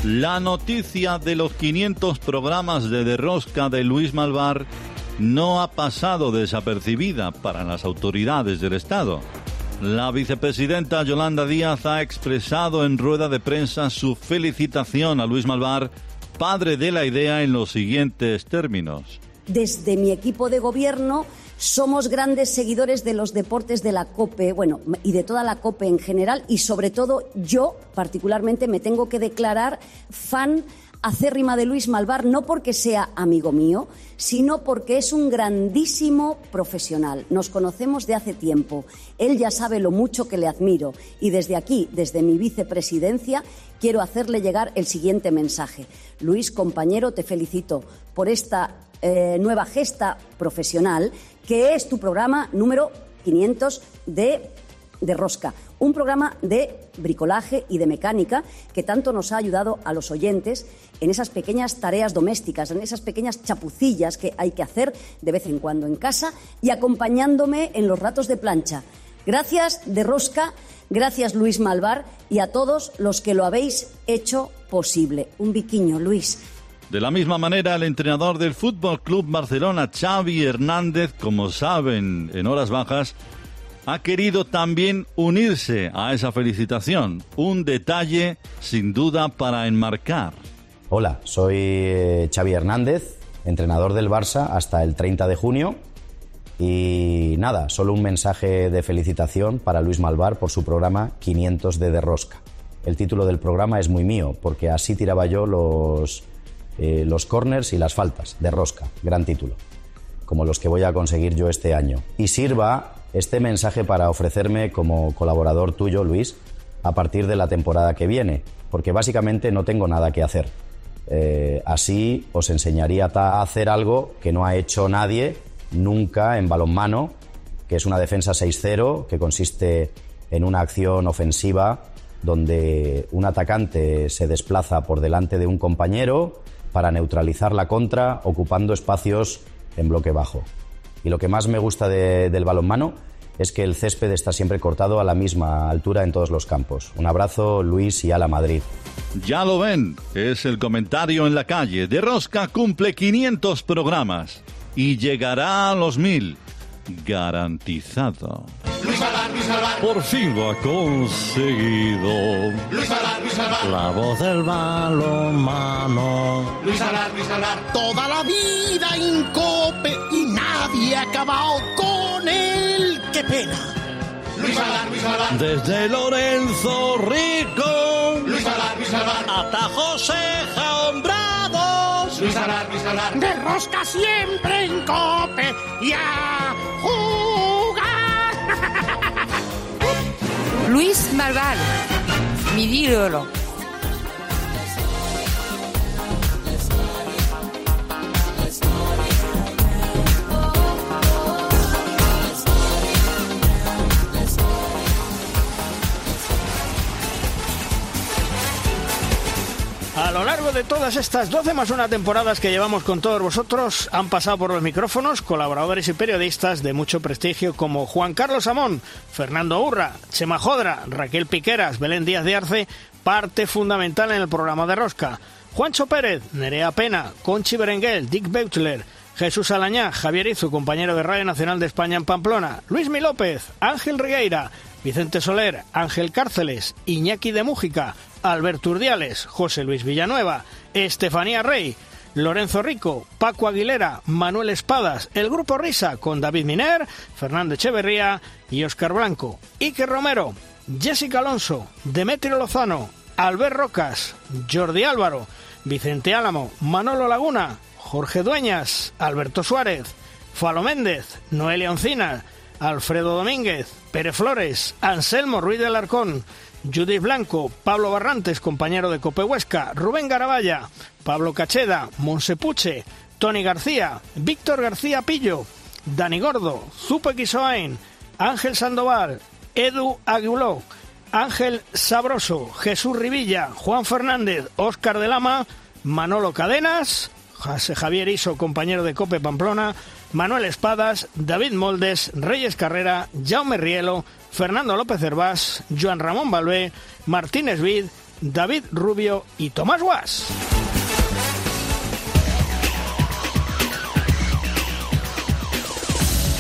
La noticia de los 500 programas de Derrosca de Luis Malvar no ha pasado desapercibida para las autoridades del Estado. La vicepresidenta Yolanda Díaz ha expresado en rueda de prensa su felicitación a Luis Malvar, padre de la idea, en los siguientes términos desde mi equipo de gobierno somos grandes seguidores de los deportes de la COPE, bueno, y de toda la COPE en general, y sobre todo yo particularmente me tengo que declarar fan acérrima de Luis Malvar, no porque sea amigo mío, sino porque es un grandísimo profesional. Nos conocemos de hace tiempo. Él ya sabe lo mucho que le admiro y desde aquí, desde mi vicepresidencia, quiero hacerle llegar el siguiente mensaje. Luis, compañero, te felicito por esta eh, nueva gesta profesional, que es tu programa número 500 de, de Rosca. Un programa de bricolaje y de mecánica que tanto nos ha ayudado a los oyentes en esas pequeñas tareas domésticas, en esas pequeñas chapucillas que hay que hacer de vez en cuando en casa y acompañándome en los ratos de plancha. Gracias de Rosca, gracias Luis Malvar y a todos los que lo habéis hecho posible. Un biquiño, Luis. De la misma manera, el entrenador del Fútbol Club Barcelona, Xavi Hernández, como saben, en horas bajas, ha querido también unirse a esa felicitación. Un detalle sin duda para enmarcar. Hola, soy eh, Xavi Hernández, entrenador del Barça hasta el 30 de junio. Y nada, solo un mensaje de felicitación para Luis Malvar por su programa 500 de Derrosca. El título del programa es muy mío, porque así tiraba yo los eh, los corners y las faltas de rosca, gran título, como los que voy a conseguir yo este año. Y sirva este mensaje para ofrecerme como colaborador tuyo, Luis, a partir de la temporada que viene, porque básicamente no tengo nada que hacer. Eh, así os enseñaría a hacer algo que no ha hecho nadie nunca en balonmano, que es una defensa 6-0, que consiste en una acción ofensiva donde un atacante se desplaza por delante de un compañero, para neutralizar la contra ocupando espacios en bloque bajo. Y lo que más me gusta del balonmano es que el césped está siempre cortado a la misma altura en todos los campos. Un abrazo, Luis y Ala Madrid. Ya lo ven, es el comentario en la calle. De Rosca cumple 500 programas y llegará a los 1000 garantizado. Luis Alvar, Luis Alvar. Por fin lo ha conseguido. Luis Alvar, Luis Alvar. La voz del balonmano. Luis Alvar, Luis Alvar. Toda la vida incope y nadie ha acabado con él. ¡Qué pena! Luis Alvar, Luis Alvar. Desde Lorenzo Rico. Luis Alvar, Luis Alvar. Hasta José Jaombrados. Luis Alvar. De rosca siempre en cope y a jugar. (laughs) Luis Malvar, mi ídolo. De todas estas 12 más una temporadas que llevamos con todos vosotros, han pasado por los micrófonos colaboradores y periodistas de mucho prestigio como Juan Carlos Amón, Fernando Urra, Chema Jodra, Raquel Piqueras, Belén Díaz de Arce, parte fundamental en el programa de Rosca. Juancho Pérez, Nerea Pena, Conchi Berenguel, Dick Beutler, Jesús Alañá, Javier Izu, compañero de Radio Nacional de España en Pamplona, Luis Mi López, Ángel Regueira, Vicente Soler, Ángel Cárceles, Iñaki de Mújica, Alberto Urdiales, José Luis Villanueva, Estefanía Rey, Lorenzo Rico, Paco Aguilera, Manuel Espadas, el Grupo Risa con David Miner, Fernando Echeverría y Óscar Blanco, Ike Romero, Jessica Alonso, Demetrio Lozano, Albert Rocas, Jordi Álvaro, Vicente Álamo, Manolo Laguna, Jorge Dueñas, Alberto Suárez, Falo Méndez, Noelia Oncina, Alfredo Domínguez, Pérez Flores, Anselmo Ruiz del Arcón, Judith Blanco, Pablo Barrantes, compañero de Cope Huesca, Rubén Garabaya, Pablo Cacheda, Monsepuche, Tony García, Víctor García Pillo, Dani Gordo, Zupe Quisoain, Ángel Sandoval, Edu Aguiló, Ángel Sabroso, Jesús Rivilla, Juan Fernández, Óscar de Lama, Manolo Cadenas, Javier Iso, compañero de Cope Pamplona, Manuel Espadas, David Moldes, Reyes Carrera, Jaume Rielo, Fernando López Hervás, Joan Ramón Balbé, Martínez Vid, David Rubio y Tomás Guas.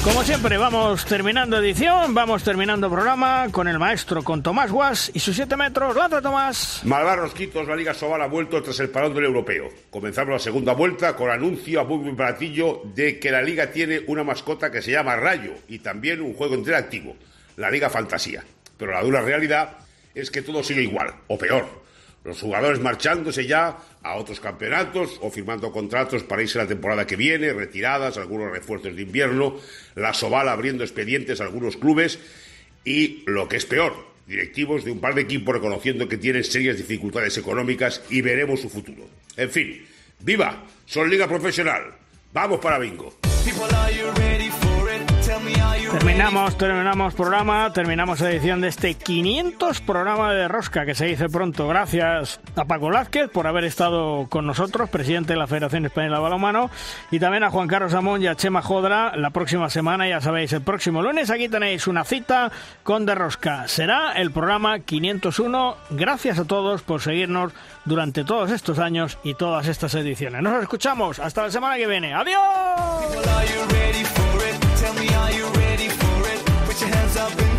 Como siempre, vamos terminando edición, vamos terminando programa con el maestro, con Tomás Guas y sus 7 metros. ¡Lanza, Tomás! Malvar Rosquitos, la Liga Sobal ha vuelto tras el parón del europeo. Comenzamos la segunda vuelta con anuncio a muy baratillo de que la Liga tiene una mascota que se llama Rayo y también un juego interactivo, la Liga Fantasía. Pero la dura realidad es que todo sigue igual, o peor. Los jugadores marchándose ya a otros campeonatos o firmando contratos para irse la temporada que viene, retiradas, algunos refuerzos de invierno, la Soval abriendo expedientes a algunos clubes y, lo que es peor, directivos de un par de equipos reconociendo que tienen serias dificultades económicas y veremos su futuro. En fin, ¡viva! Son Liga Profesional. Vamos para bingo. Terminamos, terminamos programa, terminamos edición de este 500 programa de Rosca que se dice pronto. Gracias a Paco Lázquez por haber estado con nosotros, presidente de la Federación Española de Balonmano, y también a Juan Carlos Amón y a Chema Jodra la próxima semana, ya sabéis, el próximo lunes aquí tenéis una cita con De Rosca. Será el programa 501. Gracias a todos por seguirnos durante todos estos años y todas estas ediciones. Nos escuchamos hasta la semana que viene. ¡Adiós! Tell me, are you ready for it? Put your hands up